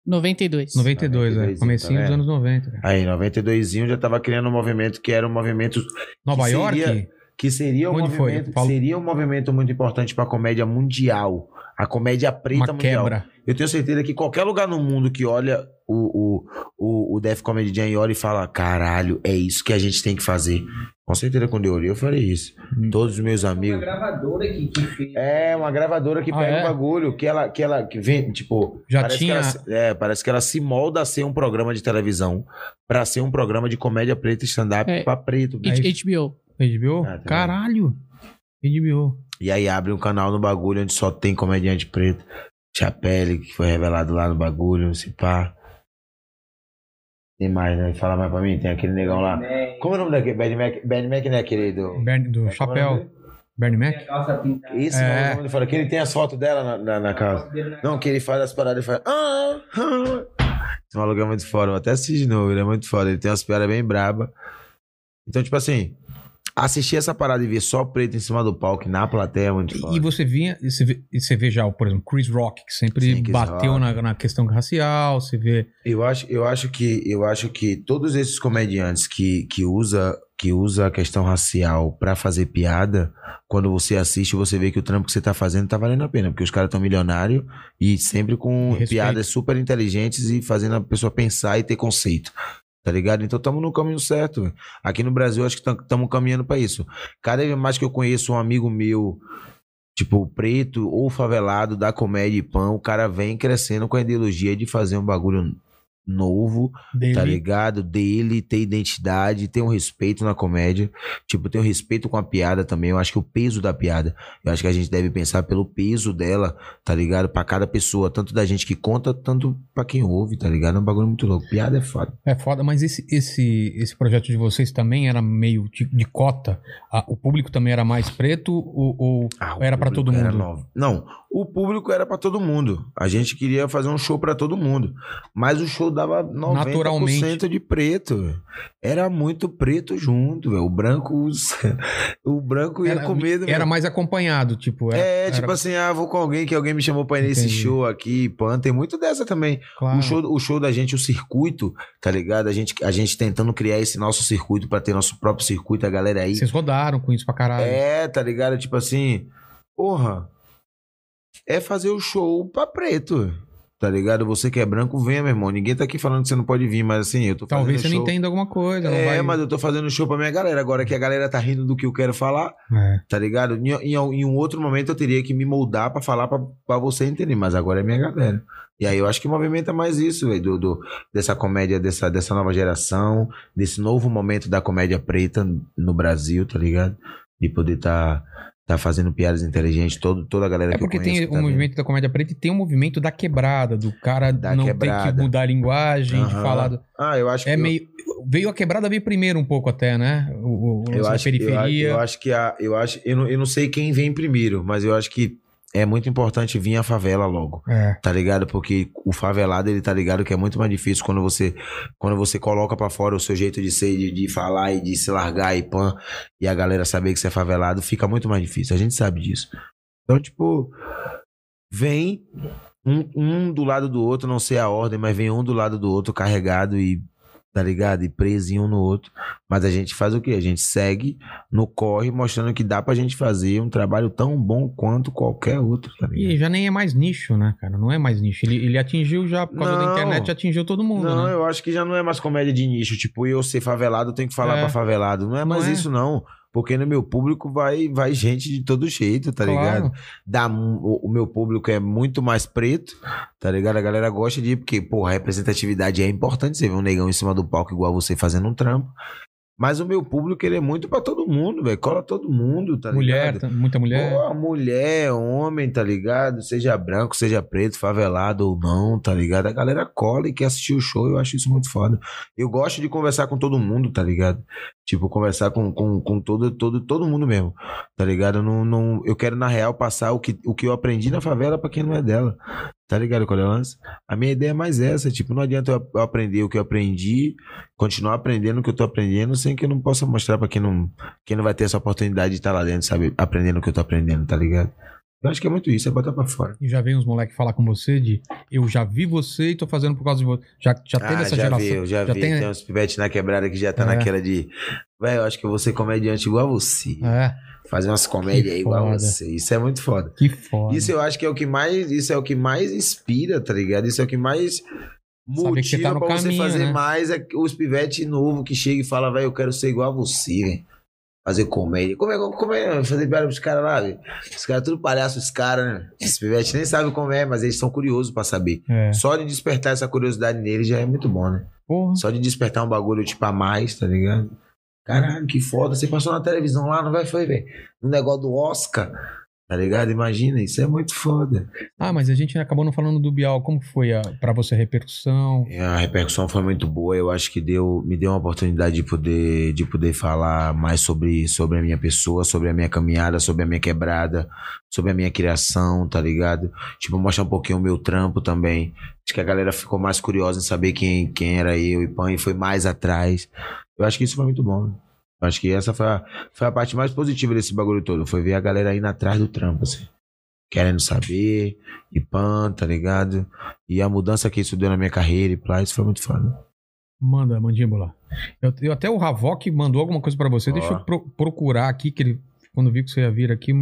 92. 92, é. 92, Comecinho tá dos anos 90. cara. Aí, 92 já tava criando um movimento que era um movimento Nova Que York? seria- que seria um Onde foi? movimento, Paulo? seria um movimento muito importante pra comédia mundial. A comédia preta Uma mundial. quebra. Eu tenho certeza que qualquer lugar no mundo que olha o, o, o, o Def Comedy Jam e olha e fala: caralho, é isso que a gente tem que fazer. Com certeza, quando eu olhei, eu falei isso. Hum. Todos os meus Uma amigos. gravadora que, que fez. É, uma gravadora que Ah, pega é? o bagulho, que ela, que ela que vem, tipo. Já parece tinha- Que ela, se- é, parece que ela se molda a ser um programa de televisão pra ser um programa de comédia preta e stand-up É. pra preto. É H- isso. HBO. HBO? Ah, Caralho! HBO. E aí abre um canal no bagulho onde só tem comediante preto. Chapelle, que foi revelado lá no bagulho, se pá. Tem mais, né? Fala mais pra mim, tem aquele negão lá. Como é o nome daquele? Bad Mac, Bad Mac não é aquele do. Bernie, do é Chapéu. Bernie Mac? Esse É. é. o nome fala que ele tem as fotos dela na, na, na casa. Não, que ele faz as paradas e faz. Ah, ah. Esse maluco é muito foda, vou até assistir de novo, ele é muito foda. Ele tem umas piadas bem braba. Então, tipo assim, assistir essa parada e ver só preto em cima do palco e na plateia é muito foda. E você vinha, e você vê, e você vê já, por exemplo, Chris Rock, que sempre Sim, Chris bateu Rock. na, na questão racial, você vê. Eu acho, eu acho que eu acho que todos esses comediantes que, que usa que usa a questão racial pra fazer piada, quando você assiste, você vê que o trampo que você tá fazendo tá valendo a pena, porque os caras tão milionários e sempre com E respeito. piadas super inteligentes e fazendo a pessoa pensar e ter conceito. Tá ligado? Então estamos no caminho certo. velho. Aqui no Brasil, acho que estamos caminhando pra isso. Cada vez mais que eu conheço um amigo meu, tipo, preto ou favelado da comédia e pão, o cara vem crescendo com a ideologia de fazer um bagulho novo, Dele. tá ligado? Dele, ter identidade, ter um respeito na comédia. Tipo, ter um respeito com a piada também. Eu acho que o peso da piada. Eu acho que a gente deve pensar pelo peso dela, tá ligado? Pra cada pessoa, tanto da gente que conta, tanto pra quem ouve, tá ligado? É um bagulho muito louco. Piada é foda. É foda, mas esse, esse, esse projeto de vocês também era meio de, de cota? Ah, o público também era mais preto ou, ou Ah, era pra todo mundo? novo. Não, o público era pra todo mundo. A gente queria fazer um show pra todo mundo. Mas o show dava 90% Naturalmente. de preto. Era muito preto junto, velho. O branco. o branco ia Era, com medo. era mais acompanhado, tipo. Era, É, era- tipo assim, ah, vou com alguém que alguém me chamou pra ir nesse Entendi. show aqui, pan. Tem muito dessa também. claro. O, show, o show da gente, o circuito, tá ligado? A gente, a gente tentando criar esse nosso circuito pra ter nosso próprio circuito, a galera aí. Vocês rodaram com isso pra caralho. É, tá ligado? Tipo assim, porra, é fazer o show pra preto. Tá ligado? Você que é branco, venha, meu irmão. Ninguém tá aqui falando que você não pode vir, mas assim, eu tô Talvez você fazendo não show. entenda alguma coisa. não É, vai... mas eu tô fazendo show pra minha galera. Agora que a galera tá rindo do que eu quero falar, É. tá ligado? Em, em- em um outro momento eu teria que me moldar pra falar pra, pra você entender, mas agora é minha galera. E aí eu acho que movimenta mais isso, velho, do, do- dessa comédia, dessa, dessa nova geração, desse novo momento da comédia preta no Brasil, tá ligado? De poder tá, tá fazendo piadas inteligentes, todo, toda a galera É que eu porque tem que o tá vendo. movimento da comédia preta e tem o movimento da quebrada, do cara Da não ter quebrada. que mudar a linguagem, de Aham. falar. do- Ah, eu acho que. É eu- meio. Veio a quebrada veio primeiro um pouco até, né? O, o Eu acho, eu, periferia. eu acho que a, eu acho, eu não, eu não sei quem vem primeiro, mas eu acho que é muito importante vir a favela logo. É. Tá ligado? Porque o favelado, ele tá ligado que é muito mais difícil quando você quando você coloca pra fora o seu jeito de ser, de, de falar e de se largar e pan, e a galera saber que você é favelado, fica muito mais difícil. A gente sabe disso. Então, tipo, vem um, um do lado do outro, não sei a ordem, mas vem um do lado do outro carregado e tá ligado? E presinho um no outro. Mas a gente faz o quê? A gente segue no corre, mostrando que dá pra gente fazer um trabalho tão bom quanto qualquer outro, tá ligado? E já nem é mais nicho, né, cara? Não é mais nicho. Ele, ele atingiu já, por causa da Não. internet, atingiu todo mundo, Não, né? eu acho que já não é mais comédia de nicho. Tipo, eu ser favelado, eu tenho que falar É. pra favelado. Não é Não mais é. isso, não. Porque no meu público vai, vai gente de todo jeito, tá Claro. ligado? Dá, o, o meu público é muito mais preto, tá ligado? A galera gosta de ir, porque, porra, representatividade é importante. Você vê um negão em cima do palco igual você fazendo um trampo. Mas o meu público, ele é muito pra todo mundo, velho. Cola todo mundo, tá mulher, ligado? tá- muita mulher. Pô, mulher, homem, tá ligado? Seja branco, seja preto, favelado ou não, tá ligado? A galera cola e quer assistir o show, eu acho isso muito foda. Eu gosto de conversar com todo mundo, tá ligado? Tipo, conversar com, com, com todo, todo, todo mundo mesmo, tá ligado? Eu, não, não, eu quero, na real, passar o que, o que eu aprendi na favela pra quem não é dela, tá ligado qual é? A minha ideia é mais essa, tipo, não adianta eu aprender o que eu aprendi, continuar aprendendo o que eu tô aprendendo, sem que eu não possa mostrar pra quem não, quem não vai ter essa oportunidade de estar lá dentro, sabe? Aprendendo o que eu tô aprendendo, tá ligado? Eu acho que é muito isso, é botar pra fora. E já vem uns moleques falar com você de eu já vi você e tô fazendo por causa de você. Já, já teve ah, essa já geração. vi, eu já, vi. tem- Tem uns pivetes na quebrada que já tá É. naquela de. Velho, eu acho que eu vou ser comediante igual a você. É, Fazer umas comédias Que igual a você. Isso é muito foda. que foda. Isso eu acho que é o que mais. Isso é o que mais inspira, tá ligado? Isso é o que mais. Você tá Motiva no pra você caminho, fazer né? mais é os pivetes novos que chegam e falam, velho, eu quero ser igual a você, velho. Fazer comédia. Como é, como é fazer piada pros caras lá? Os caras tudo palhaço, os caras, né? Esses pivetes nem sabem como é, mas eles são curiosos pra saber. É. Só de despertar essa curiosidade neles já é muito bom, né? Porra. Só de despertar um bagulho tipo a mais, tá ligado? Caralho, que foda. Você passou na televisão lá, não vai? Foi, velho. No negócio do Oscar, tá ligado? Imagina, isso é muito foda. Ah, mas a gente acabou não falando do Bial. Como foi a, pra você a repercussão? E A repercussão foi muito boa. Eu acho que deu, me deu uma oportunidade de poder, de poder falar mais sobre, sobre a minha pessoa, sobre a minha caminhada, sobre a minha quebrada, sobre a minha criação, tá ligado? Tipo, mostrar um pouquinho o meu trampo também. Acho que a galera ficou mais curiosa em saber quem, quem era eu e Pan e foi mais atrás. Eu acho que isso foi muito bom. Acho que essa foi a, foi a parte mais positiva desse bagulho todo. Foi ver a galera indo atrás do trampo, assim. Querendo saber, e pan, tá ligado? E a mudança que isso deu na minha carreira e plá, isso foi muito foda. Manda, mandíbula. Eu, eu- até o Havok mandou alguma coisa pra você. Ó. Deixa eu pro- procurar aqui, que ele, quando viu que você ia vir aqui.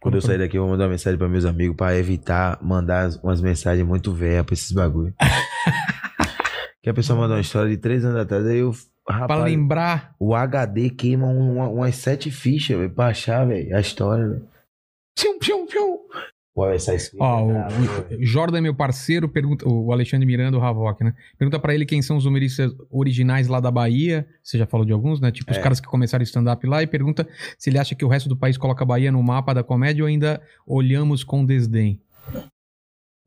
Quando eu sair daqui, eu vou mandar uma mensagem pra meus amigos pra evitar mandar umas mensagens muito velhas pra esses bagulho. que a pessoa mandou uma história de três anos atrás, aí eu. Pra Rapaz, lembrar. o HD queima um- umas sete fichas, velho, pra achar, velho, a história, velho. Pium, pium, pium. Pô, essa. Ó, tá, o, o Jordan é meu parceiro, pergunta, o Alexandre Miranda, o Havok, né? Pergunta pra ele quem são os humoristas originais lá da Bahia. Você já falou de alguns, né? Tipo os É. caras que começaram stand-up lá. E pergunta se ele acha que o resto do país coloca a Bahia no mapa da comédia ou ainda olhamos com desdém.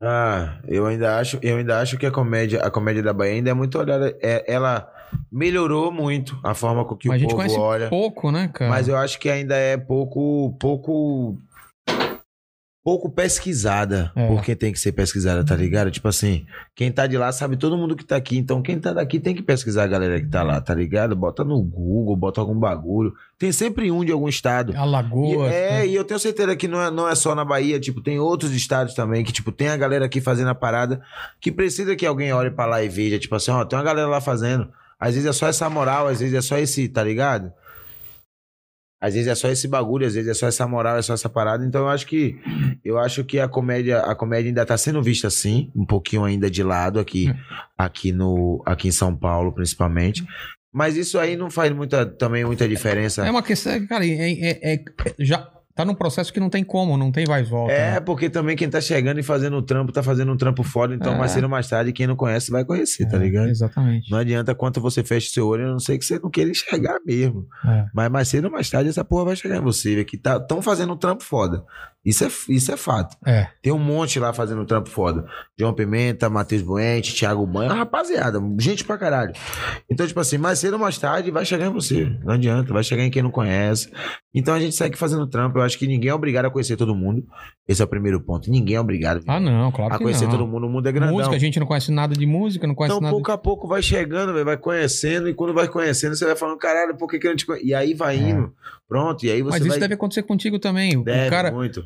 Ah, eu ainda acho, eu ainda acho que a comédia, a comédia da Bahia ainda é muito olhada. É, ela melhorou muito a forma com que Mas a o gente povo conhece olha. pouco, né, cara? Mas eu acho que ainda é pouco, pouco, pouco pesquisada É. por quem tem que ser pesquisada, tá ligado? Tipo assim, quem tá de lá sabe todo mundo que tá aqui, então quem tá daqui tem que pesquisar a galera que tá lá, tá ligado? Bota no Google, bota algum bagulho. Tem sempre um de algum estado. E- Alagoas. é, né? e eu tenho certeza que não é, não é só na Bahia, tipo, tem outros estados também que, tipo, tem a galera aqui fazendo a parada que precisa que alguém olhe pra lá e veja, tipo assim, ó, tem uma galera lá fazendo. Às vezes é só essa moral, às vezes é só esse, tá ligado? Às vezes é só esse bagulho, às vezes é só essa moral, é só essa parada. Então eu acho que eu acho que a comédia, a comédia ainda tá sendo vista assim, um pouquinho ainda de lado aqui, aqui no aqui em São Paulo, principalmente. Mas isso aí não faz muita também muita diferença. É uma questão, cara, é, é- é- já tá num processo que não tem como, não tem vai e volta. É, né? porque também quem tá chegando e fazendo o trampo, tá fazendo um trampo foda, então É. mais cedo ou mais tarde, quem não conhece vai conhecer, tá É, ligado? Exatamente. Não adianta quanto você fecha seu olho, a não sei que você não queira enxergar mesmo. É. Mas mais cedo ou mais tarde essa porra vai chegar em você, que tá, tão fazendo um trampo foda. Isso é, isso é fato. É. Tem um monte lá fazendo trampo foda. João Pimenta, Matheus Buente, Thiago Banha, rapaziada, gente pra caralho. Então, tipo assim, mais cedo ou mais tarde vai chegar em você. Não adianta, vai chegar em quem não conhece. Então a gente segue fazendo trampo. Eu acho que ninguém é obrigado a conhecer todo mundo. Esse é o primeiro ponto. Ninguém é obrigado Ah, não, claro a que conhecer não. todo mundo. O mundo é grandão. Música, a gente não conhece nada de música, não conhece Então, nada. pouco a pouco vai chegando, véio, vai conhecendo, e quando vai conhecendo, você vai falando, caralho, por que, que eu não te conheço? E aí vai indo. Pronto, e aí você É. Mas isso vai. deve acontecer contigo também. O Deve, cara, muito.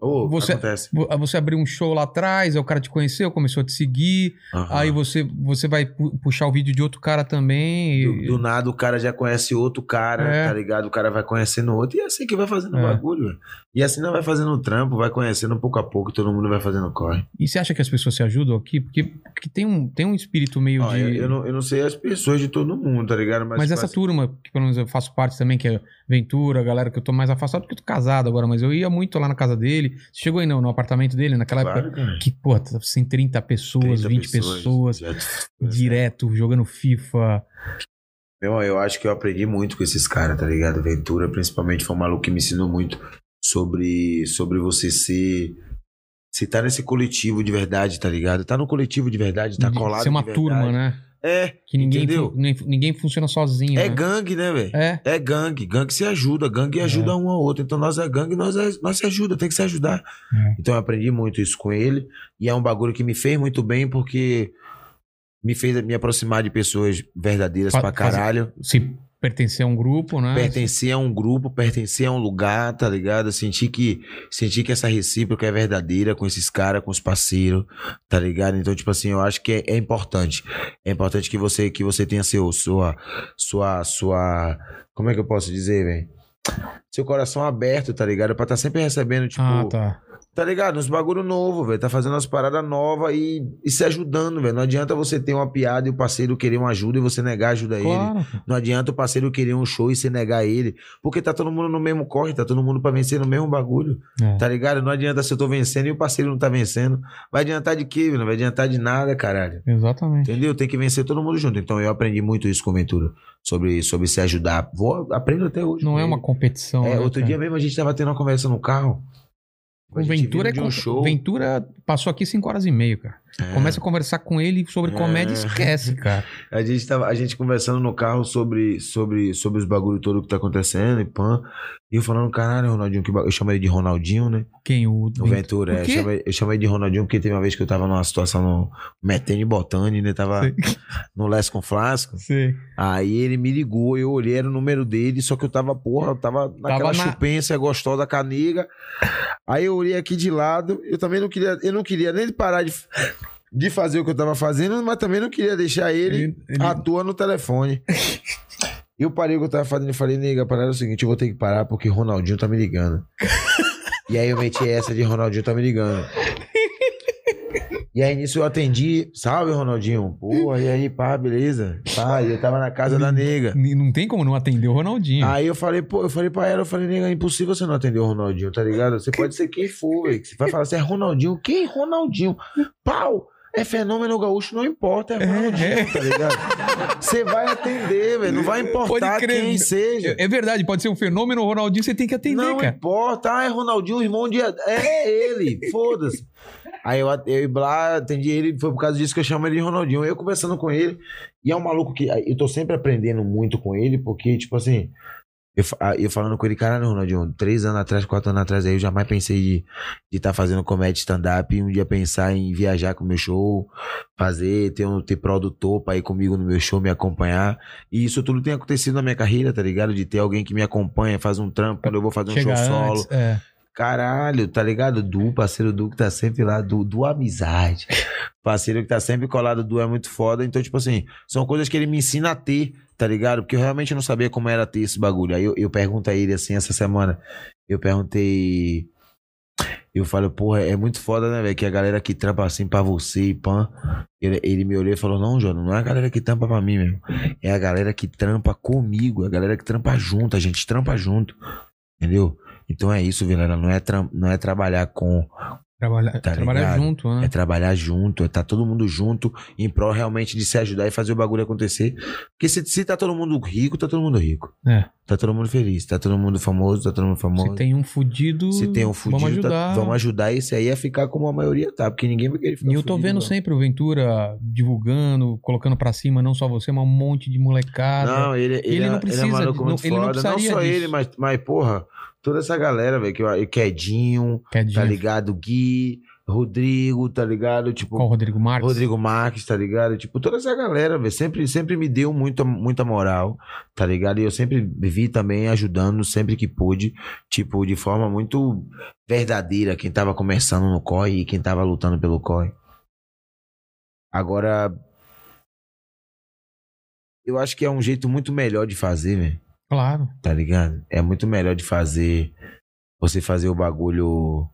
Ô, você- acontece. vo- você abriu um show lá atrás, aí o cara te conheceu, começou a te seguir, Aham. aí você, você vai pu- puxar o vídeo de outro cara também. Do, e- do nada o cara já conhece outro cara, É. tá ligado? O cara vai conhecendo outro, e é assim que vai fazendo o É. bagulho. E assim não vai fazendo trampo, vai conhecendo pouco a pouco, todo mundo vai fazendo corre. E você acha que as pessoas se ajudam aqui? Porque, porque tem, um, tem um espírito meio Ó, de. eu, eu não, eu não sei as pessoas de todo mundo, tá ligado? Mas, tipo essa assim, turma, que pelo menos eu faço parte também, que é Ventura, a galera que eu tô mais afastado, porque eu tô casado agora, mas eu ia muito lá na casa dele. Você chegou aí não, no apartamento dele, naquela claro, época. cara. Que, pô, tá sem 30 pessoas, 30 20 pessoas, já- direto, jogando FIFA. Meu, eu acho que eu aprendi muito com esses caras, tá ligado? Ventura, principalmente, foi um maluco que me ensinou muito sobre, sobre você ser. Se tá nesse coletivo de verdade, tá ligado? Tá no coletivo de verdade, tá colado. ser uma verdade. turma, né? É, Que ninguém, entendeu? fu- ninguém funciona sozinho. É né? gangue, né, velho? É. É gangue. Gangue se ajuda. Gangue ajuda um ao outro. Então nós é gangue, nós, é, nós se ajuda, tem que se ajudar. É. Então eu aprendi muito isso com ele. E é um bagulho que me fez muito bem porque me fez me aproximar de pessoas verdadeiras Fa- pra fazer- caralho. Se pertencer a um grupo, né? Pertencer a um grupo, pertencer a um lugar, tá ligado? Sentir que, sentir que essa recíproca é verdadeira com esses caras, com os parceiros, tá ligado? Então, tipo assim, eu acho que é, é importante. É importante que você, que você tenha seu, sua, sua, sua, como é que eu posso dizer, velho? Seu coração aberto, tá ligado? Pra tá sempre recebendo, tipo, Ah, tá. Tá ligado? Uns bagulho novo, velho. Tá fazendo umas paradas novas e, e se ajudando, velho. Não adianta você ter uma piada e o parceiro querer uma ajuda e você negar ajuda a ele. Claro. Não adianta o parceiro querer um show e você negar ele. Porque tá todo mundo no mesmo corre, tá todo mundo pra vencer no mesmo bagulho. É. Tá ligado? Não adianta se eu tô vencendo e o parceiro não tá vencendo. Vai adiantar de quê, velho? Não vai adiantar de nada, caralho. Exatamente. Entendeu? Tem que vencer todo mundo junto. Então eu aprendi muito isso com o Ventura. Sobre, sobre se ajudar. Vou, aprendo até hoje. Não é ele. uma competição. É, né, outro cara? dia mesmo a gente tava tendo uma conversa no carro. O Ventura é um show. Ventura passou aqui 5 horas e meia, cara. É. Começa a conversar com ele sobre comédia e É. esquece, cara. A gente tava, a gente conversando no carro sobre, sobre, sobre os bagulho todo que tá acontecendo e pã. E eu falando, caralho, Ronaldinho, que ba- eu chamei ele de Ronaldinho, né? Quem? O, O Ventura, Por é. Eu chamei, chamei de Ronaldinho porque teve uma vez que eu tava numa situação no metendo e botando, né? Tava Sei. no Leste com Flasco. Sei. Aí ele me ligou, eu olhei, era o número dele, só que eu tava, porra, eu tava naquela na- chupência gostosa canega. Aí eu olhei aqui de lado, eu também não queria, eu não queria nem parar de, de fazer o que eu tava fazendo, mas também não queria deixar ele, Ele- ele- à toa no telefone. Eu parei o que eu tava fazendo e falei, nega, a parada é o seguinte, eu vou ter que parar porque Ronaldinho tá me ligando. e aí eu meti essa de Ronaldinho tá me ligando. E aí nisso eu atendi, salve Ronaldinho. Porra, e aí, pá, beleza? Pá, eu tava na casa da nega. Não tem como não atender o Ronaldinho. Aí eu falei, pô, eu falei pra ela, eu falei, nega, é impossível você não atender o Ronaldinho, tá ligado? Você pode ser quem for, velho. Você vai falar, você é Ronaldinho, quem é Ronaldinho? Pau! É fenômeno gaúcho, não importa, é Ronaldinho, tá ligado? Você vai atender, velho. Não vai importar quem seja. É, é verdade, pode ser um fenômeno, Ronaldinho você tem que atender, não cara. importa, ah, é Ronaldinho, irmão de. É ele, foda-se. Aí eu, eu Blá atendi ele, foi por causa disso que eu chamo ele de Ronaldinho. Eu conversando com ele, e é um maluco que eu tô sempre aprendendo muito com ele, porque, tipo assim, eu, ah, eu falando com ele, caralho, Ronaldinho, três anos atrás, quatro anos atrás aí, eu jamais pensei de estar tá fazendo comédia stand-up e um dia pensar em viajar com o meu show, fazer, ter, um, ter produtor pra ir comigo no meu show, me acompanhar. E isso tudo tem acontecido na minha carreira, tá ligado? De ter alguém que me acompanha, faz um trampo, quando eu vou fazer um show solo. antes, é. Caralho, tá ligado? Du, parceiro Du que tá sempre lá, do, do amizade. Parceiro que tá sempre colado, Du é muito foda. Então, tipo assim, são coisas que ele me ensina a ter, tá ligado? Porque eu realmente não sabia como era ter esse bagulho. Aí eu, eu pergunto a ele assim, essa semana, eu perguntei. Eu falei, porra, é muito foda, né, velho? Que a galera que trampa assim pra você e pan. Ele, ele me olhou e falou: Não, Jona, não é a galera que trampa pra mim mesmo. É a galera que trampa comigo, é a galera que trampa junto, a gente trampa junto. Entendeu? Então é isso, Vilela. Não é, não é trabalhar com. Trabalhar, Tá trabalhar junto, né? É trabalhar junto, é tá todo mundo junto em prol realmente de se ajudar e fazer o bagulho acontecer. Porque se, se tá todo mundo rico, tá todo mundo rico. É. Tá todo mundo feliz. Tá todo mundo famoso, tá todo mundo famoso. Se tem um fudido, Se tem um fudido, vamos tá- ajudar. vamos ajudar esse aí a ficar como a maioria tá. Porque ninguém vai querer ficar E eu tô fudido, vendo não. sempre o Ventura divulgando, colocando pra cima, não só você, mas um monte de molecada. Não, ele, ele, Ele é, não precisa ele é um muito não- ele não. Não, só disso. ele, mas, mas, porra, toda essa galera, velho, que eu- Quedinho, que é tá ligado? Gui, Rodrigo, tá ligado? Tipo, Qual Rodrigo Marques? Rodrigo Marques, tá ligado? Tipo, toda essa galera, velho, sempre, sempre me deu muita, muita moral, tá ligado? E eu sempre vi também ajudando sempre que pude, tipo, de forma muito verdadeira, quem tava começando no COI e quem tava lutando pelo COI. Agora, eu acho que é um jeito muito melhor de fazer, velho Claro. tá ligado? É muito melhor de fazer você fazer o bagulho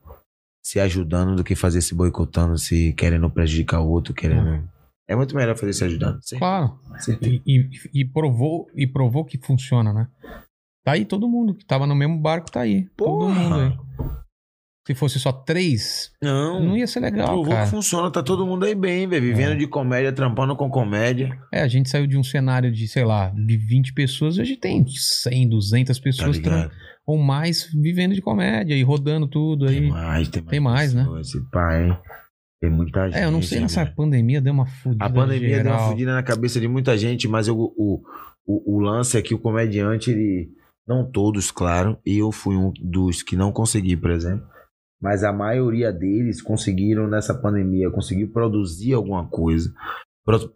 se ajudando do que fazer se boicotando, se querendo prejudicar o outro, querendo. É muito melhor fazer se ajudando. Certeza. Claro. certeza. E, e- e provou, e provou que funciona, né? Tá aí todo mundo que tava no mesmo barco, tá aí. Todo Porra! mundo aí. Se fosse só três, Não. não ia ser legal, Provou cara. que funciona, tá todo mundo aí bem, velho. Vivendo É. de comédia, trampando com comédia. É, a gente saiu de um cenário de, sei lá, de 20 pessoas, hoje tem 100, 200 Tá pessoas ligado? ou mais vivendo de comédia e rodando tudo aí. Tem mais, tem mais. Tem mais, né? Esse pai. Tem muita gente. É, eu não sei, nessa velho. pandemia deu uma fudida A pandemia deu geral. uma fudida na cabeça de muita gente, mas eu- o, o, o lance é que o comediante, ele. Não todos, claro. e Eu fui um dos que não consegui, por exemplo. Mas a maioria deles conseguiram nessa pandemia, conseguiu produzir alguma coisa.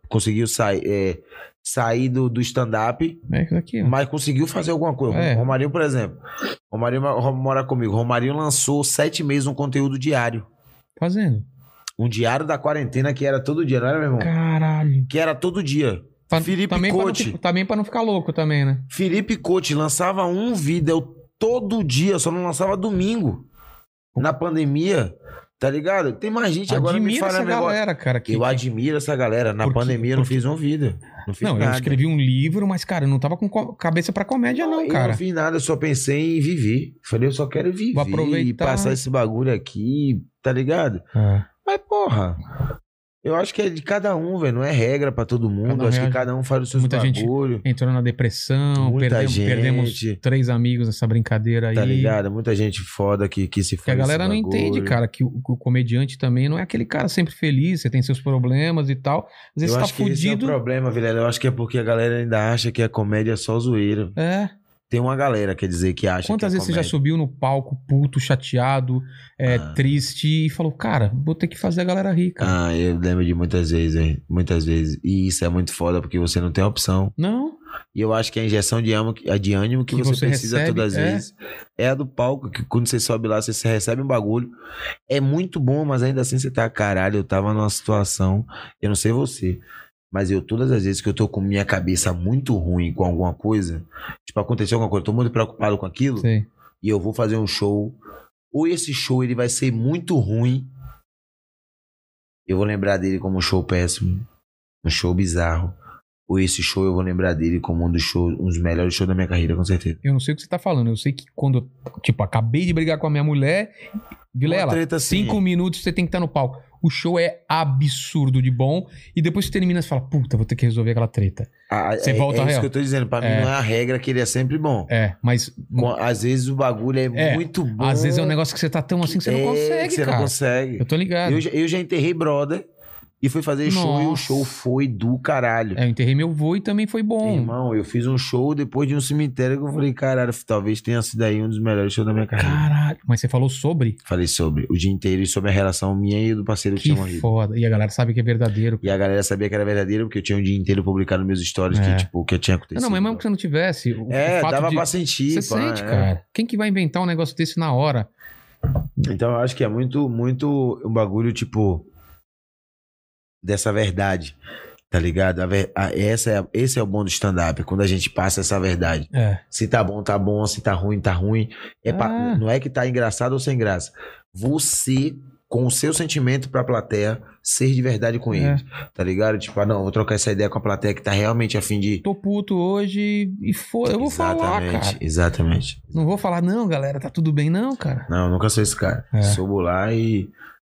Conseguiu sair, é, sair do, do stand-up, É mas conseguiu fazer alguma coisa. É. Romarinho, por exemplo. Romarinho ma- mora comigo. Romarinho lançou sete meses um conteúdo diário. Fazendo. Um diário da quarentena que era todo dia, não era, meu irmão? Caralho. Que era todo dia. Pra- Felipe também pra, não, Cote. fi- também pra não ficar louco também, né? Felipe Cote lançava um vídeo todo dia, só não lançava domingo. Na pandemia, tá ligado? Tem mais gente agora me Admira fala essa negócio. galera, cara. Que, Eu admiro essa galera. Na Porque- pandemia eu não porque- fiz um vídeo. Não fiz Não, eu nada. escrevi um livro, mas, cara, eu não tava com co- cabeça pra comédia, não, eu cara. não fiz nada, eu só pensei em viver. Falei, eu só quero viver Vou e aproveitar. passar esse bagulho aqui, tá ligado? É. Mas, porra, Eu acho que é de cada um, velho. Não é regra pra todo mundo. Cada um acho que reage. cada um faz os seus Muita gente bagulho. Entrou na depressão, Muita perdemos, gente. perdemos três amigos nessa brincadeira aí. Tá ligado? Muita gente foda que, que se Que a galera não entende, cara, que o, que o comediante também não é aquele cara sempre feliz, você tem seus problemas e tal. Às vezes Eu tá acho que esse é o fudido. problema, Vilela. Eu acho que é porque a galera ainda acha que a comédia é só zoeira. É. Tem uma galera, quer dizer, que acha Quantas que é vezes você já comédia. subiu no palco puto, chateado, é, Ah. triste e falou, cara, vou ter que fazer a galera rir, cara. Ah, eu lembro de muitas vezes, hein? Muitas vezes. E isso é muito foda porque você não tem opção. Não, E eu acho que a injeção de ânimo, de ânimo que, Que você, você precisa recebe, todas as é. vezes é a do palco. Que quando você sobe lá, você recebe um bagulho. É muito bom, mas ainda assim você tá, caralho, eu tava numa situação. Eu não sei você. Mas eu, todas as vezes que eu tô com minha cabeça muito ruim com alguma coisa, tipo, aconteceu alguma coisa, eu tô muito preocupado com aquilo, sei. e eu vou fazer um show, ou esse show ele vai ser muito ruim, eu vou lembrar dele como um show péssimo, um show bizarro, ou esse show eu vou lembrar dele como um dos shows, um dos melhores shows da minha carreira, com certeza. Eu não sei o que você tá falando. Eu sei que quando, eu, tipo, acabei de brigar com a minha mulher, Vilela, treta assim. cinco minutos você tem que estar no palco. O show é absurdo de bom. E depois você termina e fala, puta, vou ter que resolver aquela treta. Ah, Você é, volta é real. isso que eu tô dizendo, pra É. mim não é a regra que ele é sempre bom. É, mas Com- Às vezes o bagulho é, É, muito bom. às vezes é um negócio que você tá tão assim que você não É, consegue, que você cara. não consegue. Eu tô ligado. Eu, eu já enterrei brother e fui fazer show e o Nossa. show foi do caralho. É, eu enterrei meu vô e também foi bom. Irmão, eu fiz um show depois de um cemitério que eu falei, caralho, talvez tenha sido aí um dos melhores shows da minha carreira. Caralho. Mas você falou sobre? Falei sobre o dia inteiro e sobre a relação minha e do parceiro que, Que tinha morrido. foda. E a galera sabe que é verdadeiro. E a galera sabia que era verdadeiro porque eu tinha um dia inteiro publicado meus stories É. que, tipo, que tinha acontecido. Não, mas mesmo que você não tivesse, o, É, o fato dava de... pra sentir. Você pá, sente, é. cara. Quem que vai inventar um negócio desse na hora? Então eu acho que é muito, muito um bagulho, tipo, dessa verdade, tá ligado? A ver- a- essa é, esse é o bom do stand-up, quando a gente passa essa verdade. É. Se tá bom, tá bom, se tá ruim, tá ruim. É pra- Ah. não é que tá engraçado ou sem graça. Você, com o seu sentimento pra plateia, ser de verdade com É. eles, tá ligado? Tipo, ah, não, vou trocar essa ideia com a plateia que tá realmente afim de... Tô puto hoje e foi. Eu vou falar, cara. exatamente. Não vou falar, não, galera, tá tudo bem, não, cara. Não, eu nunca sou esse cara. É. Subo lá e,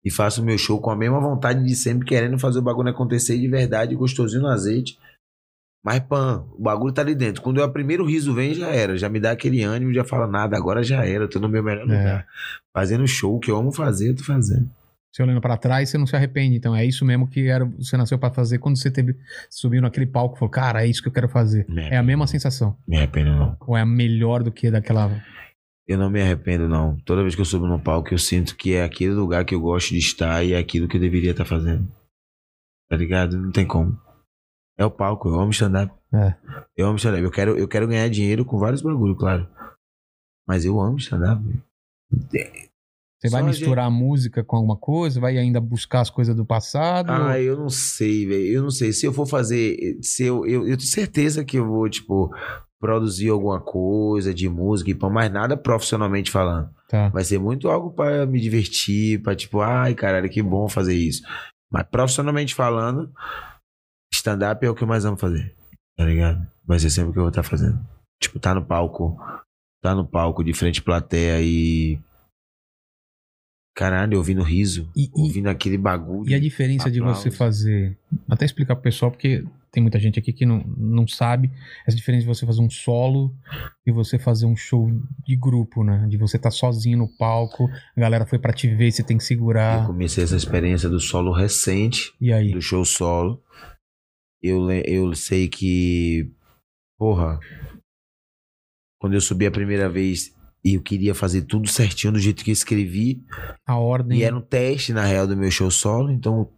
e faço o meu show com a mesma vontade de sempre, querendo fazer o bagulho acontecer de verdade, gostosinho no azeite. Mas, pan, o bagulho tá ali dentro. Quando o primeiro riso vem, já era. Já me dá aquele ânimo, já fala nada, agora já era. Eu tô no meu melhor É. lugar. Fazendo show que eu amo fazer, eu tô fazendo. Você olhando pra trás, você não se arrepende. Então é isso mesmo que era, você nasceu pra fazer. Quando você teve, subiu naquele palco, falou, cara, é isso que eu quero fazer. É a mesma sensação. Me arrependo, não. Ou é melhor do que daquela. Eu não me arrependo, não. Toda vez que eu subo no palco, eu sinto que é aquele lugar que eu gosto de estar e é aquilo que eu deveria estar fazendo. Tá ligado? Não tem como. É o palco, eu amo stand-up. É. Eu amo stand-up. Eu quero, eu quero ganhar dinheiro com vários bagulho, claro. Mas eu amo stand-up. Você vai Só misturar a música com alguma coisa? Vai ainda buscar as coisas do passado? Ah, eu não sei, velho. Eu não sei. Se eu for fazer. Se eu, eu, eu tenho certeza que eu vou, tipo, produzir alguma coisa de música e pão, mas nada profissionalmente falando. Tá. Vai ser muito algo pra me divertir, pra tipo, ai, caralho, que bom fazer isso. Mas profissionalmente falando, stand-up é o que eu mais amo fazer. Tá ligado? Vai ser sempre o que eu vou estar fazendo. Tipo, tá no palco. Tá no palco de frente à plateia e. Caralho, ouvindo riso. E- e- ouvindo aquele bagulho. E a diferença de você Aplausos. fazer. Até explicar pro pessoal, porque tem muita gente aqui que não, não sabe. Essa diferença de você fazer um solo e você fazer um show de grupo, né? De você estar sozinho no palco, a galera foi pra te ver, você tem que Eu segurar. comecei essa experiência do solo recente, E aí? do show solo. Eu, eu sei que, porra, quando eu subi a primeira vez e eu queria fazer tudo certinho do jeito que eu escrevi, A ordem. e era um teste, na real, do meu show solo, então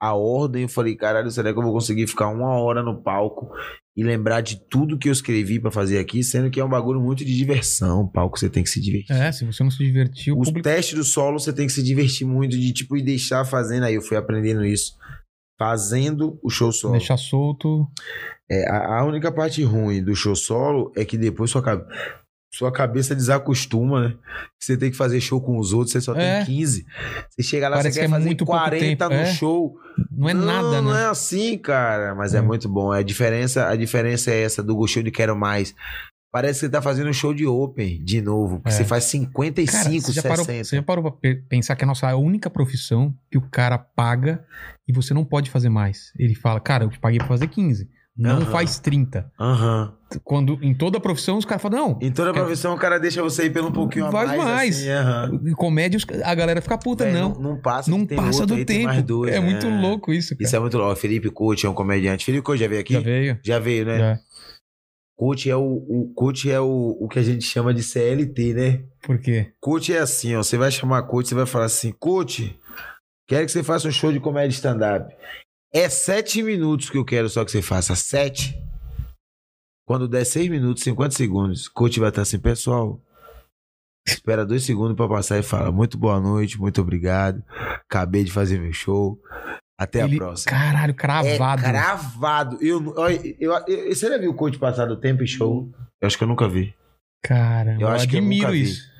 a ordem, eu falei, caralho, será que eu vou conseguir ficar uma hora no palco e lembrar de tudo que eu escrevi pra fazer aqui, sendo que é um bagulho muito de diversão, o palco você tem que se divertir. É, se você não se divertir, o Os público. testes do solo você tem que se divertir muito, de tipo, e deixar fazendo. Aí eu fui aprendendo isso. Fazendo o show solo. Deixar solto. É, a, a única parte ruim do show solo é que depois sua, cabe- sua cabeça desacostuma, né? Você tem que fazer show com os outros, você só É. tem 15. Você chega lá, Parece você que quer é fazer muito pouco 40 tempo, no é. show. Não é nada, Não né? é assim, cara. Mas é, É. muito bom. A diferença, a diferença é essa do gostinho de quero mais. Parece que você tá fazendo um show de open de novo. Porque É. você faz 55, Cara, você já, parou, 60. você já parou pra pe- pensar que a nossa única profissão que o cara paga e você não pode fazer mais. Ele fala, cara, eu te paguei pra fazer 15. Não Aham. faz 30. Aham. Quando em toda profissão os caras falam, não, Em toda profissão, o cara deixa você ir pelo um pouquinho a Faz mais. mais. assim, aham. em comédia a galera fica puta, não. não. Passa, Não passa outro do tempo. mais dois, é né? muito louco isso, cara. Isso é muito louco. Felipe Couto é um comediante. Felipe Couto já veio aqui? Já veio. Já veio, né? Já. Coach é o, o coach é o, o que a gente chama de CLT, né? Por quê? Coach é assim, ó. Você vai chamar coach, você vai falar assim, coach, quero que você faça um show de comédia stand-up. É sete minutos que eu quero só que você faça. Sete. Quando der seis minutos, 50 segundos, coach vai estar assim, pessoal. Espera dois segundos pra passar e fala: Muito boa noite, muito obrigado. Acabei de fazer meu show. Até Ele- a próxima. Caralho, É cravado. cravado. Eu, olha, eu, eu- você já viu o coach passar do tempo em show? Eu acho que eu nunca vi. Caramba, Eu eu, acho que eu admiro nunca vi. isso.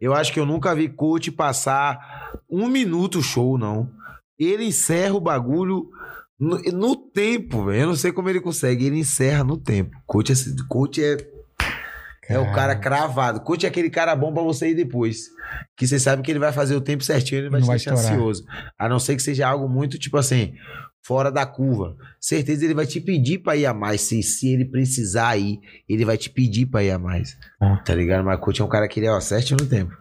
Eu acho que eu nunca vi coach passar um minuto show, não. Ele encerra o bagulho no, no tempo, velho. Eu não sei como ele consegue. Ele encerra no tempo. Coach é, coach é, é o cara cravado. Coach é aquele cara bom pra você ir depois. Que você sabe que ele vai fazer o tempo certinho, ele vai Não te vai deixar estourar. ansioso. A não ser que seja algo muito, tipo assim, fora da curva. Certeza ele vai te pedir pra ir a mais. Se, se ele precisar ir, ele vai te pedir pra ir a mais. Ah. Tá ligado? Mas coach é um cara que ele é, ó, certinho no tempo.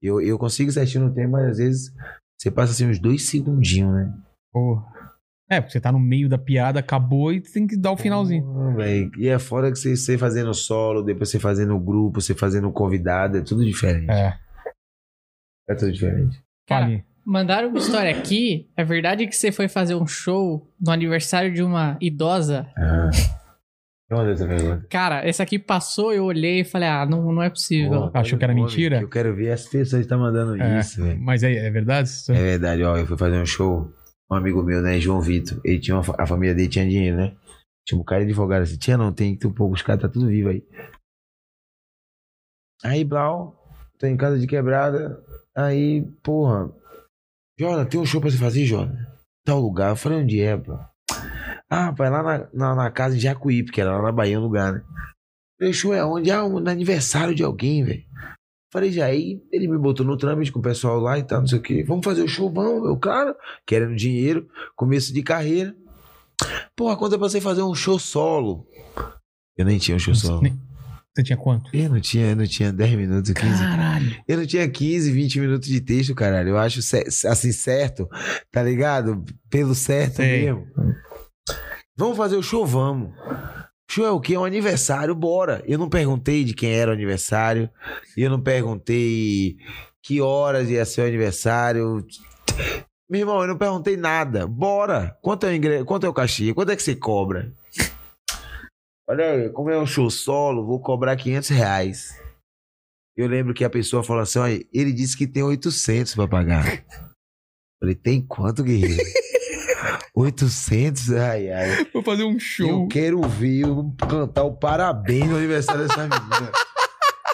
Eu, eu consigo certinho no tempo, mas às vezes você passa assim uns dois segundinhos, né? Porra. É, porque você tá no meio da piada, acabou e tem que dar o finalzinho. E é fora que você, você fazendo solo, depois você fazendo grupo, você fazendo convidado, é tudo diferente. É, É, tudo diferente. Cara, fale. Mandaram uma história aqui. É verdade que você foi fazer um show no aniversário de uma idosa? Ah. Essa pergunta? Cara, essa aqui passou, eu olhei e falei, ah, não, não é possível. Pô, Achou que era mentira? que Eu quero ver as pessoas que estão mandando É, isso, velho. Mas é, é verdade? isso? É verdade, ó. Eu fui fazer um show. Um amigo meu, né? João Vitor. Ele tinha uma, a família dele tinha dinheiro, né? Tinha um cara de advogado assim. Tinha não, tem que ter um pouco. Os caras tá tudo vivo aí. Aí, Blau, tô em casa de quebrada. Aí, porra. Jona, tem um show pra você fazer, Jona? Tal lugar. Eu falei, onde é, pô? Ah, vai lá na, na, na casa de Jacuípe, que era lá na Bahia, um lugar, né? Show é onde? Ah, um- no aniversário de alguém, velho. Falei, já aí, ele me botou no trâmite com o pessoal lá e tal, não sei o quê. Vamos fazer o show, vamos, eu, claro, querendo dinheiro, começo de carreira. Porra, quanto é pra você fazer um show solo? Eu nem tinha um show solo. Você tinha quanto? Eu não tinha, eu não tinha 10 minutos, 15. Caralho. Eu não tinha 15, 20 minutos de texto, caralho. Eu acho assim certo, tá ligado? Pelo certo Sei. mesmo. Vamos fazer o show, vamos. Show é o quê? É um aniversário, bora. Eu não perguntei de quem era o aniversário. Eu não perguntei que horas ia ser o aniversário. Meu irmão, eu não perguntei nada. Bora. Quanto é o, ingre... Quanto é o cachê? Quanto é que você cobra? Olha aí, como é um show solo, vou cobrar 500 reais. Eu lembro que a pessoa falou assim: olha, ele disse que tem 800 pra pagar. Falei, tem quanto, guerreiro? 800? Ai, ai. Vou fazer um show. Eu quero ver eu cantar o parabéns no aniversário dessa menina.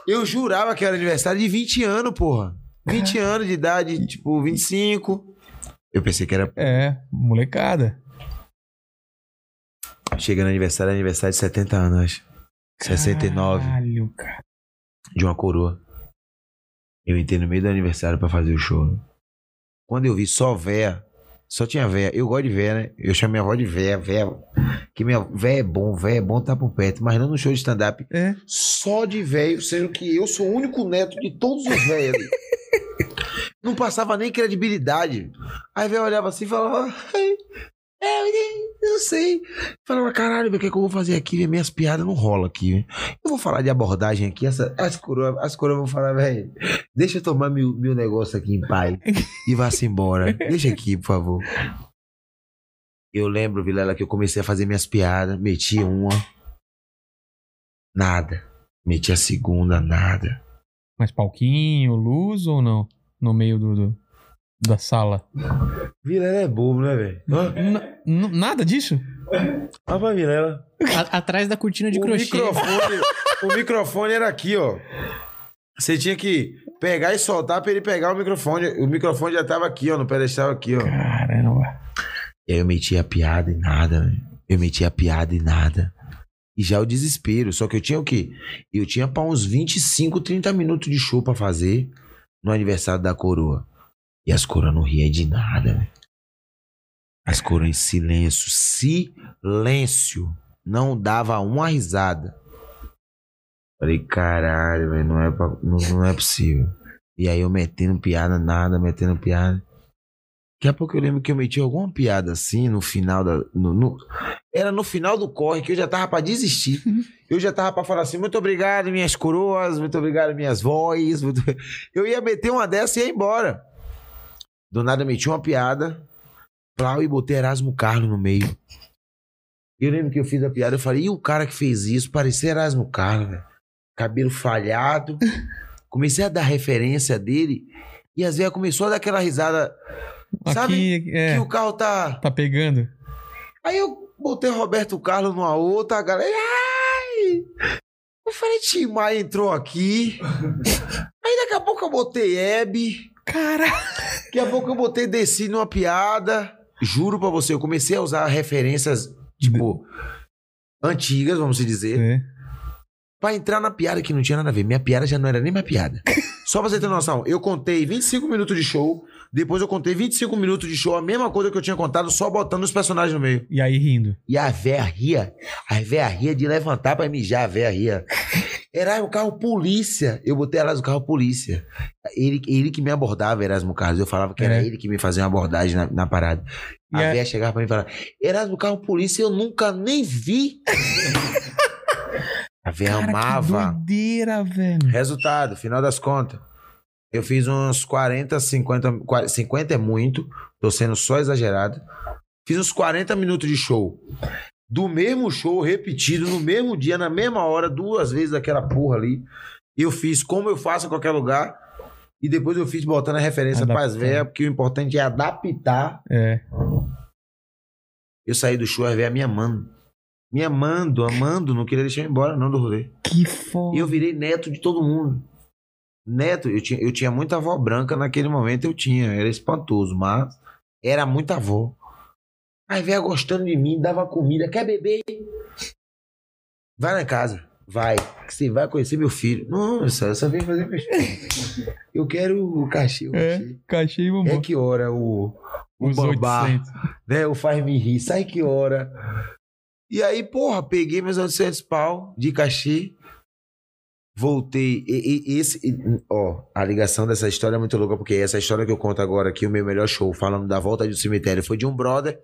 Eu jurava que era aniversário de 20 anos, porra. 20 anos de idade, tipo, 25. Eu pensei que era. É, molecada. Chega no aniversário, é aniversário de 70 anos, acho. 69. Caralho, cara. de uma coroa. Eu entrei no meio do aniversário pra fazer o show. né? Quando eu vi só véia, só tinha véia. Eu gosto de véia, né? Eu chamo minha avó de véia, véia. Que minha véia é bom, véia é bom tá por perto, mas não no show de stand-up. É. Só de velho, sendo que eu sou o único neto de todos os velhos ali. Não passava nem credibilidade. Aí velho olhava assim e falava. "Ai, É, eu não sei. Falava, caralho, o que, é que eu vou fazer aqui? Minhas piadas não rolam aqui. Eu vou falar de abordagem aqui. Essa, as coroas as coroas vão falar, velho, deixa eu tomar meu, meu negócio aqui em paz e vá-se embora. Deixa aqui, por favor. Eu lembro, Vilela, que eu comecei a fazer minhas piadas, meti uma. Nada. Meti a segunda, nada. Mas palquinho, luz ou não? No meio do, do- da sala. Vilela é bobo, né, velho? Nada disso? Olha pra Vilela. A- atrás da cortina de o crochê. Microfone, o microfone era aqui, ó. Você tinha que pegar e soltar pra ele pegar o microfone. O microfone já tava aqui, ó, no pedestal aqui, ó. Caramba. E aí eu meti a piada e nada, velho. Eu meti a piada e nada. E já o desespero. Só que eu tinha o quê? Eu tinha pra uns 25, 30 minutos de show pra fazer no aniversário da coroa. E as coroas não riam de nada, velho. As coroas em silêncio. Silêncio. Não dava uma risada. Falei, caralho, velho, não, é não, não é possível. E aí eu metendo piada, nada, metendo piada. Daqui a pouco eu lembro que eu meti alguma piada assim no final da. no- no- era no final do corre que eu já tava pra desistir. Eu já tava pra falar assim: muito obrigado, minhas coroas, muito obrigado, minhas vozes. muito- Eu ia meter uma dessa e ia embora. Do nada meti uma piada, plau, e botei Erasmo Carlos no meio. Eu lembro que eu fiz a piada, eu falei, e o cara que fez isso? Parecia Erasmo Carlos, velho. Cabelo falhado. Comecei a dar referência dele e às vezes começou a dar aquela risada. Sabe Aqui, é, que o carro tá. tá pegando. Aí eu botei Roberto Carlos numa outra, a galera. Ai! Eu falei, Tim Maia entrou aqui. Aí daqui a pouco eu botei Hebe. Cara. Daqui a pouco eu botei Desci numa piada. Juro pra você, eu comecei a usar referências, tipo, antigas, vamos dizer, É. pra entrar na piada que não tinha nada a ver. Minha piada já não era nem minha piada. Só pra você ter noção, eu contei 25 minutos de show, depois eu contei 25 minutos de show, a mesma coisa que eu tinha contado, só botando os personagens no meio. E aí rindo. E a véia ria. A véia ria de levantar pra mijar, a véia ria. Era o carro polícia. Eu botei ela no carro polícia. Ele, ele que me abordava, Erasmo Carlos. Eu falava que era É. ele que me fazia uma abordagem na, na parada. A é- véia chegava pra mim e falava: Erasmo, carro polícia, eu nunca nem vi. a véia Cara, que amava. doideira, velho. Resultado, final das contas. Eu fiz uns 40, 50. 40, 50 é muito. Tô sendo só exagerado. Fiz uns 40 minutos de show. Do mesmo show, repetido, no mesmo dia, na mesma hora, duas vezes aquela porra ali. Eu fiz como eu faço em qualquer lugar. E depois eu fiz botando a referência Adaptar. pras velhas, porque o importante é adaptar. É. Eu saí do show, a velha me amando. Me amando, amando, não queria deixar eu ir embora, não, do rolê. Que foda. E eu virei neto de todo mundo. Neto, eu tinha, eu tinha muita avó branca naquele momento, eu tinha. Era espantoso, mas era muita avó. Aí veio gostando de mim, dava comida. Quer beber? Vai na casa. Vai. Que você vai conhecer meu filho. Não, eu só, eu só vim fazer besteira. Eu quero o cachê. O É, cachê. cachê e É que hora o, o Os bambá, 800. né? O faz-me rir. Sai que hora. E aí, porra, peguei meus 800 pau de cachê. Voltei. E, e- esse, e- ó, a ligação dessa história é muito louca, porque essa história que eu conto agora aqui, o meu melhor show, falando da volta do cemitério, foi de um brother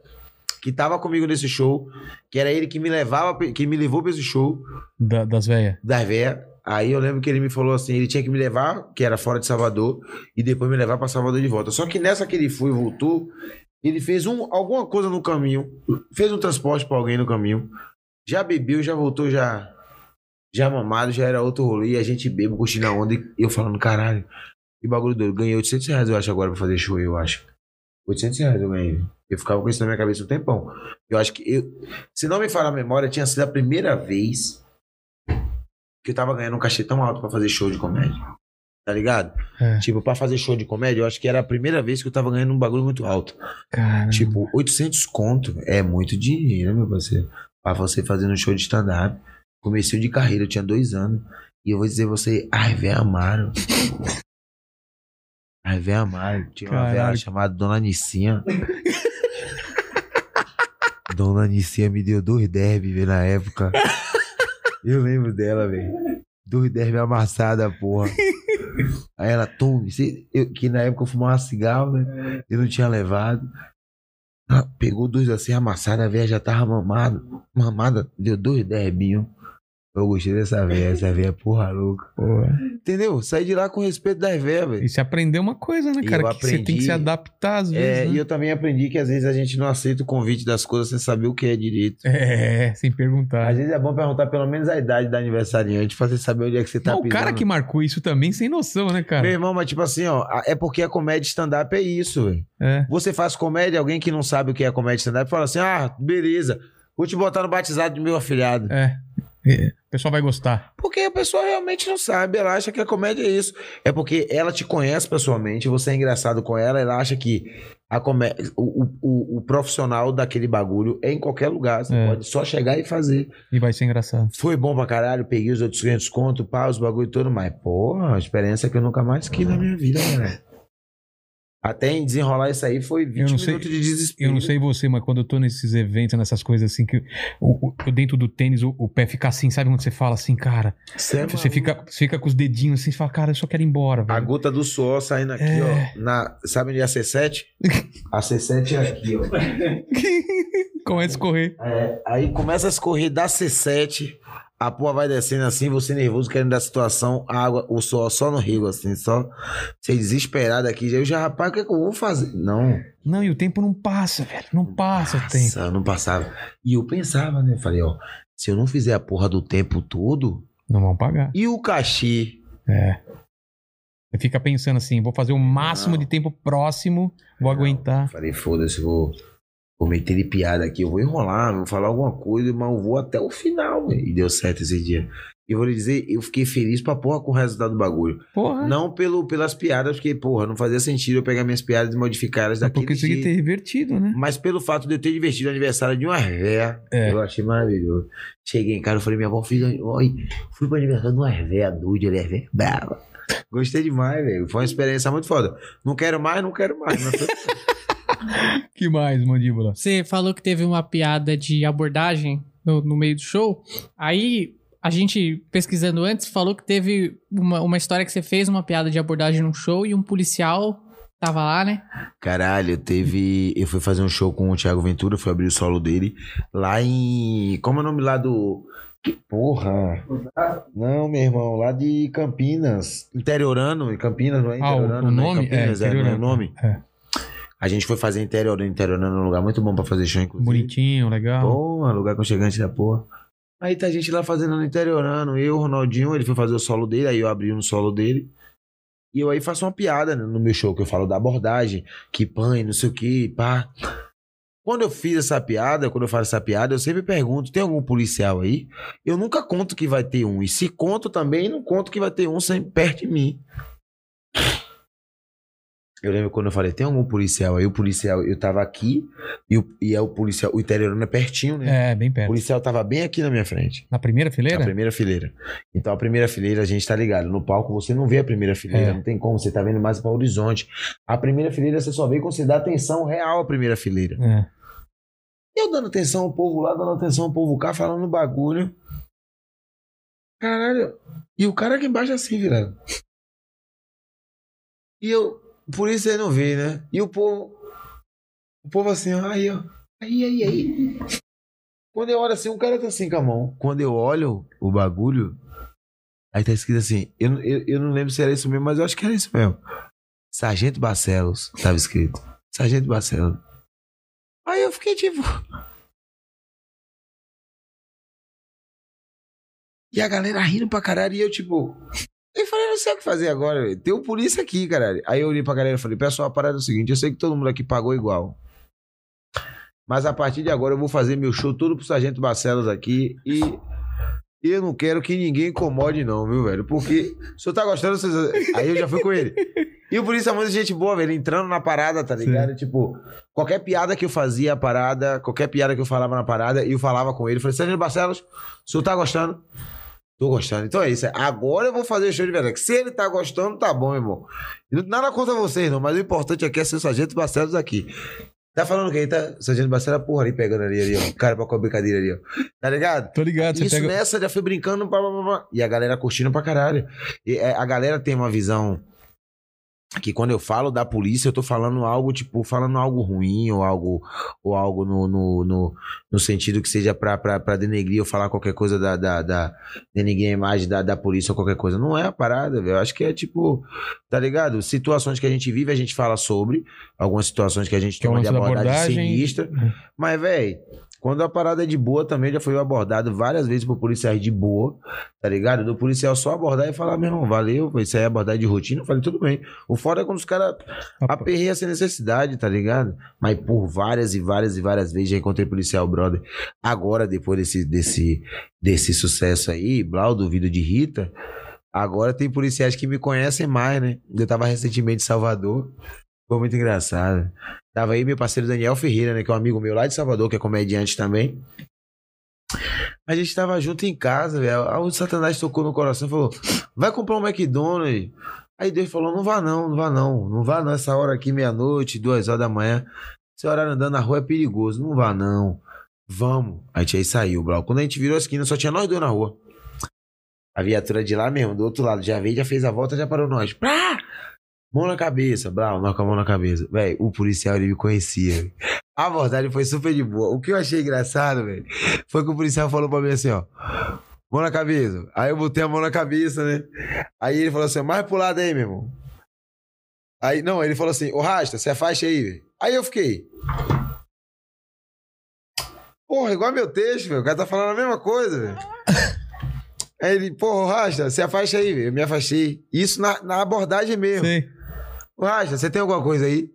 que tava comigo nesse show, que era ele que me levava, que me levou pra esse show Da- das velhas. das. Aí eu lembro que ele me falou assim, ele tinha que me levar, que era fora de Salvador, e depois me levar pra Salvador de volta. Só que nessa que ele foi e voltou, ele fez um, alguma coisa no caminho, fez um transporte pra alguém no caminho, já bebeu, já voltou, já já mamado, já era outro rolê, e a gente bebe, curtindo a onda, e eu falando, caralho, que bagulho doido. Ganhei 800 reais, eu acho, agora pra fazer show, eu acho. 800 reais eu ganhei. Eu ficava com isso na minha cabeça um tempão. Eu acho que eu, se não me falar a memória, tinha sido a primeira vez que eu tava ganhando um cachê tão alto pra fazer show de comédia. Tá ligado? É. Tipo, pra fazer show de comédia, eu acho que era a primeira vez que eu tava ganhando um bagulho muito alto. Cara. Tipo, 800 conto é muito dinheiro, meu parceiro. Pra você fazer um show de stand-up. Comecei de carreira, eu tinha dois anos. E eu vou dizer você, ai, velho, amaram. Ai, velho, amaram. Tinha uma velha chamada Dona Nicinha. Dona Nicinha me deu dois derby, velho, na época. Eu lembro dela, velho. Dois derby amassada, porra. Aí ela, tome. Eu- que na época eu fumava cigarro, né? Eu não tinha levado. Ah, pegou dois assim amassados, a velha já tava mamada. Mamada, deu dois derbinhos. Eu gostei dessa velha, essa velha é porra louca. Entendeu? Saí de lá com respeito das velhas, velho. E você aprendeu uma coisa, né, E cara? eu Que você tem que aprendi- se adaptar às É, vezes. e né? eu também aprendi que às vezes a gente não aceita o convite das coisas sem saber o que é direito. É, sem perguntar. Às vezes é bom perguntar pelo menos a idade da aniversariante pra você saber onde é que você tá Não, o pisando. cara que marcou isso também sem noção, né, cara? Meu irmão, mas tipo assim, ó, é porque a comédia stand-up é isso, velho. É. Você faz comédia, alguém que não sabe o que é comédia stand-up fala assim: ah, beleza, vou te botar no batizado do meu afilhado. É. É. O pessoal vai gostar. Porque a pessoa realmente não sabe, ela acha que a comédia é isso. É porque ela te conhece pessoalmente, você é engraçado com ela, ela acha que A come... o, o, o, profissional daquele bagulho é em qualquer lugar. Você É. pode só chegar e fazer. E vai ser engraçado. Foi bom pra caralho, peguei os outros clientes desconto, pá, os bagulho todo, mas, porra, uma experiência que eu nunca mais quis na minha vida, galera. Até em desenrolar isso aí foi 20 Eu não sei- minutos de desespero. Eu não sei você, mas quando eu tô nesses eventos, nessas coisas assim, que o, o- dentro do tênis o, o pé fica assim, sabe quando você fala assim, cara? Você, é fica, você fica com os dedinhos assim, você fala, cara, eu só quero ir embora, A velho. gota do suor saindo aqui, É. ó. Na, sabe onde é a C7? A C7 é aqui, ó. Começa a escorrer. É, aí começa a escorrer da C7, a porra vai descendo assim, você nervoso, querendo dar situação, a água, o suor só no rio, assim, só. Você desesperado aqui. Eu já, rapaz, o que, é que eu vou fazer? Não. Não, e o tempo não passa, velho. Não passa o tempo. Não passava. E eu pensava, né? Falei, ó, se eu não fizer a porra do tempo todo, Não vão pagar. e o cachê? É. Você fica pensando assim, vou fazer o máximo Não. de tempo próximo, vou aguentar. Falei, foda-se, vou, vou meter de piada aqui, eu vou enrolar, vou falar alguma coisa, mas eu vou até o final, velho. E deu certo esse dia. E eu vou lhe dizer, eu fiquei feliz pra porra com o resultado do bagulho. Porra. Não pelo, pelas piadas, porque, porra, não fazia sentido eu pegar minhas piadas e modificar elas é daquele porque isso aqui jeito. ter revertido, né? Mas pelo fato de eu ter divertido o aniversário de uma véia, É. eu achei maravilhoso. Cheguei em casa, eu falei, minha avó, fiz, oi, fui pro aniversário de uma véia doida, ela é véia brava. Gostei demais, velho. Foi uma experiência muito foda. Não quero mais, não quero mais. Mas foi... Que mais, mandíbula? Você falou que teve uma piada de abordagem no, no meio do show. Aí a gente, pesquisando antes, falou que teve uma, uma história que você fez uma piada de abordagem num show e um policial tava lá, né? Caralho, teve. Eu fui fazer um show com o Thiago Ventura, fui abrir o solo dele. Lá em. Como é o nome lá do. Que porra! Não, meu irmão, lá de Campinas. Interiorano, em Campinas, não é Ah, o- interiorano? o não nome? Campinas, É, é, é o interiorano. nome? É. A gente foi fazer interiorano, interiorano, um lugar muito bom pra fazer show, inclusive. Bonitinho, legal. Porra, lugar aconchegante da porra. Aí tá a gente lá fazendo no interiorano, eu, o Ronaldinho, ele foi fazer o solo dele, aí eu abri um solo dele. E eu aí faço uma piada né, no meu show, que eu falo da abordagem, que pan, não sei o que, pá. Quando eu fiz essa piada, quando eu faço essa piada, eu sempre pergunto: tem algum policial aí? Eu nunca conto que vai ter um. E se conto também, não conto que vai ter um sempre perto de mim. Eu lembro quando eu falei: tem algum policial aí? O policial, eu tava aqui, e, o, e é o policial, o interiorano é pertinho, né? É, bem O perto. policial tava bem aqui na minha frente. Na primeira Na fileira? primeira fileira. Então a primeira fileira a gente tá ligado. No palco você não vê a primeira fileira, É. não tem como, você tá vendo mais para o horizonte. A primeira fileira você só vê quando você dá atenção real à primeira fileira. É. Eu dando atenção ao povo lá, dando atenção ao povo cá, falando bagulho. Caralho. E o cara aqui embaixo assim, virado. E eu, por isso aí não vê, né? E o povo, o povo assim, aí, ó. Aí, aí, aí. Quando eu olho assim, um cara tá assim com a mão. Quando eu olho o bagulho, aí tá escrito assim, eu, eu, eu não lembro se era isso mesmo, mas eu acho que era isso mesmo. Sargento Barcelos, tava escrito. Sargento Barcelos. Aí eu fiquei tipo. E a galera rindo pra caralho e eu tipo. Eu falei, não sei o que fazer agora, velho. Tem um polícia aqui, caralho. Aí eu olhei pra galera e falei, pessoal, a parada é o seguinte, eu sei que todo mundo aqui pagou igual. Mas a partir de agora eu vou fazer meu show todo pro Sargento Barcelos aqui e. e Eu não quero que ninguém incomode, não, viu, velho? Porque o senhor tá gostando, vocês... aí eu já fui com ele. E o polícia é muito gente boa, velho, entrando na parada, tá ligado? Tipo, qualquer piada que eu fazia, a parada, qualquer piada que eu falava na parada, eu falava com ele. Falei, Sargento Barcelos, o senhor tá gostando? Tô gostando. Então é isso. Agora eu vou fazer show de verdade. Se ele tá gostando, tá bom, irmão. Nada contra vocês, não. Mas o importante aqui é ser o Sargento Barcelos aqui. Tá falando quem? Tá? Sargento Barcelos, porra, ali pegando ali, ali, ó. Cara pra com a brincadeira ali, ó. Tá ligado? Tô ligado, Isso pega. nessa já foi brincando, pá, pá, pá, pá. e a galera curtindo pra caralho. E, é, a galera tem uma visão que quando eu falo da polícia, eu tô falando algo, tipo, falando algo ruim ou algo, ou algo no, no, no, no sentido que seja pra, pra, pra denegrir ou falar qualquer coisa da, da, da denegrir a imagem da, da polícia ou qualquer coisa. Não é a parada, velho. Eu acho que é tipo, tá ligado? Situações que a gente vive, a gente fala sobre. Algumas situações que a gente lance da abordagem, abordagem. sinistra. Mas, velho, quando a parada é de boa também, já foi abordado várias vezes por policiais de boa, tá ligado? Do policial só abordar e falar, meu irmão, valeu, isso aí é abordagem de rotina. Eu falei, tudo bem. O foda é quando os caras aperreiam sem necessidade, tá ligado? Mas por várias e várias e várias vezes já encontrei policial, brother. Agora, depois desse, desse, desse sucesso aí, Blau, do vídeo de Rita, agora tem policiais que me conhecem mais, né? Eu tava recentemente em Salvador. Foi muito engraçado. Tava aí meu parceiro Daniel Ferreira, né? Que é um amigo meu lá de Salvador, que é comediante também. A gente tava junto em casa, velho. O Satanás tocou no coração e falou: vai comprar um McDonald's. Aí Deus falou: não vá não, não vá não. Não vá não, essa hora aqui, meia-noite, duas horas da manhã. Esse horário andando na rua é perigoso. Não vá não. Vamos. A gente aí saiu, Blau. Quando a gente virou a esquina, só tinha nós dois na rua. A viatura de lá mesmo, do outro lado, já veio, já fez a volta, já parou nós. Prá! Mão na cabeça, Brau, com a mão na cabeça. Véi, o policial, ele me conhecia. A abordagem foi super de boa. O que eu achei engraçado, velho, foi que o policial falou pra mim assim, ó. Mão na cabeça. Aí eu botei a mão na cabeça, né? Aí ele falou assim, mais pro lado aí, meu irmão. Aí, não, ele falou assim, ô Rasta, você afasta aí, velho. Aí eu fiquei. Porra, igual meu texto, velho. O cara tá falando a mesma coisa, velho. Aí ele, porra, Rasta, você afasta aí, velho. Eu me afastei. Isso na, na abordagem mesmo. Sei. Ô Rasta, você tem alguma coisa aí?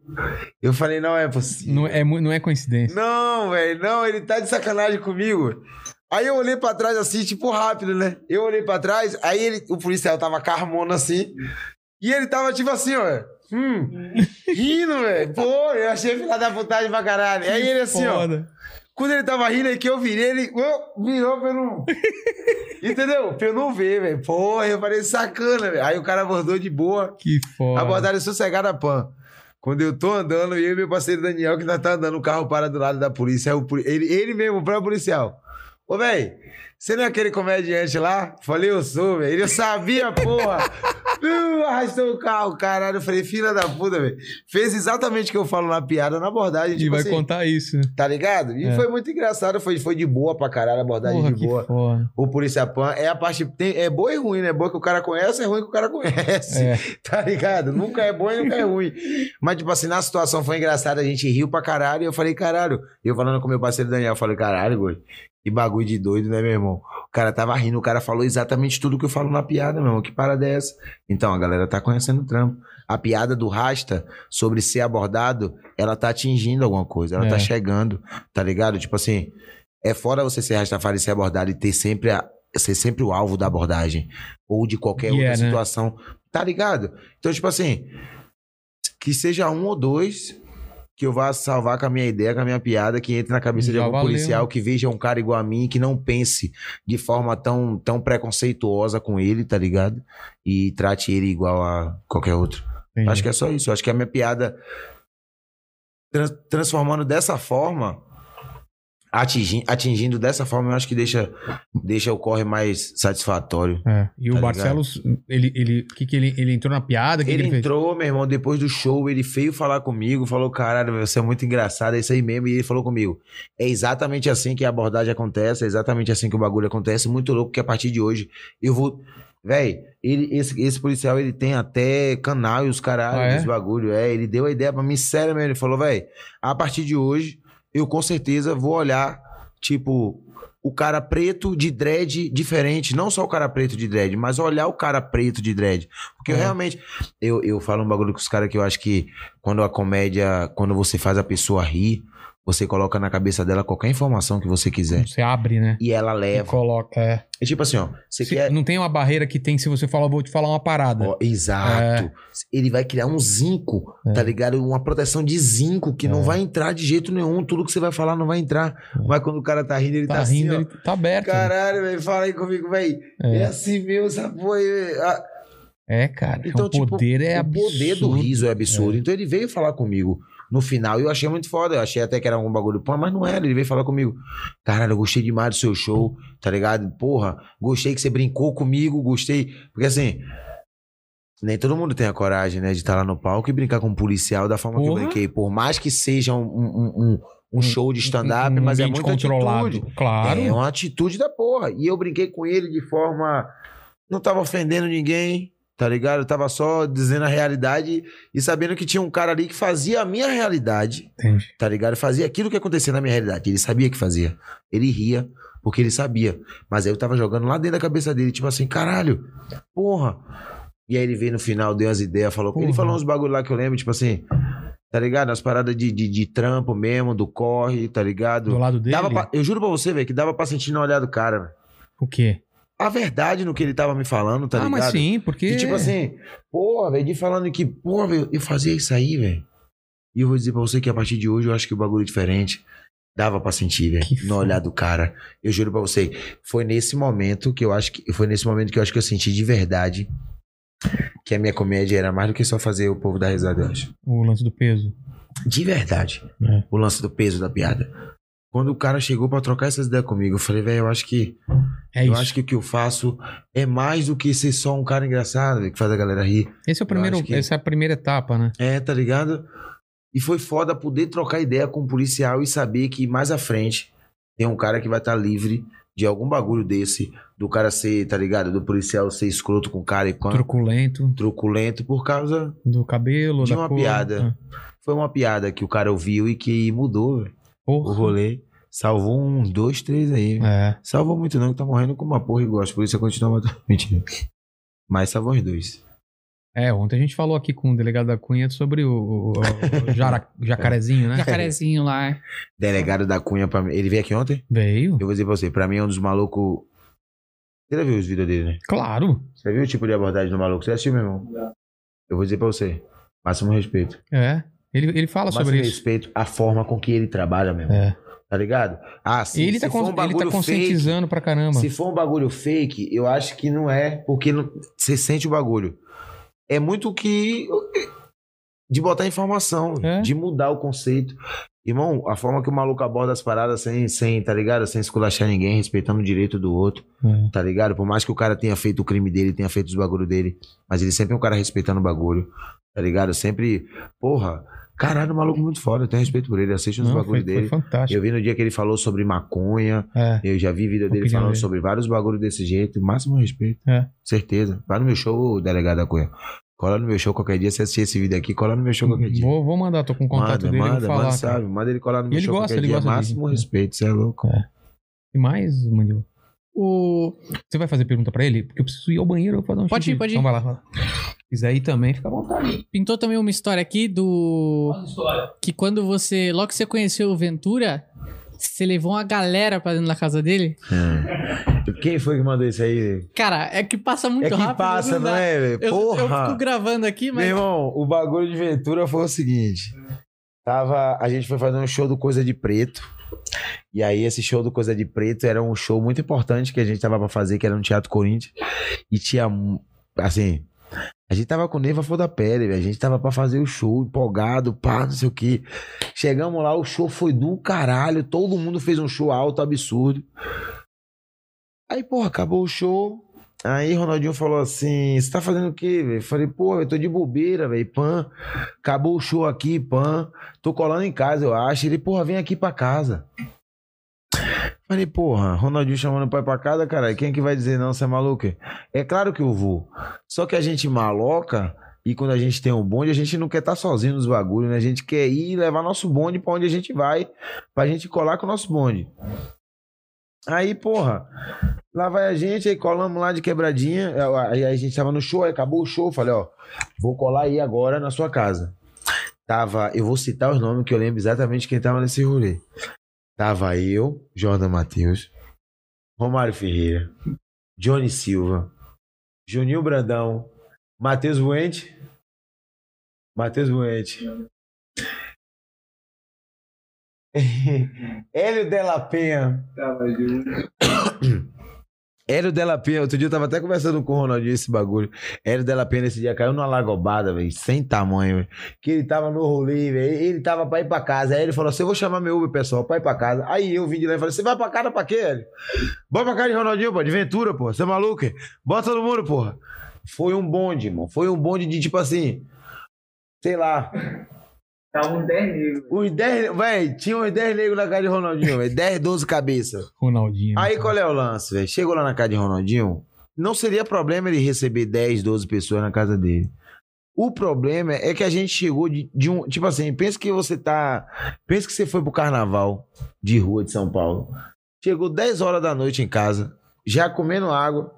Eu falei, não é possível. Não é, não é coincidência. Não, velho, não, ele tá de sacanagem comigo. Aí eu olhei pra trás assim, tipo, rápido, né? Eu olhei pra trás, aí ele, o policial tava carmona assim, e ele tava tipo assim, ó. Hum, rindo, velho. Pô, eu achei filha da putagem pra caralho. Aí ele assim, ó. Quando ele tava rindo aí que eu virei, ele ô, virou pra eu não. Entendeu? Pra eu não ver, velho. Porra, eu falei sacana, velho. Aí o cara abordou de boa. Que foda. Abordagem sossegada, pan. Quando eu tô andando, eu e meu parceiro Daniel, que nós tá andando, o carro para do lado da polícia. Aí ele, ele mesmo, o próprio policial. Ô, velho, você não é aquele comediante lá? Falei, eu sou, velho. Ele sabia, porra. Uh, arrastou o carro, caralho. Eu falei, filha da puta, velho. Fez exatamente o que eu falo na piada, na abordagem. E tipo vai assim, contar isso. Tá ligado? E É. foi muito engraçado, foi, foi de boa pra caralho, a abordagem Porra, de boa. foda. O polícia pan é a parte. Tem, é boa e ruim, né? Boa que o cara conhece, é ruim que o cara conhece. É. Tá ligado? Nunca é bom e nunca é ruim. Mas, tipo assim, na situação foi engraçada, a gente riu pra caralho. E eu falei, caralho. Eu falando com meu parceiro Daniel, eu falei, caralho, goi. Que bagulho de doido, né, meu irmão? O cara tava rindo, o cara falou exatamente tudo que eu falo na piada, meu irmão. Que parada é essa? Então, a galera tá conhecendo o trampo. A piada do Rasta sobre ser abordado, ela tá atingindo alguma coisa, ela É. tá chegando, tá ligado? Tipo assim, é fora você ser Rastafari e ser abordado e ter sempre a, ser sempre o alvo da abordagem. Ou de qualquer é, outra né? situação. Tá ligado? Então, tipo assim, que seja um ou dois que eu vá salvar com a minha ideia, com a minha piada, que entre na cabeça de Já algum valeu. policial, que veja um cara igual a mim, que não pense de forma tão, tão preconceituosa com ele, tá ligado? E trate ele igual a qualquer outro. Entendi. Acho que é só isso. Acho que a minha piada trans- transformando dessa forma, atingi- atingindo dessa forma, eu acho que deixa, deixa o corre mais satisfatório. É. E o Tá Barcelos, ele, ele, que que ele, ele entrou na piada? Que Ele que ele fez? entrou, meu irmão, depois do show, ele veio falar comigo, falou, caralho, você é muito engraçado, é isso aí mesmo. E ele falou comigo, é exatamente assim que a abordagem acontece, é exatamente assim que o bagulho acontece. Muito louco que a partir de hoje eu vou... Véi, ele, esse, esse policial, ele tem até canal e os caralho, Ah, é? bagulho. É, ele deu a ideia pra mim, sério mesmo. Ele falou, véi, a partir de hoje, eu com certeza vou olhar, tipo, o cara preto de dread diferente. Não só o cara preto de dread, mas olhar o cara preto de dread. Porque eu É. realmente. Eu, eu falo um bagulho com os caras que eu acho que quando a comédia, quando você faz a pessoa rir, você coloca na cabeça dela qualquer informação que você quiser. Você abre, né? E ela E leva. coloca. É. É tipo assim, ó. Você Se- quer. Não tem uma barreira que tem se você falar, vou te falar uma parada. Ó, exato. É. Ele vai criar um zinco, tá ligado? Uma proteção de zinco que É. não vai entrar de jeito nenhum. Tudo que você vai falar não vai entrar. Mas quando o cara tá rindo, ele tá, tá assim, rindo, ó. ele tá aberto. Caralho, velho, fala aí comigo, velho. É. É. assim mesmo, essa porra aí. Ah, É, cara. Então, o tipo, poder é o absurdo. poder do riso é absurdo. Então ele veio falar comigo no final e eu achei muito foda. Eu achei até que era algum bagulho pô, mas não era. Ele veio falar comigo. Caralho, eu gostei demais do seu show, tá ligado? Porra, gostei que você brincou comigo, gostei. Porque assim. Nem todo mundo tem a coragem, né, de estar lá no palco e brincar com um policial da forma que eu Porra. brinquei. Por mais que seja um, um, um, um show de stand-up, Um mas é muito controlado. atitude. Claro. É uma atitude da porra. E eu brinquei com ele de forma. Não tava ofendendo ninguém, tá ligado? Eu tava só dizendo a realidade e sabendo que tinha um cara ali que fazia a minha realidade, Entendi. tá ligado? Fazia aquilo que acontecia na minha realidade. Ele sabia que fazia. Ele ria, porque ele sabia. Mas aí eu tava jogando lá dentro da cabeça dele, tipo assim, caralho, porra. E aí ele veio no final, deu as ideias, falou. Ele falou uns bagulho lá que eu lembro, tipo assim. Tá ligado? As paradas de, de, de trampo mesmo, do corre, tá ligado? Do lado dele. Dava pra- eu juro pra você, velho, que dava pra sentir na olhada do cara, velho. O quê? A verdade no que ele tava me falando, tá ah, ligado? mas sim, porque. E tipo assim, porra, velho, de falando que, porra, velho, eu fazia isso aí, velho. E eu vou dizer pra você que a partir de hoje eu acho que o bagulho é diferente. Dava pra sentir, velho. No olhar do cara. Eu juro pra você. Foi nesse momento que eu acho que. Foi nesse momento que eu acho que eu senti de verdade que a minha comédia era mais do que só fazer o povo dar risada, eu acho. O lance do peso. De verdade. É. O lance do peso da piada. Quando o cara chegou pra trocar essas ideias comigo, eu falei, velho, eu acho que. É eu isso. acho que o que eu faço é mais do que ser só um cara engraçado, que faz a galera rir. Esse é o primeiro, que- Essa é a primeira etapa, né? É, tá ligado? E foi foda poder trocar ideia com um policial e saber que mais à frente tem um cara que vai estar livre de algum bagulho desse, do cara ser, tá ligado? Do policial ser escroto com o cara e pã, Truculento, truculento por causa. do cabelo, De uma cor. piada. Foi uma piada que o cara ouviu e que mudou velho, Ah, o Porra. rolê. Salvou uns dois, três aí. É. Salvou muito não, que tá morrendo com uma porra e gosta, por isso eu continuo matando. Mentira. Mas salvou os dois. É, ontem a gente falou aqui com o delegado da Cunha sobre o, o- o jara- jacarezinho, né? Jacarezinho lá. Delegado da Cunha pra mim. Ele veio aqui ontem? Veio. Eu vou dizer pra você, pra mim é um dos malucos. Você já viu os vídeos dele, né? Claro. Você viu o tipo de abordagem do maluco? Você assistiu, meu irmão? Eu vou dizer pra você. Máximo respeito. É. Ele, ele fala Máximo sobre isso. respeito à forma com que ele trabalha, meu irmão. É. Tá ligado? Ah, se, ele, se tá for con- um ele tá conscientizando pra fake, caramba. se for um bagulho fake, eu acho que não é, porque não- você sente o bagulho. É muito que. De botar informação, É. de mudar o conceito. Irmão, a forma que o maluco aborda as paradas sem, sem tá ligado? Sem esculachar ninguém, respeitando o direito do outro. É. tá ligado? Por mais que o cara tenha feito o crime dele, tenha feito os bagulho dele, mas ele sempre é um cara respeitando o bagulho, tá ligado? Sempre, porra, caralho, o maluco muito foda, eu tenho respeito por ele, assisto os Não, bagulho foi, foi dele. fantástico. Eu vi no dia que ele falou sobre maconha, É. eu já vi vídeo dele falando dele. sobre vários bagulhos desse jeito, máximo respeito. É. Certeza. Vai no meu show, delegado da Cunha. Cola no meu show qualquer dia, se assistir esse vídeo aqui, cola no meu show qualquer dia. Vou, vou mandar, tô com contato manda, dele, manda, vou falar. manda, sabe? Manda ele colar no meu ele show gosta, qualquer ele dia, gosta máximo respeito, você é louco. E mais, Mandil? O... Você vai fazer pergunta pra ele? Porque eu preciso ir ao banheiro eu vou fazer um Pode xixi. ir, pode ir. Então vai lá, vai lá. Se quiser ir também, fica à vontade. Pintou também uma história aqui do. Que quando você. Logo que você conheceu o Ventura, você levou uma galera pra dentro da casa dele. É. Quem foi que mandou isso aí? Cara, é que passa muito é que rápido. passa, não dá. é, velho? Eu, eu Porra! fico gravando aqui, mas. Meu irmão, o bagulho de Ventura foi o seguinte. Tava, a gente foi fazer um show do Coisa de Preto. E aí esse show do Coisa de Preto era um show muito importante que a gente tava pra fazer, que era no Teatro Corinthians. E tinha, assim, a gente tava com neva flor da pele. A gente tava pra fazer o show, empolgado, pá, não sei o quê. Chegamos lá, o show foi do caralho. Todo mundo fez um show alto, absurdo. Aí, porra, acabou o show. Aí Ronaldinho falou assim: Você tá fazendo o quê, velho? Falei, pô, eu tô de bobeira, velho. Pan. Acabou o show aqui, pan. Tô colando em casa, eu acho. Ele, porra, vem aqui pra casa. Falei, porra, Ronaldinho chamando o pai pra casa, cara. Quem é que vai dizer não, você é maluco? É claro que eu vou. Só que a gente maloca. E quando a gente tem um bonde, a gente não quer estar sozinho nos bagulhos, né? A gente quer ir levar nosso bonde pra onde a gente vai, pra gente colar com o nosso bonde. Aí, porra, lá vai a gente, aí colamos lá de quebradinha. Aí a gente tava no show, aí acabou o show. Falei, ó, vou colar aí agora na sua casa. Tava, eu vou citar os nomes que eu lembro exatamente quem tava nesse rolê. Tava eu, Jordan Matheus, Romário Ferreira, Johnny Silva, Juninho Brandão, Matheus Buente, Matheus Buente. Hélio Della Penha. Hélio Della Penha, outro dia eu tava até conversando com o Ronaldinho esse bagulho. Hélio Della Penha nesse dia caiu numa lagobada, velho, sem tamanho, velho. Que ele tava no rolê, velho. Ele tava pra ir pra casa. Aí ele falou assim: eu vou chamar meu Uber, pessoal, pra ir pra casa. Aí eu vim de lá e falei: você vai pra casa pra quê, Hélio? Bora pra casa de Ronaldinho, pô, de Ventura, pô. Você é maluco? Bota todo mundo, porra. Foi um bonde, irmão. Foi um bonde de tipo assim. Sei lá. Tá um 10 negros. Os 10. Véi, tinha uns 10 negros na casa de Ronaldinho, velho. 10, 12 cabeças. Ronaldinho. Aí qual é o lance, velho? Chegou lá na casa de Ronaldinho, não seria problema ele receber 10, 12 pessoas na casa dele. O problema é que a gente chegou de, de um. Tipo assim, pensa que você tá. Pensa que você foi pro carnaval de rua de São Paulo. Chegou 10 horas da noite em casa, já comendo água,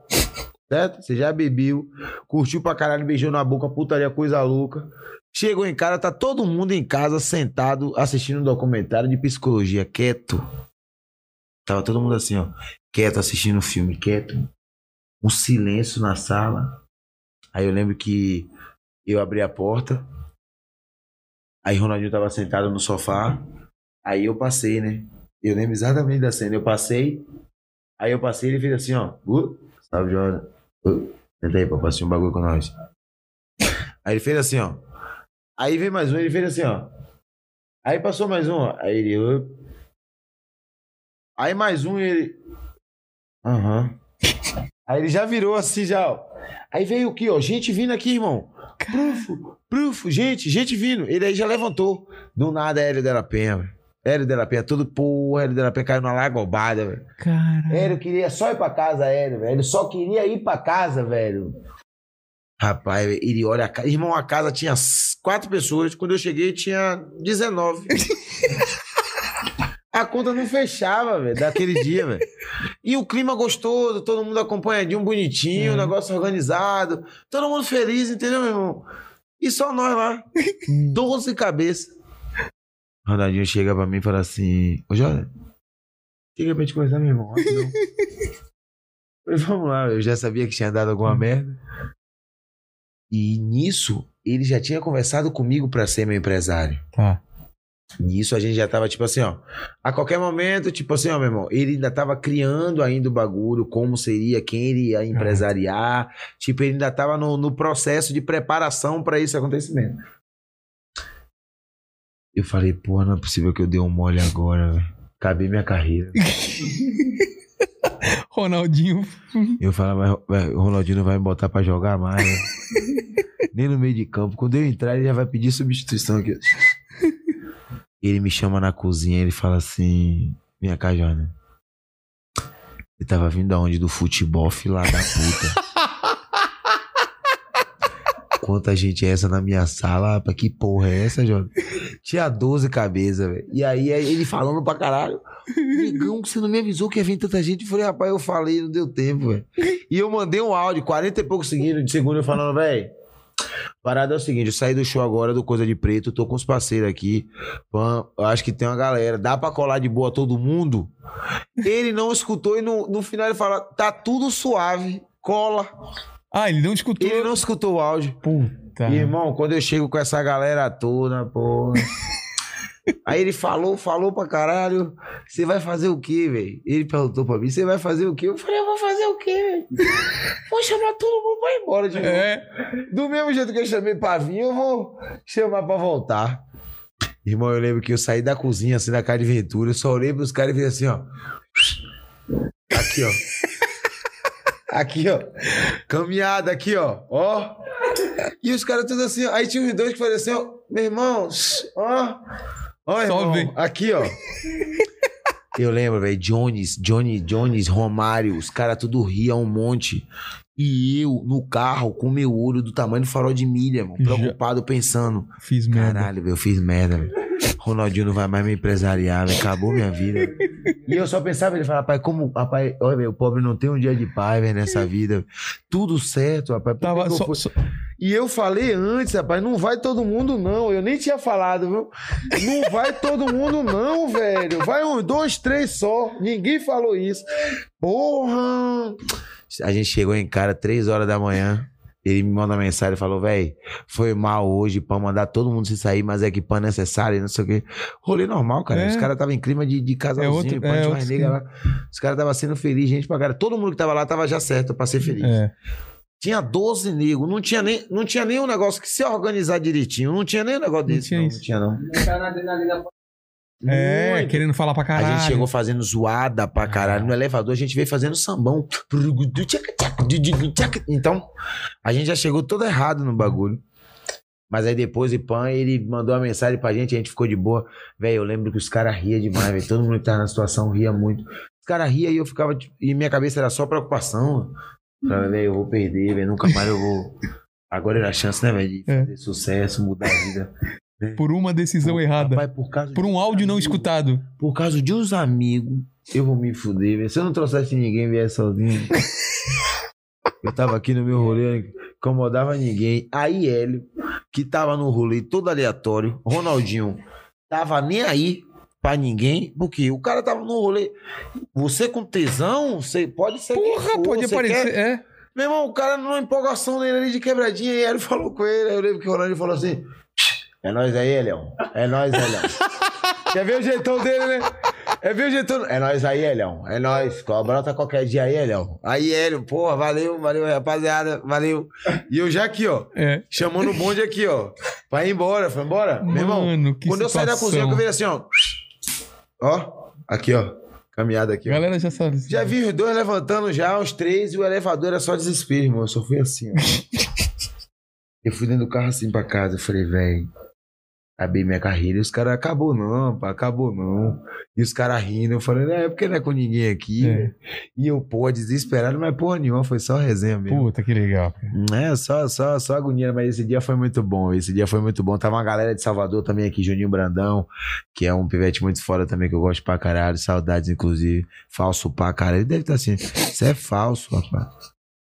certo? Você já bebeu, curtiu pra caralho, beijou na boca, putaria, coisa louca. Chegou em casa, tá todo mundo em casa sentado assistindo um documentário de psicologia, quieto. Tava todo mundo assim, ó, quieto assistindo o filme, quieto. Um silêncio na sala. Aí eu lembro que eu abri a porta. Aí Ronaldinho tava sentado no sofá. Aí eu passei, né? Eu lembro exatamente da cena. Eu passei. Aí eu passei e ele fez assim, ó. Uh, salve, Jordan. Uh, senta aí, papai, um bagulho com nós. Aí ele fez assim, ó. Aí veio mais um, ele fez assim, ó. Aí passou mais um, ó. Aí ele. uh. Aí mais um, ele. Aham. Aí ele já virou assim, já, ó. Aí veio o que, ó? Gente vindo aqui, irmão. Prufo, prufo, gente, gente vindo. Ele aí já levantou. Do nada, Hélio de la Penha, velho. Hélio de la Penha, tudo, pô, Hélio de la Penha caiu numa lagobada, velho. Cara. Hélio queria só ir pra casa, Hélio, velho. Ele só queria ir pra casa, velho. Rapaz, ele olha a casa. Irmão, a casa tinha quatro pessoas. Quando eu cheguei, tinha 19. a conta não fechava, velho, daquele dia, velho. E o clima gostoso, todo mundo acompanhadinho, bonitinho, o negócio organizado. Todo mundo feliz, entendeu, meu irmão? E só nós lá. 12 cabeças. Ronaldinho chega pra mim e fala assim: Ô, Jordan, chega pra gente conversar, meu irmão. rapidão." Falei, vamos lá, eu já sabia que tinha dado alguma merda. E nisso, ele já tinha conversado comigo pra ser meu empresário. Tá. Nisso a gente já tava tipo assim, ó. A qualquer momento, tipo assim, ó, meu irmão, ele ainda tava criando ainda o bagulho, como seria, quem ele ia empresariar. Tipo, ele ainda tava no, no processo de preparação pra esse acontecimento. Eu falei, pô, não é possível que eu dei um mole agora, velho. Acabei minha carreira. Ronaldinho. Eu falava, "Vai, o Ronaldinho não vai me botar pra jogar mais. né?" Nem no meio de campo. Quando eu entrar, ele já vai pedir substituição aqui. Ele me chama na cozinha, ele fala assim: Vem cá. Você tava vindo aonde? Do futebol, filha da puta. Quanta gente é essa na minha sala? Rapaz, que porra é essa, Jordan? Tinha 12 cabeças, velho. E aí ele falando pra caralho. Negão, você não me avisou que ia vir tanta gente. Eu falei, rapaz, eu falei, não deu tempo, velho. E eu mandei um áudio, 40 e poucos seguidos de segundo, eu falando, velho. Parada é o seguinte, eu saí do show agora do Coisa de Preto, tô com os parceiros aqui. Pã, acho que tem uma galera. Dá pra colar de boa todo mundo? Ele não escutou e no, no final ele fala: tá tudo suave, cola. Ah, ele não escutou. Ele não escutou o áudio. Puta. Irmão, quando eu chego com essa galera toda, porra. Aí ele falou, falou pra caralho. Você vai fazer o quê, velho? Ele perguntou pra mim: você vai fazer o quê? Eu falei: eu vou fazer o quê, velho? Vou chamar todo mundo pra ir embora de novo. É. Do mesmo jeito que eu chamei pra vir, eu vou chamar pra voltar. Irmão, eu lembro que eu saí da cozinha, assim, da casa de Ventura, eu só olhei pros caras e fiz assim, ó. Aqui, ó. Aqui, ó. Caminhada aqui, ó. Ó. E os caras todos assim, ó. Aí tinha uns dois que faziam assim, ó. Meu irmão, ó. Ó, irmão. vem. Aqui, ó. Eu lembro, velho, Jones, Johnny, Jones, Romário, os caras tudo riam um monte. E eu, no carro, com meu olho do tamanho do farol de milha. Já- Preocupado, pensando. Fiz merda. Caralho, velho, eu fiz merda, velho. Ronaldinho não vai mais me empresariar, velho. Acabou minha vida. E eu só pensava, ele falava, rapaz, como, rapaz, olha, velho, o pobre não tem um dia de paz, velho, nessa vida. Tudo certo, rapaz. Tava eu só, só- E eu falei antes, rapaz, não vai todo mundo, não. Eu nem tinha falado, viu? Não vai todo mundo, não, velho. Vai uns dois, três só. Ninguém falou isso. Porra! A gente chegou em cara três horas da manhã. Ele me manda uma mensagem e falou, velho, foi mal hoje pra mandar todo mundo se sair, mas é que pan necessário, não sei o quê. Rolê normal, cara. É. Os caras estavam em clima de, de casalzinho, outro- pan é de mais negra lá. Os caras estavam sendo felizes, gente pra cara. Todo mundo que tava lá tava já certo pra ser feliz. é. Tinha 12 negros, não tinha nem, não tinha nem um negócio que se organizar direitinho, não tinha nem um negócio Não desse. tinha não, isso. não tinha não. É, Muito. querendo falar pra caralho. A gente chegou fazendo zoada pra caralho. No elevador a gente veio fazendo sambão. Então, a gente já chegou todo errado no bagulho. Mas aí depois o Ipan, ele mandou uma mensagem pra gente, a gente ficou de boa. Velho, eu lembro que os caras riam demais, velho. Todo mundo que tava na situação ria muito. Os caras riam e eu ficava. tipo, E minha cabeça era só preocupação. Falei, velho, eu vou perder, velho. Nunca mais eu vou. Agora era a chance, né, velho, de É. fazer sucesso, mudar a vida. Por uma decisão errada. Rapaz, por, causa Por um áudio não escutado. Por causa de uns amigos, eu vou me fuder. Se eu não trouxesse ninguém, viesse sozinho. eu tava aqui no meu rolê, incomodava ninguém. Aí Hélio, que tava no rolê todo aleatório, Ronaldinho, tava nem aí pra ninguém, porque o cara tava no rolê. Você com tesão, você pode ser. Porra, for, pode aparecer. quer- É. Meu irmão, o cara numa empolgação dele ali de quebradinha, e Hélio falou com ele. Aí eu lembro que o Ronaldinho falou assim: É nós aí, Elião. É nós, Elião. Quer ver o jeitão dele, né? É ver o jeitão. É nós aí, Elião. É nós. Brota qualquer dia aí, Elião. Aí, Hélio, porra, valeu, valeu, rapaziada, valeu. E eu já aqui, ó. É. Chamando o bonde aqui, ó. Pra ir embora, foi embora? Meu irmão, Mano, que quando eu saí da situação. cozinha, eu vejo assim, ó. Ó, aqui, ó. Caminhada aqui, A ó. galera já sabe. Já vi os dois levantando já, os três, e o elevador era só desespero, irmão. Eu só fui assim, ó. eu fui dentro do carro assim pra casa. Eu falei, velho, acabei minha carreira. E os caras, acabou não, pá, acabou não. E os caras rindo. Eu falei, não, é porque não é com ninguém aqui. É. né? E eu, pô, desesperado, mas porra nenhuma, foi só resenha mesmo. Puta, que legal. cara. É, só, só, só agonia, mas esse dia foi muito bom. Esse dia foi muito bom. Tava uma galera de Salvador também aqui, Juninho Brandão, que é um pivete muito fora também, que eu gosto pra caralho. Saudades, inclusive. Falso pra caralho. Ele deve estar assim. Você é falso, rapaz.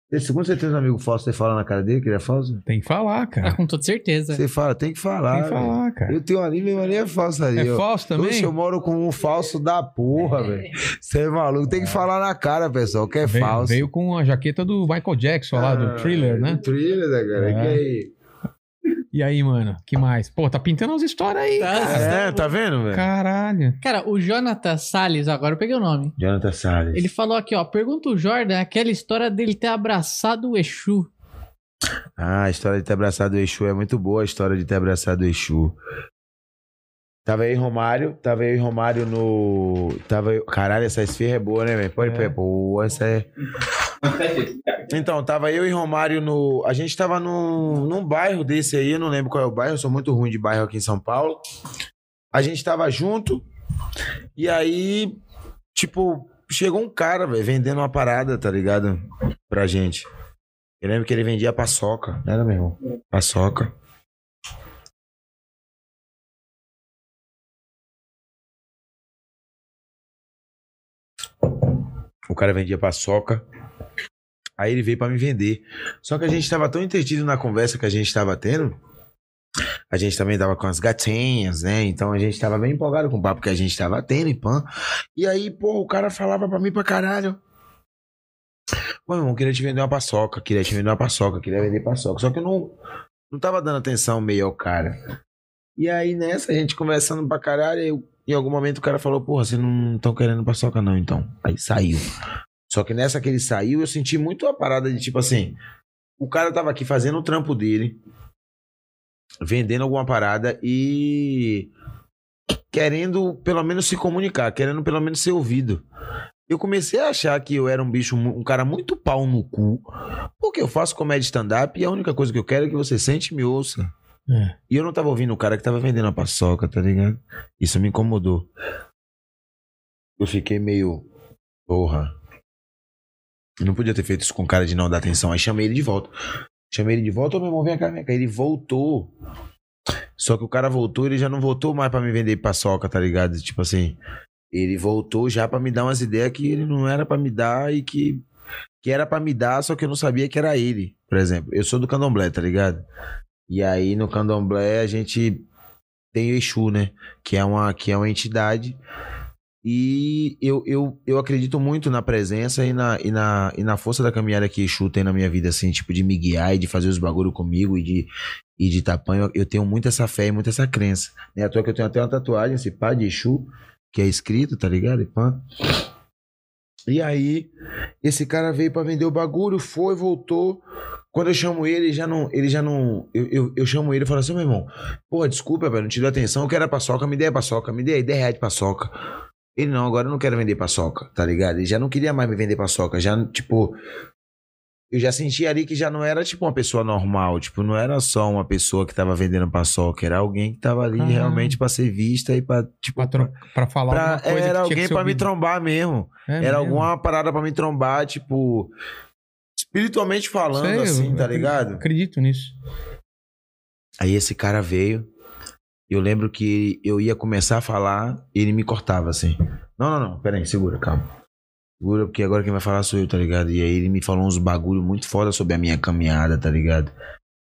Esse, você tem um amigo falso, você fala na cara dele que ele é falso? Tem que falar, Ah, cara. com toda certeza. Você fala, tem que falar. Tem que velho. falar, cara. Eu tenho ali, meu ali é falso ali. É ó. falso também? Oxe, eu moro com um falso da porra, velho. Você é maluco. Tem que falar na cara, pessoal, que é Veio, falso. veio com a jaqueta do Michael Jackson lá, do Ah, thriller, né? Do thriller, né, cara? É. Que aí? E aí, mano? Que mais? Pô, tá pintando umas histórias aí. Tá, cara. É, tá vendo, velho? Caralho. Cara, o Jonathan Salles, agora eu peguei o nome. Jonathan Salles. Ele falou aqui, ó. Pergunta o Jordan aquela história dele ter abraçado o Exu. Ah, a história de ter abraçado o Exu é muito boa, a história de ter abraçado o Exu. Tava aí Romário, tava aí Romário no. Tava aí... Caralho, essa esfirra é boa, né, velho? Pode, É. pô, essa é. Então, tava eu e Romário no. A gente tava num, num bairro desse aí, eu não lembro qual é o bairro, eu sou muito ruim de bairro aqui em São Paulo. A gente tava junto, e aí, tipo, chegou um cara, velho, vendendo uma parada, tá ligado? Pra gente. Eu lembro que ele vendia paçoca, não era, meu irmão? Paçoca. O cara vendia paçoca. Aí ele veio pra me vender. Só que a gente tava tão entretido na conversa que a gente tava tendo. A gente também tava com as gatinhas, né? Então a gente tava bem empolgado com o papo que a gente tava tendo e pã. E aí, pô, o cara falava pra mim pra caralho. Pô, meu irmão, queria te vender uma paçoca, queria te vender uma paçoca, queria vender paçoca. Só que eu não, não tava dando atenção meio ao cara. E aí nessa, a gente conversando pra caralho, eu, em algum momento o cara falou, porra, vocês não estão querendo paçoca não, então. Aí saiu. Só que nessa que ele saiu, eu senti muito a parada de tipo assim, o cara tava aqui fazendo o trampo dele, vendendo alguma parada e querendo pelo menos se comunicar, querendo pelo menos ser ouvido. Eu comecei a achar que eu era um bicho, um cara muito pau no cu, porque eu faço comédia stand-up e a única coisa que eu quero é que você sente e me ouça. É. E eu não tava ouvindo o cara que tava vendendo a paçoca, tá ligado? Isso me incomodou. Eu fiquei meio. Porra. Não podia ter feito isso com cara de não dar atenção. Aí chamei ele de volta. Chamei ele de volta, meu irmão, vem cá, vem cá. Ele voltou. Só que o cara voltou, ele já não voltou mais pra me vender paçoca, tá ligado? Tipo assim. Ele voltou já pra me dar umas ideias que ele não era pra me dar e que. Que era pra me dar, só que eu não sabia que era ele. Por exemplo, eu sou do candomblé, tá ligado? E aí no candomblé a gente tem o Exu, né? Que é uma, que é uma entidade. E eu, eu, eu acredito muito na presença e na, e, na, e na força da caminhada que Exu tem na minha vida, assim, tipo, de me guiar e de fazer os bagulho comigo e de, e de tapanho. Eu, eu tenho muito essa fé e muito essa crença. Né? À toa que eu tenho até uma tatuagem, esse pá de Exu, que é escrito, tá ligado? E pã. E aí, esse cara veio pra vender o bagulho, foi, voltou. Quando eu chamo ele, já não. Ele já não. Eu, eu, eu chamo ele e falo assim, meu irmão, porra, desculpa, velho, não te atenção, eu quero a paçoca, me dê a paçoca, me dê aí 10 reais de paçoca. Ele, não, agora eu não quero vender paçoca, tá ligado? Ele já não queria mais me vender paçoca, já, tipo. Eu já senti ali que já não era, tipo, uma pessoa normal, tipo, não era só uma pessoa que tava vendendo paçoca, era alguém que tava ali realmente pra ser vista e pra, tipo, Pra, tro- pra falar pra- alguma coisa era alguém pra me ouvido. trombar mesmo. É Era mesmo? alguma parada pra me trombar, tipo. Espiritualmente falando, Sei, eu assim, tá ligado? Acredito nisso. Aí esse cara veio. Eu lembro que eu ia começar a falar e ele me cortava assim. Não, não, não, pera aí, segura, calma. Segura, porque agora quem vai falar sou eu, tá ligado? E aí ele me falou uns bagulho muito foda sobre a minha caminhada, tá ligado?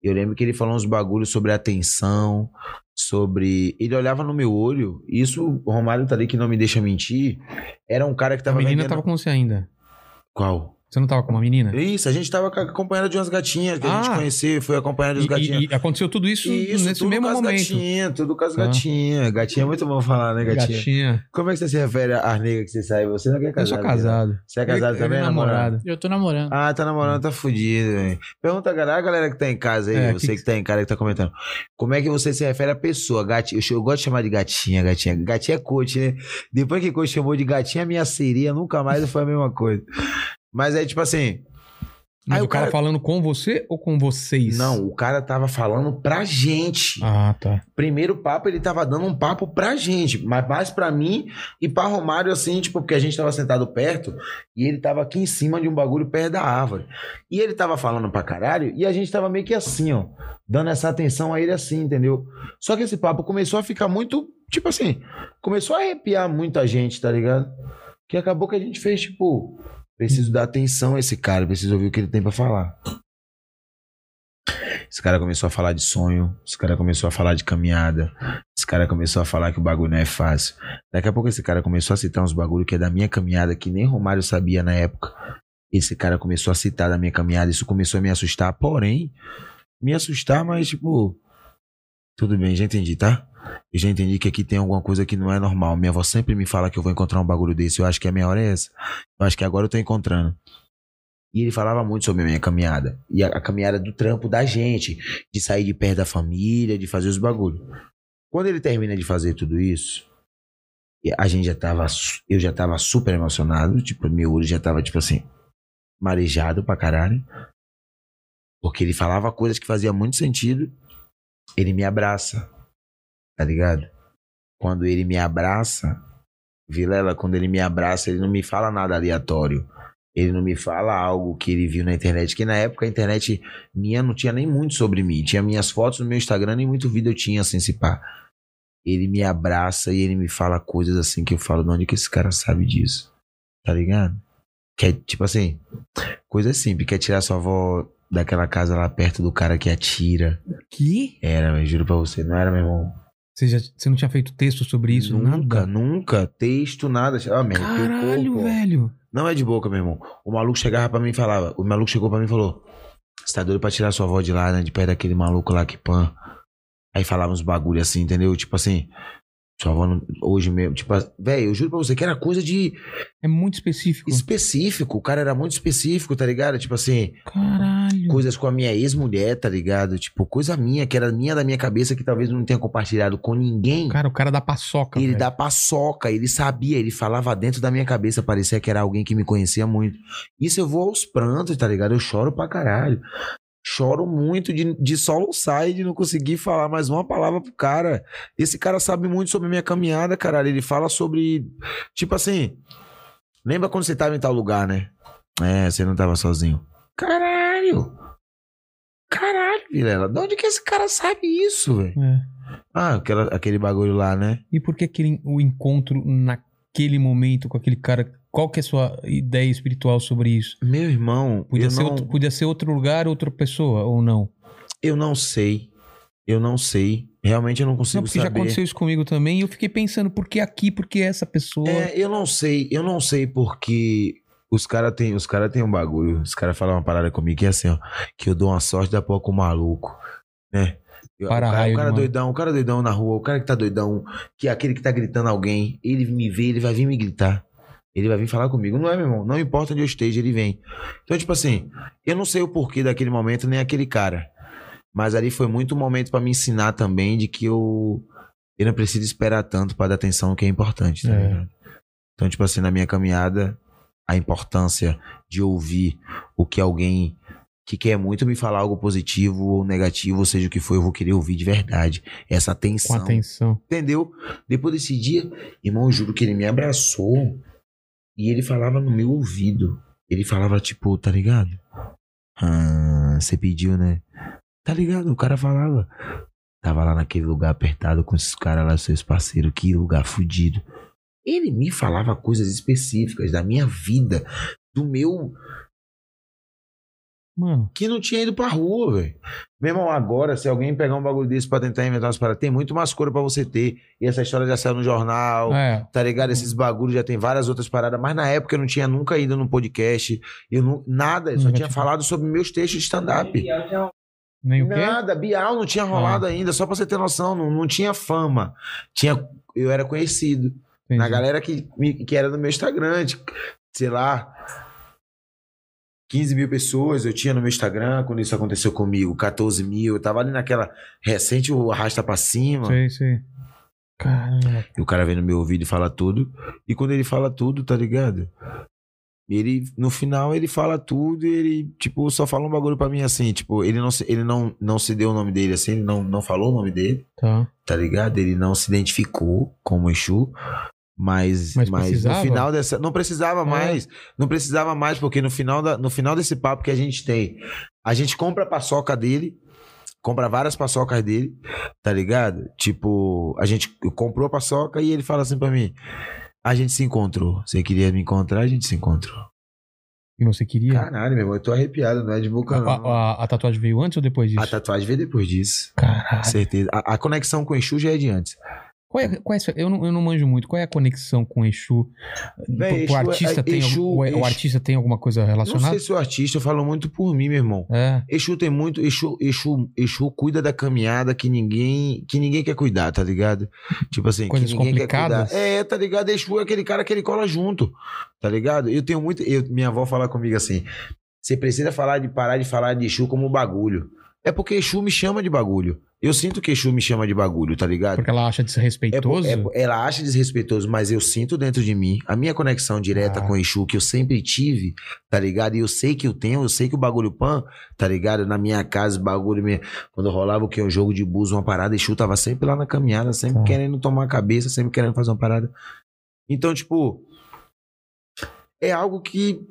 Eu lembro que ele falou uns bagulho sobre atenção, sobre. Ele olhava no meu olho, e isso, o Romário tá ali que não me deixa mentir. Era um cara que A tava menina vendendo. tava com você ainda. Qual? Você não tava com uma menina? Isso, a gente tava acompanhando de umas gatinhas que a gente Ah. conheceu, foi acompanhando de E, umas gatinhas. e- e aconteceu tudo isso, Isso, nesse tudo mesmo com as momento. gatinhas, tudo com as Ah. gatinhas. Gatinha é muito bom falar, né, gatinha? Gatinha. Como é que você se refere às negras que você sai? Você não é Eu casado? sou né? casado. Você é casado Ele- também, ele é namorado? namorado. Eu tô namorando. Ah, tá namorando, tá fudido, velho. Pergunta a galera, a galera que tá em casa aí, É, você que- que, tá em casa que tá comentando. Como é que você se refere à pessoa? Gatinha, eu, eu gosto de chamar de gatinha, gatinha. Gatinha é coach, né? Depois que coach chamou de gatinha, minha seria nunca mais foi a mesma coisa. Mas é tipo assim. Mas Aí o cara cara- falando com você ou com vocês? Não, o cara tava falando pra gente. Ah, tá. Primeiro papo, ele tava dando um papo pra gente, mas mais pra mim e pra Romário, assim, tipo, porque a gente tava sentado perto e ele tava aqui em cima de um bagulho perto da árvore. E ele tava falando pra caralho e a gente tava meio que assim, ó, dando essa atenção a ele assim, entendeu? Só que esse papo começou a ficar muito, tipo assim, começou a arrepiar muita gente, tá ligado? Que acabou que a gente fez, tipo, preciso dar atenção a esse cara, preciso ouvir o que ele tem pra falar. Esse cara começou a falar de sonho, esse cara começou a falar de caminhada, esse cara começou a falar que o bagulho não é fácil. Daqui a pouco esse cara começou a citar uns bagulho que é da minha caminhada, que nem Romário sabia na época. Esse cara começou a citar da minha caminhada, isso começou a me assustar, porém, me assustar, mas tipo, tudo bem, já entendi, tá? Eu já entendi que aqui tem alguma coisa que não é normal. Minha avó sempre me fala que eu vou encontrar um bagulho desse, eu acho que a minha hora é essa. Eu acho que agora eu tô encontrando. E ele falava muito sobre a minha caminhada. E a, a caminhada do trampo da gente. De sair de perto da família, de fazer os bagulhos. Quando ele termina de fazer tudo isso, a gente já tava. Eu já tava super emocionado. Tipo, meu olho já tava, tipo assim, marejado pra caralho. Porque ele falava coisas que faziam muito sentido. Ele me abraça. Tá ligado? Quando ele me abraça, Vilela, quando ele me abraça, ele não me fala nada aleatório. Ele não me fala algo que ele viu na internet, que na época a internet minha não tinha nem muito sobre mim. Tinha minhas fotos no meu Instagram, nem muito vídeo eu tinha assim, se pá. Ele me abraça e ele me fala coisas assim que eu falo, de onde que esse cara sabe disso? Tá ligado? Que é tipo assim, coisa simples, quer tirar sua avó daquela casa lá perto do cara que atira. Que? Era, eu juro pra você, não era, meu irmão. Você, já, você não tinha feito texto sobre isso? nunca, nada? nunca, texto, nada. Ah, merda, Caralho, ó. velho. Não é de boca, meu irmão. O maluco chegava pra mim e falava. O maluco chegou pra mim e falou: Você tá doido pra tirar sua avó de lá, né? De perto daquele maluco lá que pan. Aí falava uns bagulho assim, entendeu? Tipo assim. Não, hoje mesmo. Tipo, velho, eu juro pra você que era coisa de É muito específico. específico. O cara era muito específico, tá ligado? Tipo assim, Caralho. coisas com a minha ex-mulher, tá ligado? Tipo, coisa minha, que era minha da minha cabeça, que talvez não tenha compartilhado com ninguém. Cara, o cara da paçoca. Ele velho. dá paçoca, ele sabia, ele falava dentro da minha cabeça, parecia que era alguém que me conhecia muito. Isso eu vou aos prantos, tá ligado? Eu choro pra caralho. Choro muito de, de soluçar de não conseguir falar mais uma palavra pro cara. Esse cara sabe muito sobre minha caminhada, caralho. Ele fala sobre. Tipo assim. Lembra quando você tava em tal lugar, né? É, você não tava sozinho. Caralho! Caralho, Vilela. De onde que esse cara sabe isso, velho? É. Ah, aquela, aquele bagulho lá, né? E por que aquele, o encontro naquele momento com aquele cara? Qual que é a sua ideia espiritual sobre isso? Meu irmão, Podia, ser não, outro, podia ser outro lugar, outra pessoa, ou não? eu não sei. Eu não sei. Realmente eu não consigo Não, porque já saber. aconteceu isso comigo também. E eu fiquei pensando, por que aqui? Por que essa pessoa? É, eu não sei. Eu não sei porque os caras têm os cara tem um bagulho. Os caras falam uma parada comigo que é assim, ó. Que eu dou uma sorte da pouco maluco. Né? Eu- Para o cara, raio o cara doidão, o cara doidão na rua, o cara que tá doidão, que é aquele que tá gritando alguém, ele me vê, ele vai vir me gritar. Ele vai vir falar comigo. Não é, meu irmão? Não importa onde eu esteja, ele vem. Então, tipo assim, eu não sei o porquê daquele momento, nem aquele cara. Mas ali foi muito um momento pra me ensinar também de que eu, eu não preciso esperar tanto pra dar atenção ao que é importante, tá É. ligado? Então, tipo assim, na minha caminhada, a importância de ouvir o que alguém que quer muito me falar algo positivo ou negativo, ou seja o que for, eu vou querer ouvir de verdade. Essa com atenção. atenção. Entendeu? Depois desse dia, irmão, eu juro que ele me abraçou e ele falava no meu ouvido. Ele falava, tipo, tá ligado? Ah, você pediu, né? Tá ligado? O cara falava. Tava lá naquele lugar apertado com esses caras lá, seus parceiros, que lugar fudido. Ele me falava coisas específicas da minha vida, do meu. Mano, que não tinha ido pra rua, velho. Meu irmão, agora, se alguém pegar um bagulho desse pra tentar inventar umas paradas, tem muito mais cor pra você ter. E essa história já saiu no jornal, é. tá ligado? Esses bagulhos já tem várias outras paradas. Mas na época eu não tinha nunca ido num podcast. Eu não, nada, eu só Nunca tinha falado sobre meus textos de stand-up. Nem o quê? Nada, Bial não tinha rolado Ah. ainda, só pra você ter noção, não, não tinha fama. Tinha, eu era conhecido. Entendi. Na galera que, que era do meu Instagram, de, sei lá, 15 mil pessoas eu tinha no meu Instagram quando isso aconteceu comigo, 14 mil. Eu tava ali naquela recente, o arrasta pra cima. Sei, sei. Caramba. E o cara vem no meu ouvido e fala tudo. E quando ele fala tudo, tá ligado? Ele, no final, ele fala tudo e ele, tipo, só fala um bagulho pra mim assim, tipo, ele não se, ele não, não se deu o nome dele assim, ele não, não falou o nome dele, Tá. tá ligado? Ele não se identificou como Exu, mas, Mas mas, no final dessa. Não precisava É. mais. Não precisava mais, porque no final, da, no final desse papo que a gente tem, a gente compra a paçoca dele, compra várias paçocas dele, tá ligado? Tipo, a gente comprou a paçoca e ele fala assim pra mim: a gente se encontrou. Você queria me encontrar, a gente se encontrou. E você queria? Caralho, meu irmão, eu tô arrepiado, não é de boca a, não. a- a tatuagem veio antes ou depois disso? A tatuagem veio depois disso. Caralho. Certeza. A, a conexão com o Exu já é de antes. Qual é, qual é eu, não, eu não manjo muito. Qual é a conexão com Exu? Véi, o, é- artista tem, Exu- o, o artista tem alguma coisa Não relacionada? sei se o artista, eu falo muito por mim, meu irmão. É. Exu tem muito. Exu, Exu, Exu cuida da caminhada que ninguém, que ninguém quer cuidar, tá ligado? Tipo assim, Coisas que ninguém complicadas? quer cuidar. É, tá ligado? Exu é aquele cara que ele cola junto, tá ligado? Eu tenho muito. eu- minha avó fala comigo assim: você precisa falar de parar de falar de Exu como bagulho. É porque Exu me chama de bagulho. Eu sinto que Exu me chama de bagulho, tá ligado? Porque ela acha É, desrespeitoso? é por- ela acha desrespeitoso, mas eu sinto dentro de mim a minha conexão direta Ah. com Exu, que eu sempre tive, tá ligado? E eu sei que eu tenho, eu sei que o bagulho pan, tá ligado? Na minha casa, o bagulho, minha... quando rolava o que? Um jogo de bus, uma parada, Exu tava sempre lá na caminhada, sempre Tá. querendo tomar a cabeça, sempre querendo fazer uma parada. Então, tipo, é algo que,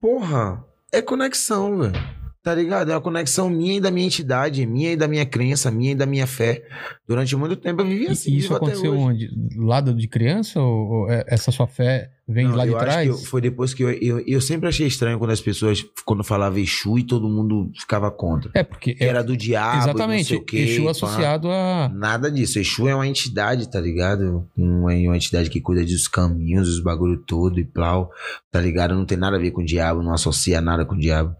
porra, é conexão, velho. Tá ligado? É uma conexão minha e da minha entidade, minha e da minha crença, minha e da minha fé. Durante muito tempo eu vivi assim. e isso aconteceu onde? Lado de criança? Ou, é- essa sua fé vem Não, lá de trás? eu- foi depois que eu, eu, eu sempre achei estranho quando as pessoas, quando falava Exu e todo mundo ficava contra. É, porque. Era do diabo, exatamente. não quê. Exu pá. associado a. Nada disso. Exu é uma entidade, tá ligado? Uma, uma entidade que cuida dos caminhos, dos bagulho todo e plau, tá ligado? Não tem nada a ver com o diabo, não associa nada com o diabo.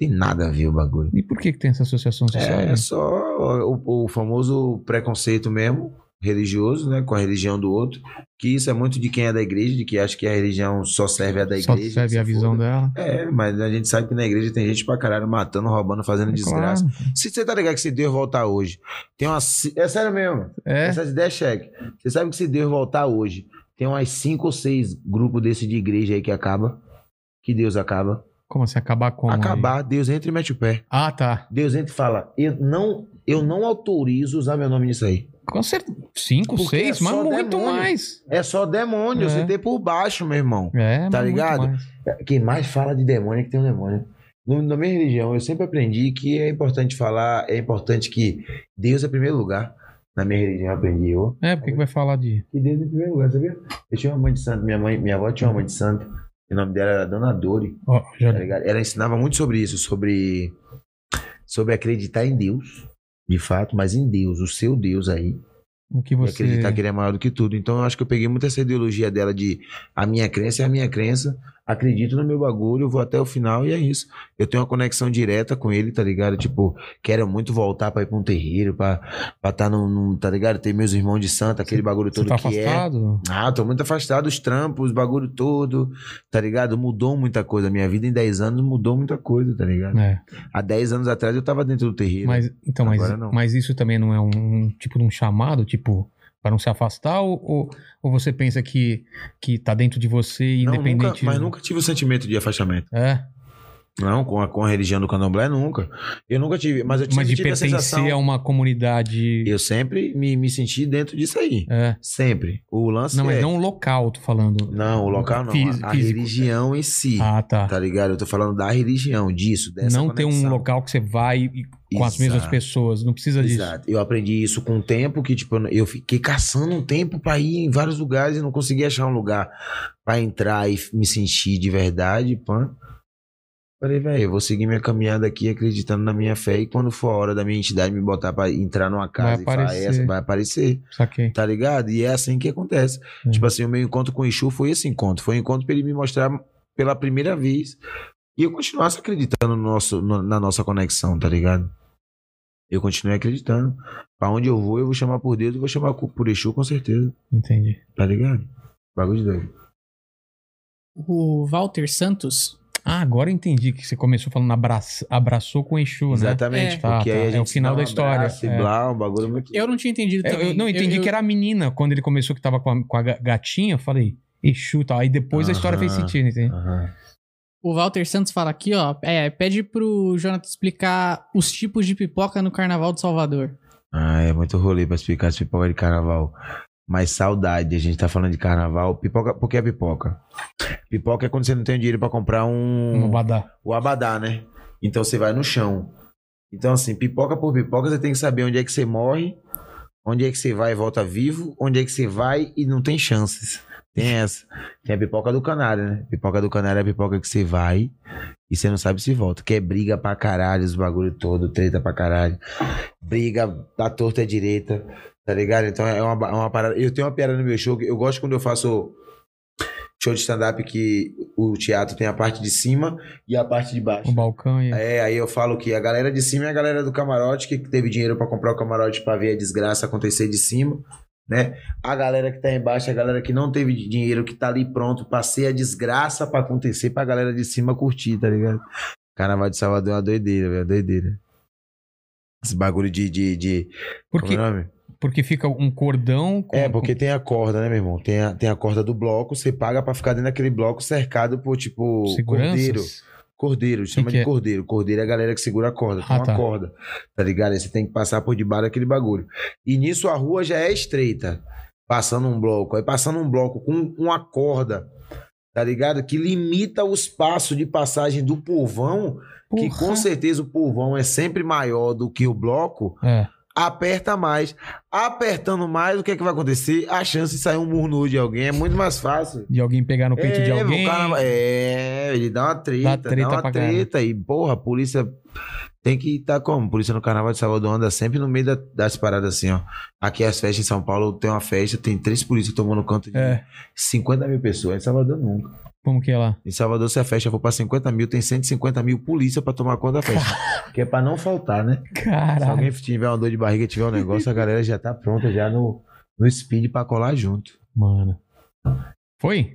Tem nada a ver o bagulho. E por que, que tem essa associação social? É só o, o famoso preconceito mesmo, religioso, né? Com a religião do outro. Que isso é muito de quem é da igreja, de que acha que a religião só serve a da Só igreja. serve que a visão foda. dela. É, mas a gente sabe que na igreja tem gente pra caralho matando, roubando, fazendo É desgraça. claro. Se você tá ligado que se Deus voltar hoje, tem umas. É sério mesmo. É. Essas ideias cheque. Você sabe que se Deus voltar hoje, tem umas cinco ou seis grupos desse de igreja aí que acaba. Que Deus acaba. Como assim? Acabar com. Acabar, Deus entra e mete o pé. Ah, tá. Deus entra e fala: Eu não, eu não autorizo usar meu nome nisso aí. Com certeza. Cinco, Porque seis, é mas muito demônio. mais. É só demônio, É. você tem por baixo, meu irmão. É, Tá ligado? mais. Quem mais fala de demônio é que tem um demônio. No- Na minha religião, eu sempre aprendi que é importante falar, é importante que Deus é primeiro lugar. Na minha religião, eu aprendi eu. É, por que que vai falar de. Que Deus é primeiro lugar, sabia? Eu tinha uma mãe de santo, minha mãe, minha avó tinha uma mãe de santo. O nome dela era Dona Dori, Ó, já... tá? Ela ensinava muito sobre isso, sobre, sobre acreditar em Deus, de fato, mas em Deus, o seu Deus aí. O que E você. acreditar que ele é maior do que tudo. Então eu acho que eu peguei muito essa ideologia dela de a minha crença é a minha crença, acredito no meu bagulho, vou até o final e é isso. Eu tenho uma conexão direta com ele, tá ligado? Tipo, quero muito voltar pra ir pra um terreiro, pra estar tá num, num- tá ligado? Ter meus irmãos de santo, aquele bagulho Você todo tá que é. afastado? Ah, tô muito afastado, os trampos, os bagulho todo, tá ligado? Mudou muita coisa. Minha vida em 10 anos mudou muita coisa, tá ligado? É. Há 10 anos atrás eu tava dentro do terreiro. Mas, então, mas, mas isso também não é um, um tipo de um chamado, tipo, para não se afastar? Ou, ou, ou você pensa que, que tá dentro de você, Não, independente. nunca, mas nunca tive o sentimento de afastamento. É, Não, com a, com a religião do candomblé, nunca. Eu nunca tive, mas eu mas sempre de tive a pertencer sensação... a uma comunidade. Eu sempre me, me senti dentro disso aí. É. Sempre. O lance Não, mas é... não o local, tô falando. Não, o local não. Fí- a, a físico. religião em si. Ah, tá. Tá ligado? Eu tô falando da religião, disso, dessa não ter um conexão. local que você vai e- com as mesmas Exato. pessoas. Não precisa disso. Exato. Eu aprendi isso com o tempo que, tipo, eu fiquei caçando um tempo pra ir em vários lugares e não conseguia achar um lugar pra entrar e me sentir de verdade, pã. Falei, velho, eu vou seguir minha caminhada aqui acreditando na minha fé e quando for a hora da minha entidade me botar pra entrar numa casa e falar aparecer. essa, vai aparecer, Saquei. tá ligado? E é assim que acontece. Uhum. Tipo assim, o meu encontro com o Exu foi esse encontro. Foi um encontro pra ele me mostrar pela primeira vez e eu continuasse acreditando no nosso, no- na nossa conexão, tá ligado? Eu continuei acreditando. Pra onde eu vou, eu vou chamar por Deus, eu vou chamar por Exu com certeza, Entendi. tá ligado? Bagulho de doido. O Walter Santos. Ah, agora eu entendi que você começou falando abraça, abraçou com Exu, né? Exatamente, É. porque Tá, aí tá. a É o final um da história, abraço E é. blá, um bagulho muito. Eu não tinha entendido Eu, também. eu não entendi eu, que era a menina. Quando ele começou que tava com a, com a ga- gatinha, eu falei, Exu e tal. Aí depois a história fez sentido, entende? Aham. O Walter Santos fala aqui, ó. É, pede pro Jonathan explicar os tipos de pipoca no Carnaval de Salvador. Ah, é muito rolê pra explicar as pipoca de carnaval. Mas saudade, a gente tá falando de carnaval. Pipoca, por que é pipoca? Pipoca é quando você não tem dinheiro pra comprar um. Um badá. O abadá, né? Então você vai no chão. Então, assim, pipoca por pipoca, você tem que saber onde é que você morre, onde é que você vai e volta vivo, onde é que você vai e não tem chances. Tem essa. Tem a pipoca do canário, né? Pipoca do canário é a pipoca que você vai e você não sabe se volta. Que é briga pra caralho, os bagulho todo, treta pra caralho. Briga da torta à direita, tá ligado? Então é uma, é uma parada. Eu tenho uma piada no meu show, que eu gosto quando eu faço show de stand-up que o teatro tem a parte de cima e a parte de baixo. O balcão e. É, aí eu falo que a galera de cima é a galera do camarote que teve dinheiro pra comprar o camarote pra ver a desgraça acontecer de cima, né? A galera que tá embaixo é a galera que não teve dinheiro, que tá ali pronto pra ser a desgraça pra acontecer pra galera de cima curtir, tá ligado? Carnaval de Salvador é uma doideira, velho, uma doideira. Esse bagulho de. de, de Porque, como é o nome? porque fica um cordão com. É, porque tem a corda, né, meu irmão? Tem a, tem a corda do bloco, você paga pra ficar dentro daquele bloco cercado por, tipo, seguranças. cordeiro. Cordeiro, chama que de é? cordeiro. Cordeiro é a galera que segura a corda, Ah, uma tá. corda, tá ligado? Aí você tem que passar por debaixo daquele bagulho. E nisso a rua já é estreita, passando um bloco. Aí passando um bloco com uma corda, tá ligado? Que limita o espaço de passagem do povão, que Porra. com certeza o povão é sempre maior do que o bloco, É. aperta mais. Apertando mais, o que é que vai acontecer? A chance de sair um murnu de alguém é muito mais fácil. De alguém pegar no peito é, de alguém. Cara, é, ele dá uma treta, Dá dá, treta uma pra caralho. treta. E, porra, a polícia tem que estar como? A polícia no Carnaval de Salvador anda sempre no meio da- das paradas assim, ó. Aqui as festas em São Paulo tem uma festa, tem três polícias tomando canto de É. 50 mil pessoas. Em Salvador nunca. Como que é lá? Em Salvador, se a festa for pra 50 mil, tem 150 mil polícia pra tomar conta da festa. que é pra não faltar, né? Se Caralho. alguém tiver uma dor de barriga, tiver um negócio, a galera já tá pronta já no, no speed pra colar junto. Mano. Foi?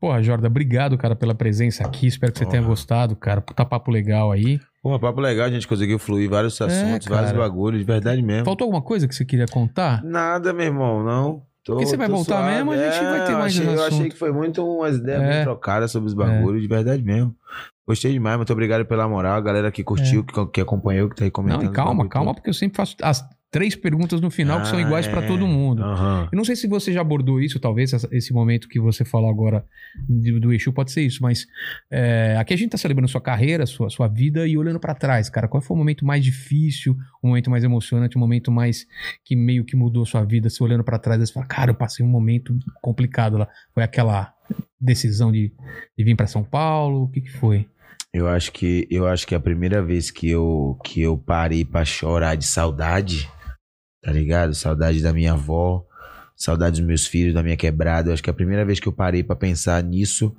Porra, Jorda, obrigado, cara, pela presença aqui. Espero que você Porra. tenha gostado, cara. Puta papo legal aí. Pô, papo legal, a gente conseguiu fluir vários assuntos, É, vários bagulhos, de verdade mesmo. Faltou alguma coisa que você queria contar? Nada, meu irmão, não. Tô, Porque você vai voltar suave. mesmo, a gente vai ter eu mais achei, um Eu achei que foi muito umas ideias É. bem trocadas sobre os bagulhos, de verdade mesmo. Gostei demais, muito obrigado pela moral, a galera que curtiu, que, que acompanhou, que tá aí comentando. É. Não, calma, calma, porque eu sempre faço as três perguntas no final que são Ah, iguais é. todo mundo. Aham. Eu não sei se você já abordou isso, talvez esse momento que você falou agora do, do Exu pode ser isso, mas é, aqui a gente tá celebrando sua carreira, sua, sua vida e olhando pra trás, cara. Qual foi o momento mais difícil, o momento mais emocionante, o momento mais que meio que mudou sua vida? Você olhando pra trás, você fala, cara, eu passei um momento complicado lá. Foi aquela decisão de, de vir pra São Paulo? O que, que foi? Eu acho que eu acho que a primeira vez que eu que eu parei pra chorar de saudade, tá ligado? Saudade da minha avó, saudade dos meus filhos, da minha quebrada. Eu acho que a primeira vez que eu parei pra pensar nisso,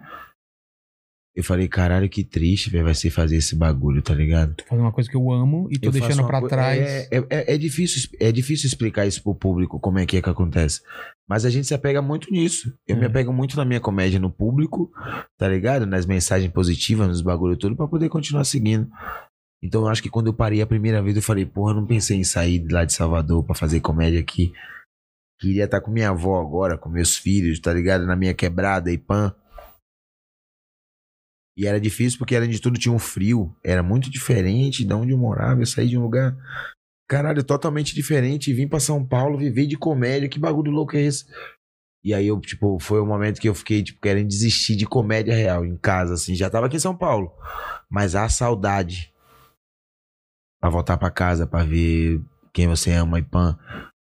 eu falei, caralho, que triste, velho, vai ser fazer esse bagulho, tá ligado? Tô fazendo uma coisa que eu amo e tô Eu deixando pra trás. É, é, é- é difícil, é difícil explicar isso pro público, como é que é que acontece. Mas a gente se apega muito nisso. Eu É. me apego muito na minha comédia no público, tá ligado? Nas mensagens positivas, nos bagulho tudo, pra poder continuar seguindo. Então eu acho que quando eu parei a primeira vez, eu falei, porra, não pensei em sair de lá de Salvador pra fazer comédia aqui. Queria estar com minha avó agora, com meus filhos, tá ligado? Na minha quebrada e pan. E era difícil porque, além de tudo, tinha um frio. Era muito diferente de onde eu morava. Eu saí de um lugar, caralho, totalmente diferente. Vim pra São Paulo viver de comédia. Que bagulho louco é esse? E aí, eu, tipo, foi o momento que eu fiquei, tipo, querendo desistir de comédia real em casa, assim. Já tava aqui em São Paulo. Mas a saudade pra voltar pra casa, pra ver quem você ama e pan.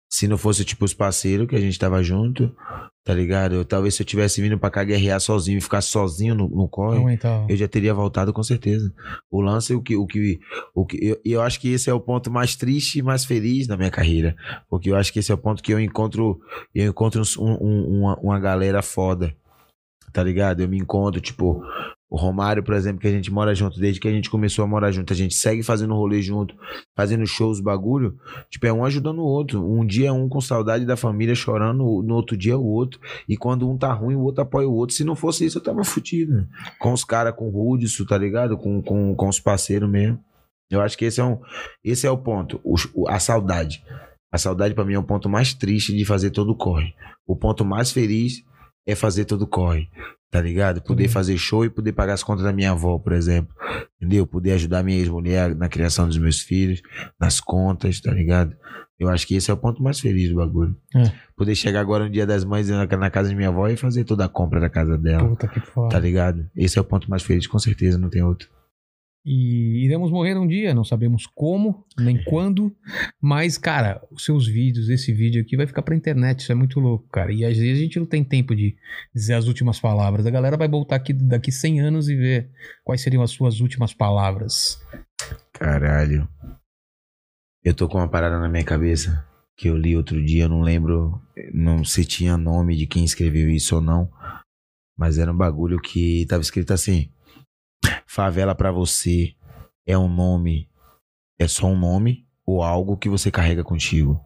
Se não fosse, tipo, os parceiros que a gente tava junto, tá ligado? Eu, talvez se eu tivesse vindo pra cá guerrear sozinho e ficar sozinho no, no corre, Aguentar. eu já teria voltado com certeza. O lance, o que, o que, o que eu, eu acho que esse é o ponto mais triste e mais feliz da minha carreira, porque eu acho que esse é o ponto que eu encontro, eu encontro um- um- uma, uma galera foda, tá ligado? Eu me encontro, tipo, o Romário, por exemplo, que a gente mora junto, desde que a gente começou a morar junto, a gente segue fazendo rolê junto, fazendo shows, bagulho, tipo, é um ajudando o outro. Um dia um com saudade da família, chorando, no outro dia o outro. E quando um tá ruim, o outro apoia o outro. Se não fosse isso, eu tava fudido. Com os caras, com o Hudson, tá ligado? Com, com, com os parceiros mesmo. Eu acho que esse é, um, esse é o ponto, o- a saudade. A saudade pra mim é o ponto mais triste de fazer todo o corre. O ponto mais feliz é fazer todo corre, tá ligado? Poder Uhum. fazer show e poder pagar as contas da minha avó, por exemplo. Entendeu? Poder ajudar minha ex-mulher na criação dos meus filhos, nas contas, tá ligado? Eu acho que esse é o ponto mais feliz do bagulho. É. Poder chegar agora no dia das mães na, na casa de minha avó e fazer toda a compra da casa dela. Puta que foda. Tá ligado? Esse é o ponto mais feliz, com certeza, não tem outro. E iremos morrer um dia, não sabemos como, nem quando, mas, cara, os seus vídeos, esse vídeo aqui vai ficar pra internet, isso é muito louco, cara. E às vezes a gente não tem tempo de dizer as últimas palavras. A galera vai voltar aqui daqui 100 anos e ver quais seriam as suas últimas palavras. Caralho. Eu tô com uma parada na minha cabeça que eu li outro dia, eu não lembro não se tinha nome de quem escreveu isso ou não, mas era um bagulho que tava escrito assim: Favela pra você é um nome, é só um nome ou algo que você carrega contigo.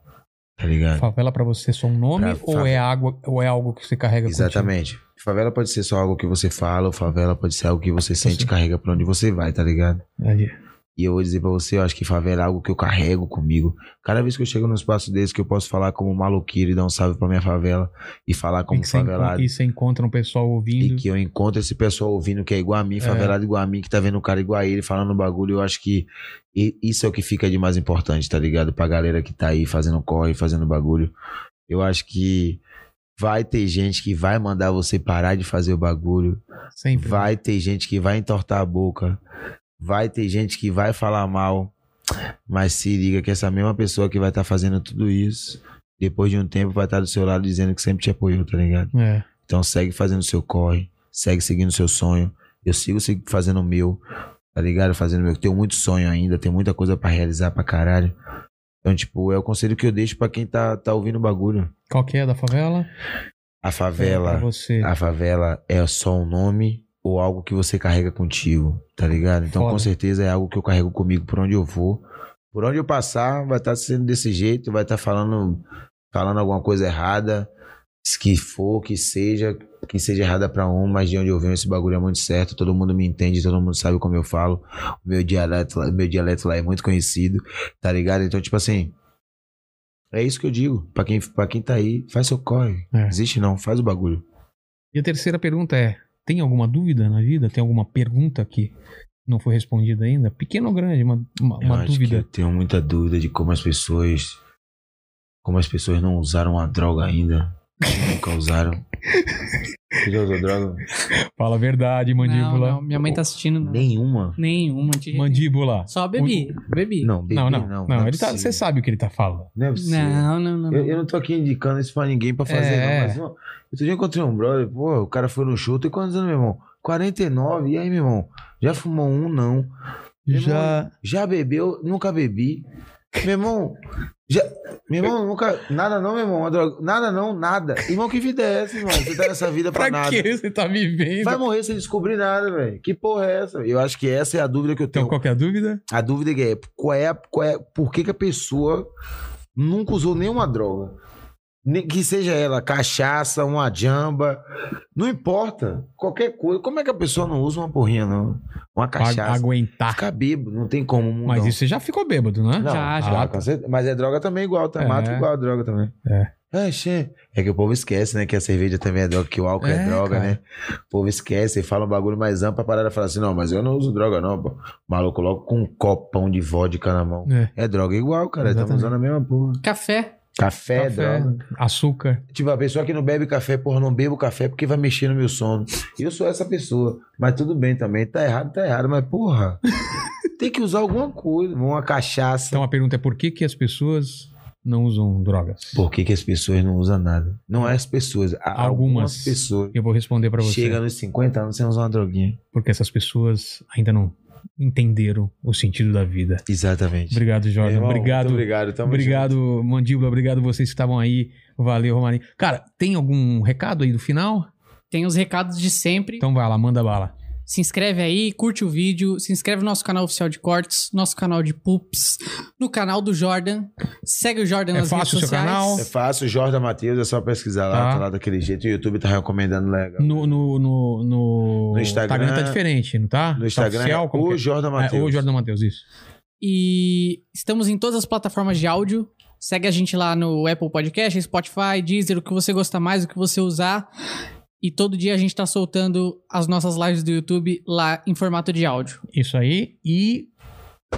Tá ligado? Favela pra você é só um nome Pra ou, favela. é água, ou é algo que você carrega contigo? Exatamente. Favela pode ser só algo que você fala, ou favela pode ser algo que você sente e carrega pra onde você vai, tá ligado? Aí. E eu vou dizer pra você, eu acho que favela é algo que eu carrego comigo. Cada vez que eu chego num espaço desse, que eu posso falar como maluqueiro e dar um salve pra minha favela e falar E como encontra, favelado. e você encontra um pessoal ouvindo. E que eu encontro esse pessoal ouvindo que é igual a mim, favelado igual a mim, que tá vendo o cara igual a ele, falando bagulho. Eu acho que isso é o que fica de mais importante, tá ligado? Pra galera que tá aí fazendo corre, fazendo bagulho. Eu acho que vai ter gente que vai mandar você parar de fazer o bagulho. Sempre. Vai ter gente que vai entortar a boca. Vai ter gente que vai falar mal. Mas se liga que essa mesma pessoa que vai estar fazendo tudo isso, depois de um tempo vai estar do seu lado dizendo que sempre te apoiou, tá ligado? É. Então segue fazendo o seu corre, segue seguindo seu sonho. Eu sigo fazendo o meu, tá ligado? Fazendo o meu. Tenho muito sonho ainda, tenho muita coisa pra realizar pra caralho. Então, tipo, é o conselho que eu deixo pra quem tá, tá ouvindo o bagulho. Qual que é da favela? A É, favela. você. A favela é só um nome ou algo que você carrega contigo, tá ligado? Então, Foda. com certeza é algo que eu carrego comigo por onde eu vou. Por onde eu passar, vai estar sendo desse jeito, vai estar falando, falando alguma coisa errada, que for, que seja, que seja errada pra um, mas de onde eu venho esse bagulho é muito certo, todo mundo me entende, todo mundo sabe como eu falo. O meu dialeto, lá- meu dialeto lá é muito conhecido, tá ligado? Então, tipo assim, é isso que eu digo, pra quem, pra quem tá aí, faz seu corre. É. Existe não, faz o bagulho. E a terceira pergunta é: tem alguma dúvida na vida? Tem alguma pergunta que não foi respondida ainda? Pequena ou grande? Uma, uma, Eu uma dúvida. eu tenho muita dúvida de como as pessoas. Como as pessoas não usaram a droga ainda. Nunca usaram. Já droga? Fala a verdade, mandíbula. Não, não, minha mãe tá assistindo. Não. Nenhuma. Nenhuma. de- Mandíbula. Só bebi. Bebi. Não, bebê, Não, não. não. Não, Não, é ele tá, você sabe o que ele tá falando. Não é. Não, não, não. Eu, eu não tô aqui indicando isso pra ninguém pra fazer, É. não. Mas, ó, outro dia eu encontrei um brother, pô, o cara foi no show, tem quantos anos, meu irmão? 49. E aí, meu irmão? Já fumou um? Não. Meu irmão, já bebeu? Nunca bebi. Meu irmão, já, meu irmão, nunca. Nada não, meu irmão. droga- Nada não, nada. Irmão, que vida é essa, irmão? Você tá nessa vida pra, Pra nada. que você tá vivendo? Vai morrer sem descobrir nada, velho. Que porra é essa? Eu acho que essa é a dúvida que eu Então, tenho. qual que é a dúvida? A dúvida que é, qual é, qual é por que, que a pessoa nunca usou nenhuma droga? Que seja ela cachaça, uma jamba, não importa. Qualquer coisa. Como é que a pessoa não usa uma porrinha, não? Uma Pra cachaça. aguentar. Fica bêbado, não tem como. Mundão. Mas isso você já ficou bêbado, né? Não, Já, ah, já. certeza. Mas é droga também igual, tá? É. Mata igual a droga também. É. É, che. é que o povo esquece, né? Que a cerveja também é droga, que o álcool é, É, droga, cara. né? O povo esquece e fala um bagulho mais amplo, a parada fala assim, não, mas eu não uso droga não, pô. O maluco logo com um copão de vodka na mão. É. É droga igual, cara. Estamos usando a mesma porra. Café. Café, Café, droga. açúcar. Tipo, a pessoa que não bebe café, porra, não bebo café porque vai mexer no meu sono. Eu sou essa pessoa. Mas tudo bem também. Tá errado, tá errado. Mas, porra, tem que usar alguma coisa. Uma cachaça. Então a pergunta é por que, que as pessoas não usam drogas? Por que, que as pessoas não usam nada? Não é as pessoas. Algumas. Algumas pessoas. Eu vou responder pra você. Chega nos 50 anos sem usar uma droguinha. Porque essas pessoas ainda não entenderam o sentido da vida. Exatamente. Obrigado, Jordan. Irmão, obrigado. Muito obrigado. Tamo obrigado, Mandíbula. Obrigado vocês que estavam aí. Valeu, Romarinho. Cara, tem algum recado aí do final? Tem os recados de sempre. Então vai lá, manda bala. Se inscreve aí, curte o vídeo, se inscreve no nosso canal oficial de cortes, nosso canal de pups, no canal do Jordan. Segue o Jordan É nas fácil o redes seu sociais. canal? É fácil, Jordan Matheus, é só pesquisar lá, Tá. tá lá daquele jeito. O YouTube tá recomendando legal. No, no, no, no, No Instagram- tá diferente, não tá? No Tá Instagram oficial, é o é? Jordan É, Matheus. o Jordan Matheus, isso. E estamos em todas as plataformas de áudio. Segue a gente lá no Apple Podcast, Spotify, Deezer, o que você gosta mais, o que você usar. E todo dia a gente tá soltando as nossas lives do YouTube lá em formato de áudio. Isso aí. E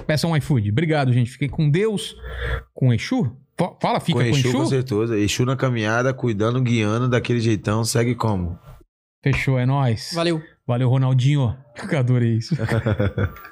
peça um iFood. Obrigado, gente. Fiquei com Deus, com Exu. Fa- Fala, fica com com, Exu, Exu. com certeza. Exu na caminhada, cuidando, guiando daquele jeitão. Segue como? Fechou, é nóis. Valeu! Valeu, Ronaldinho. Adorei isso.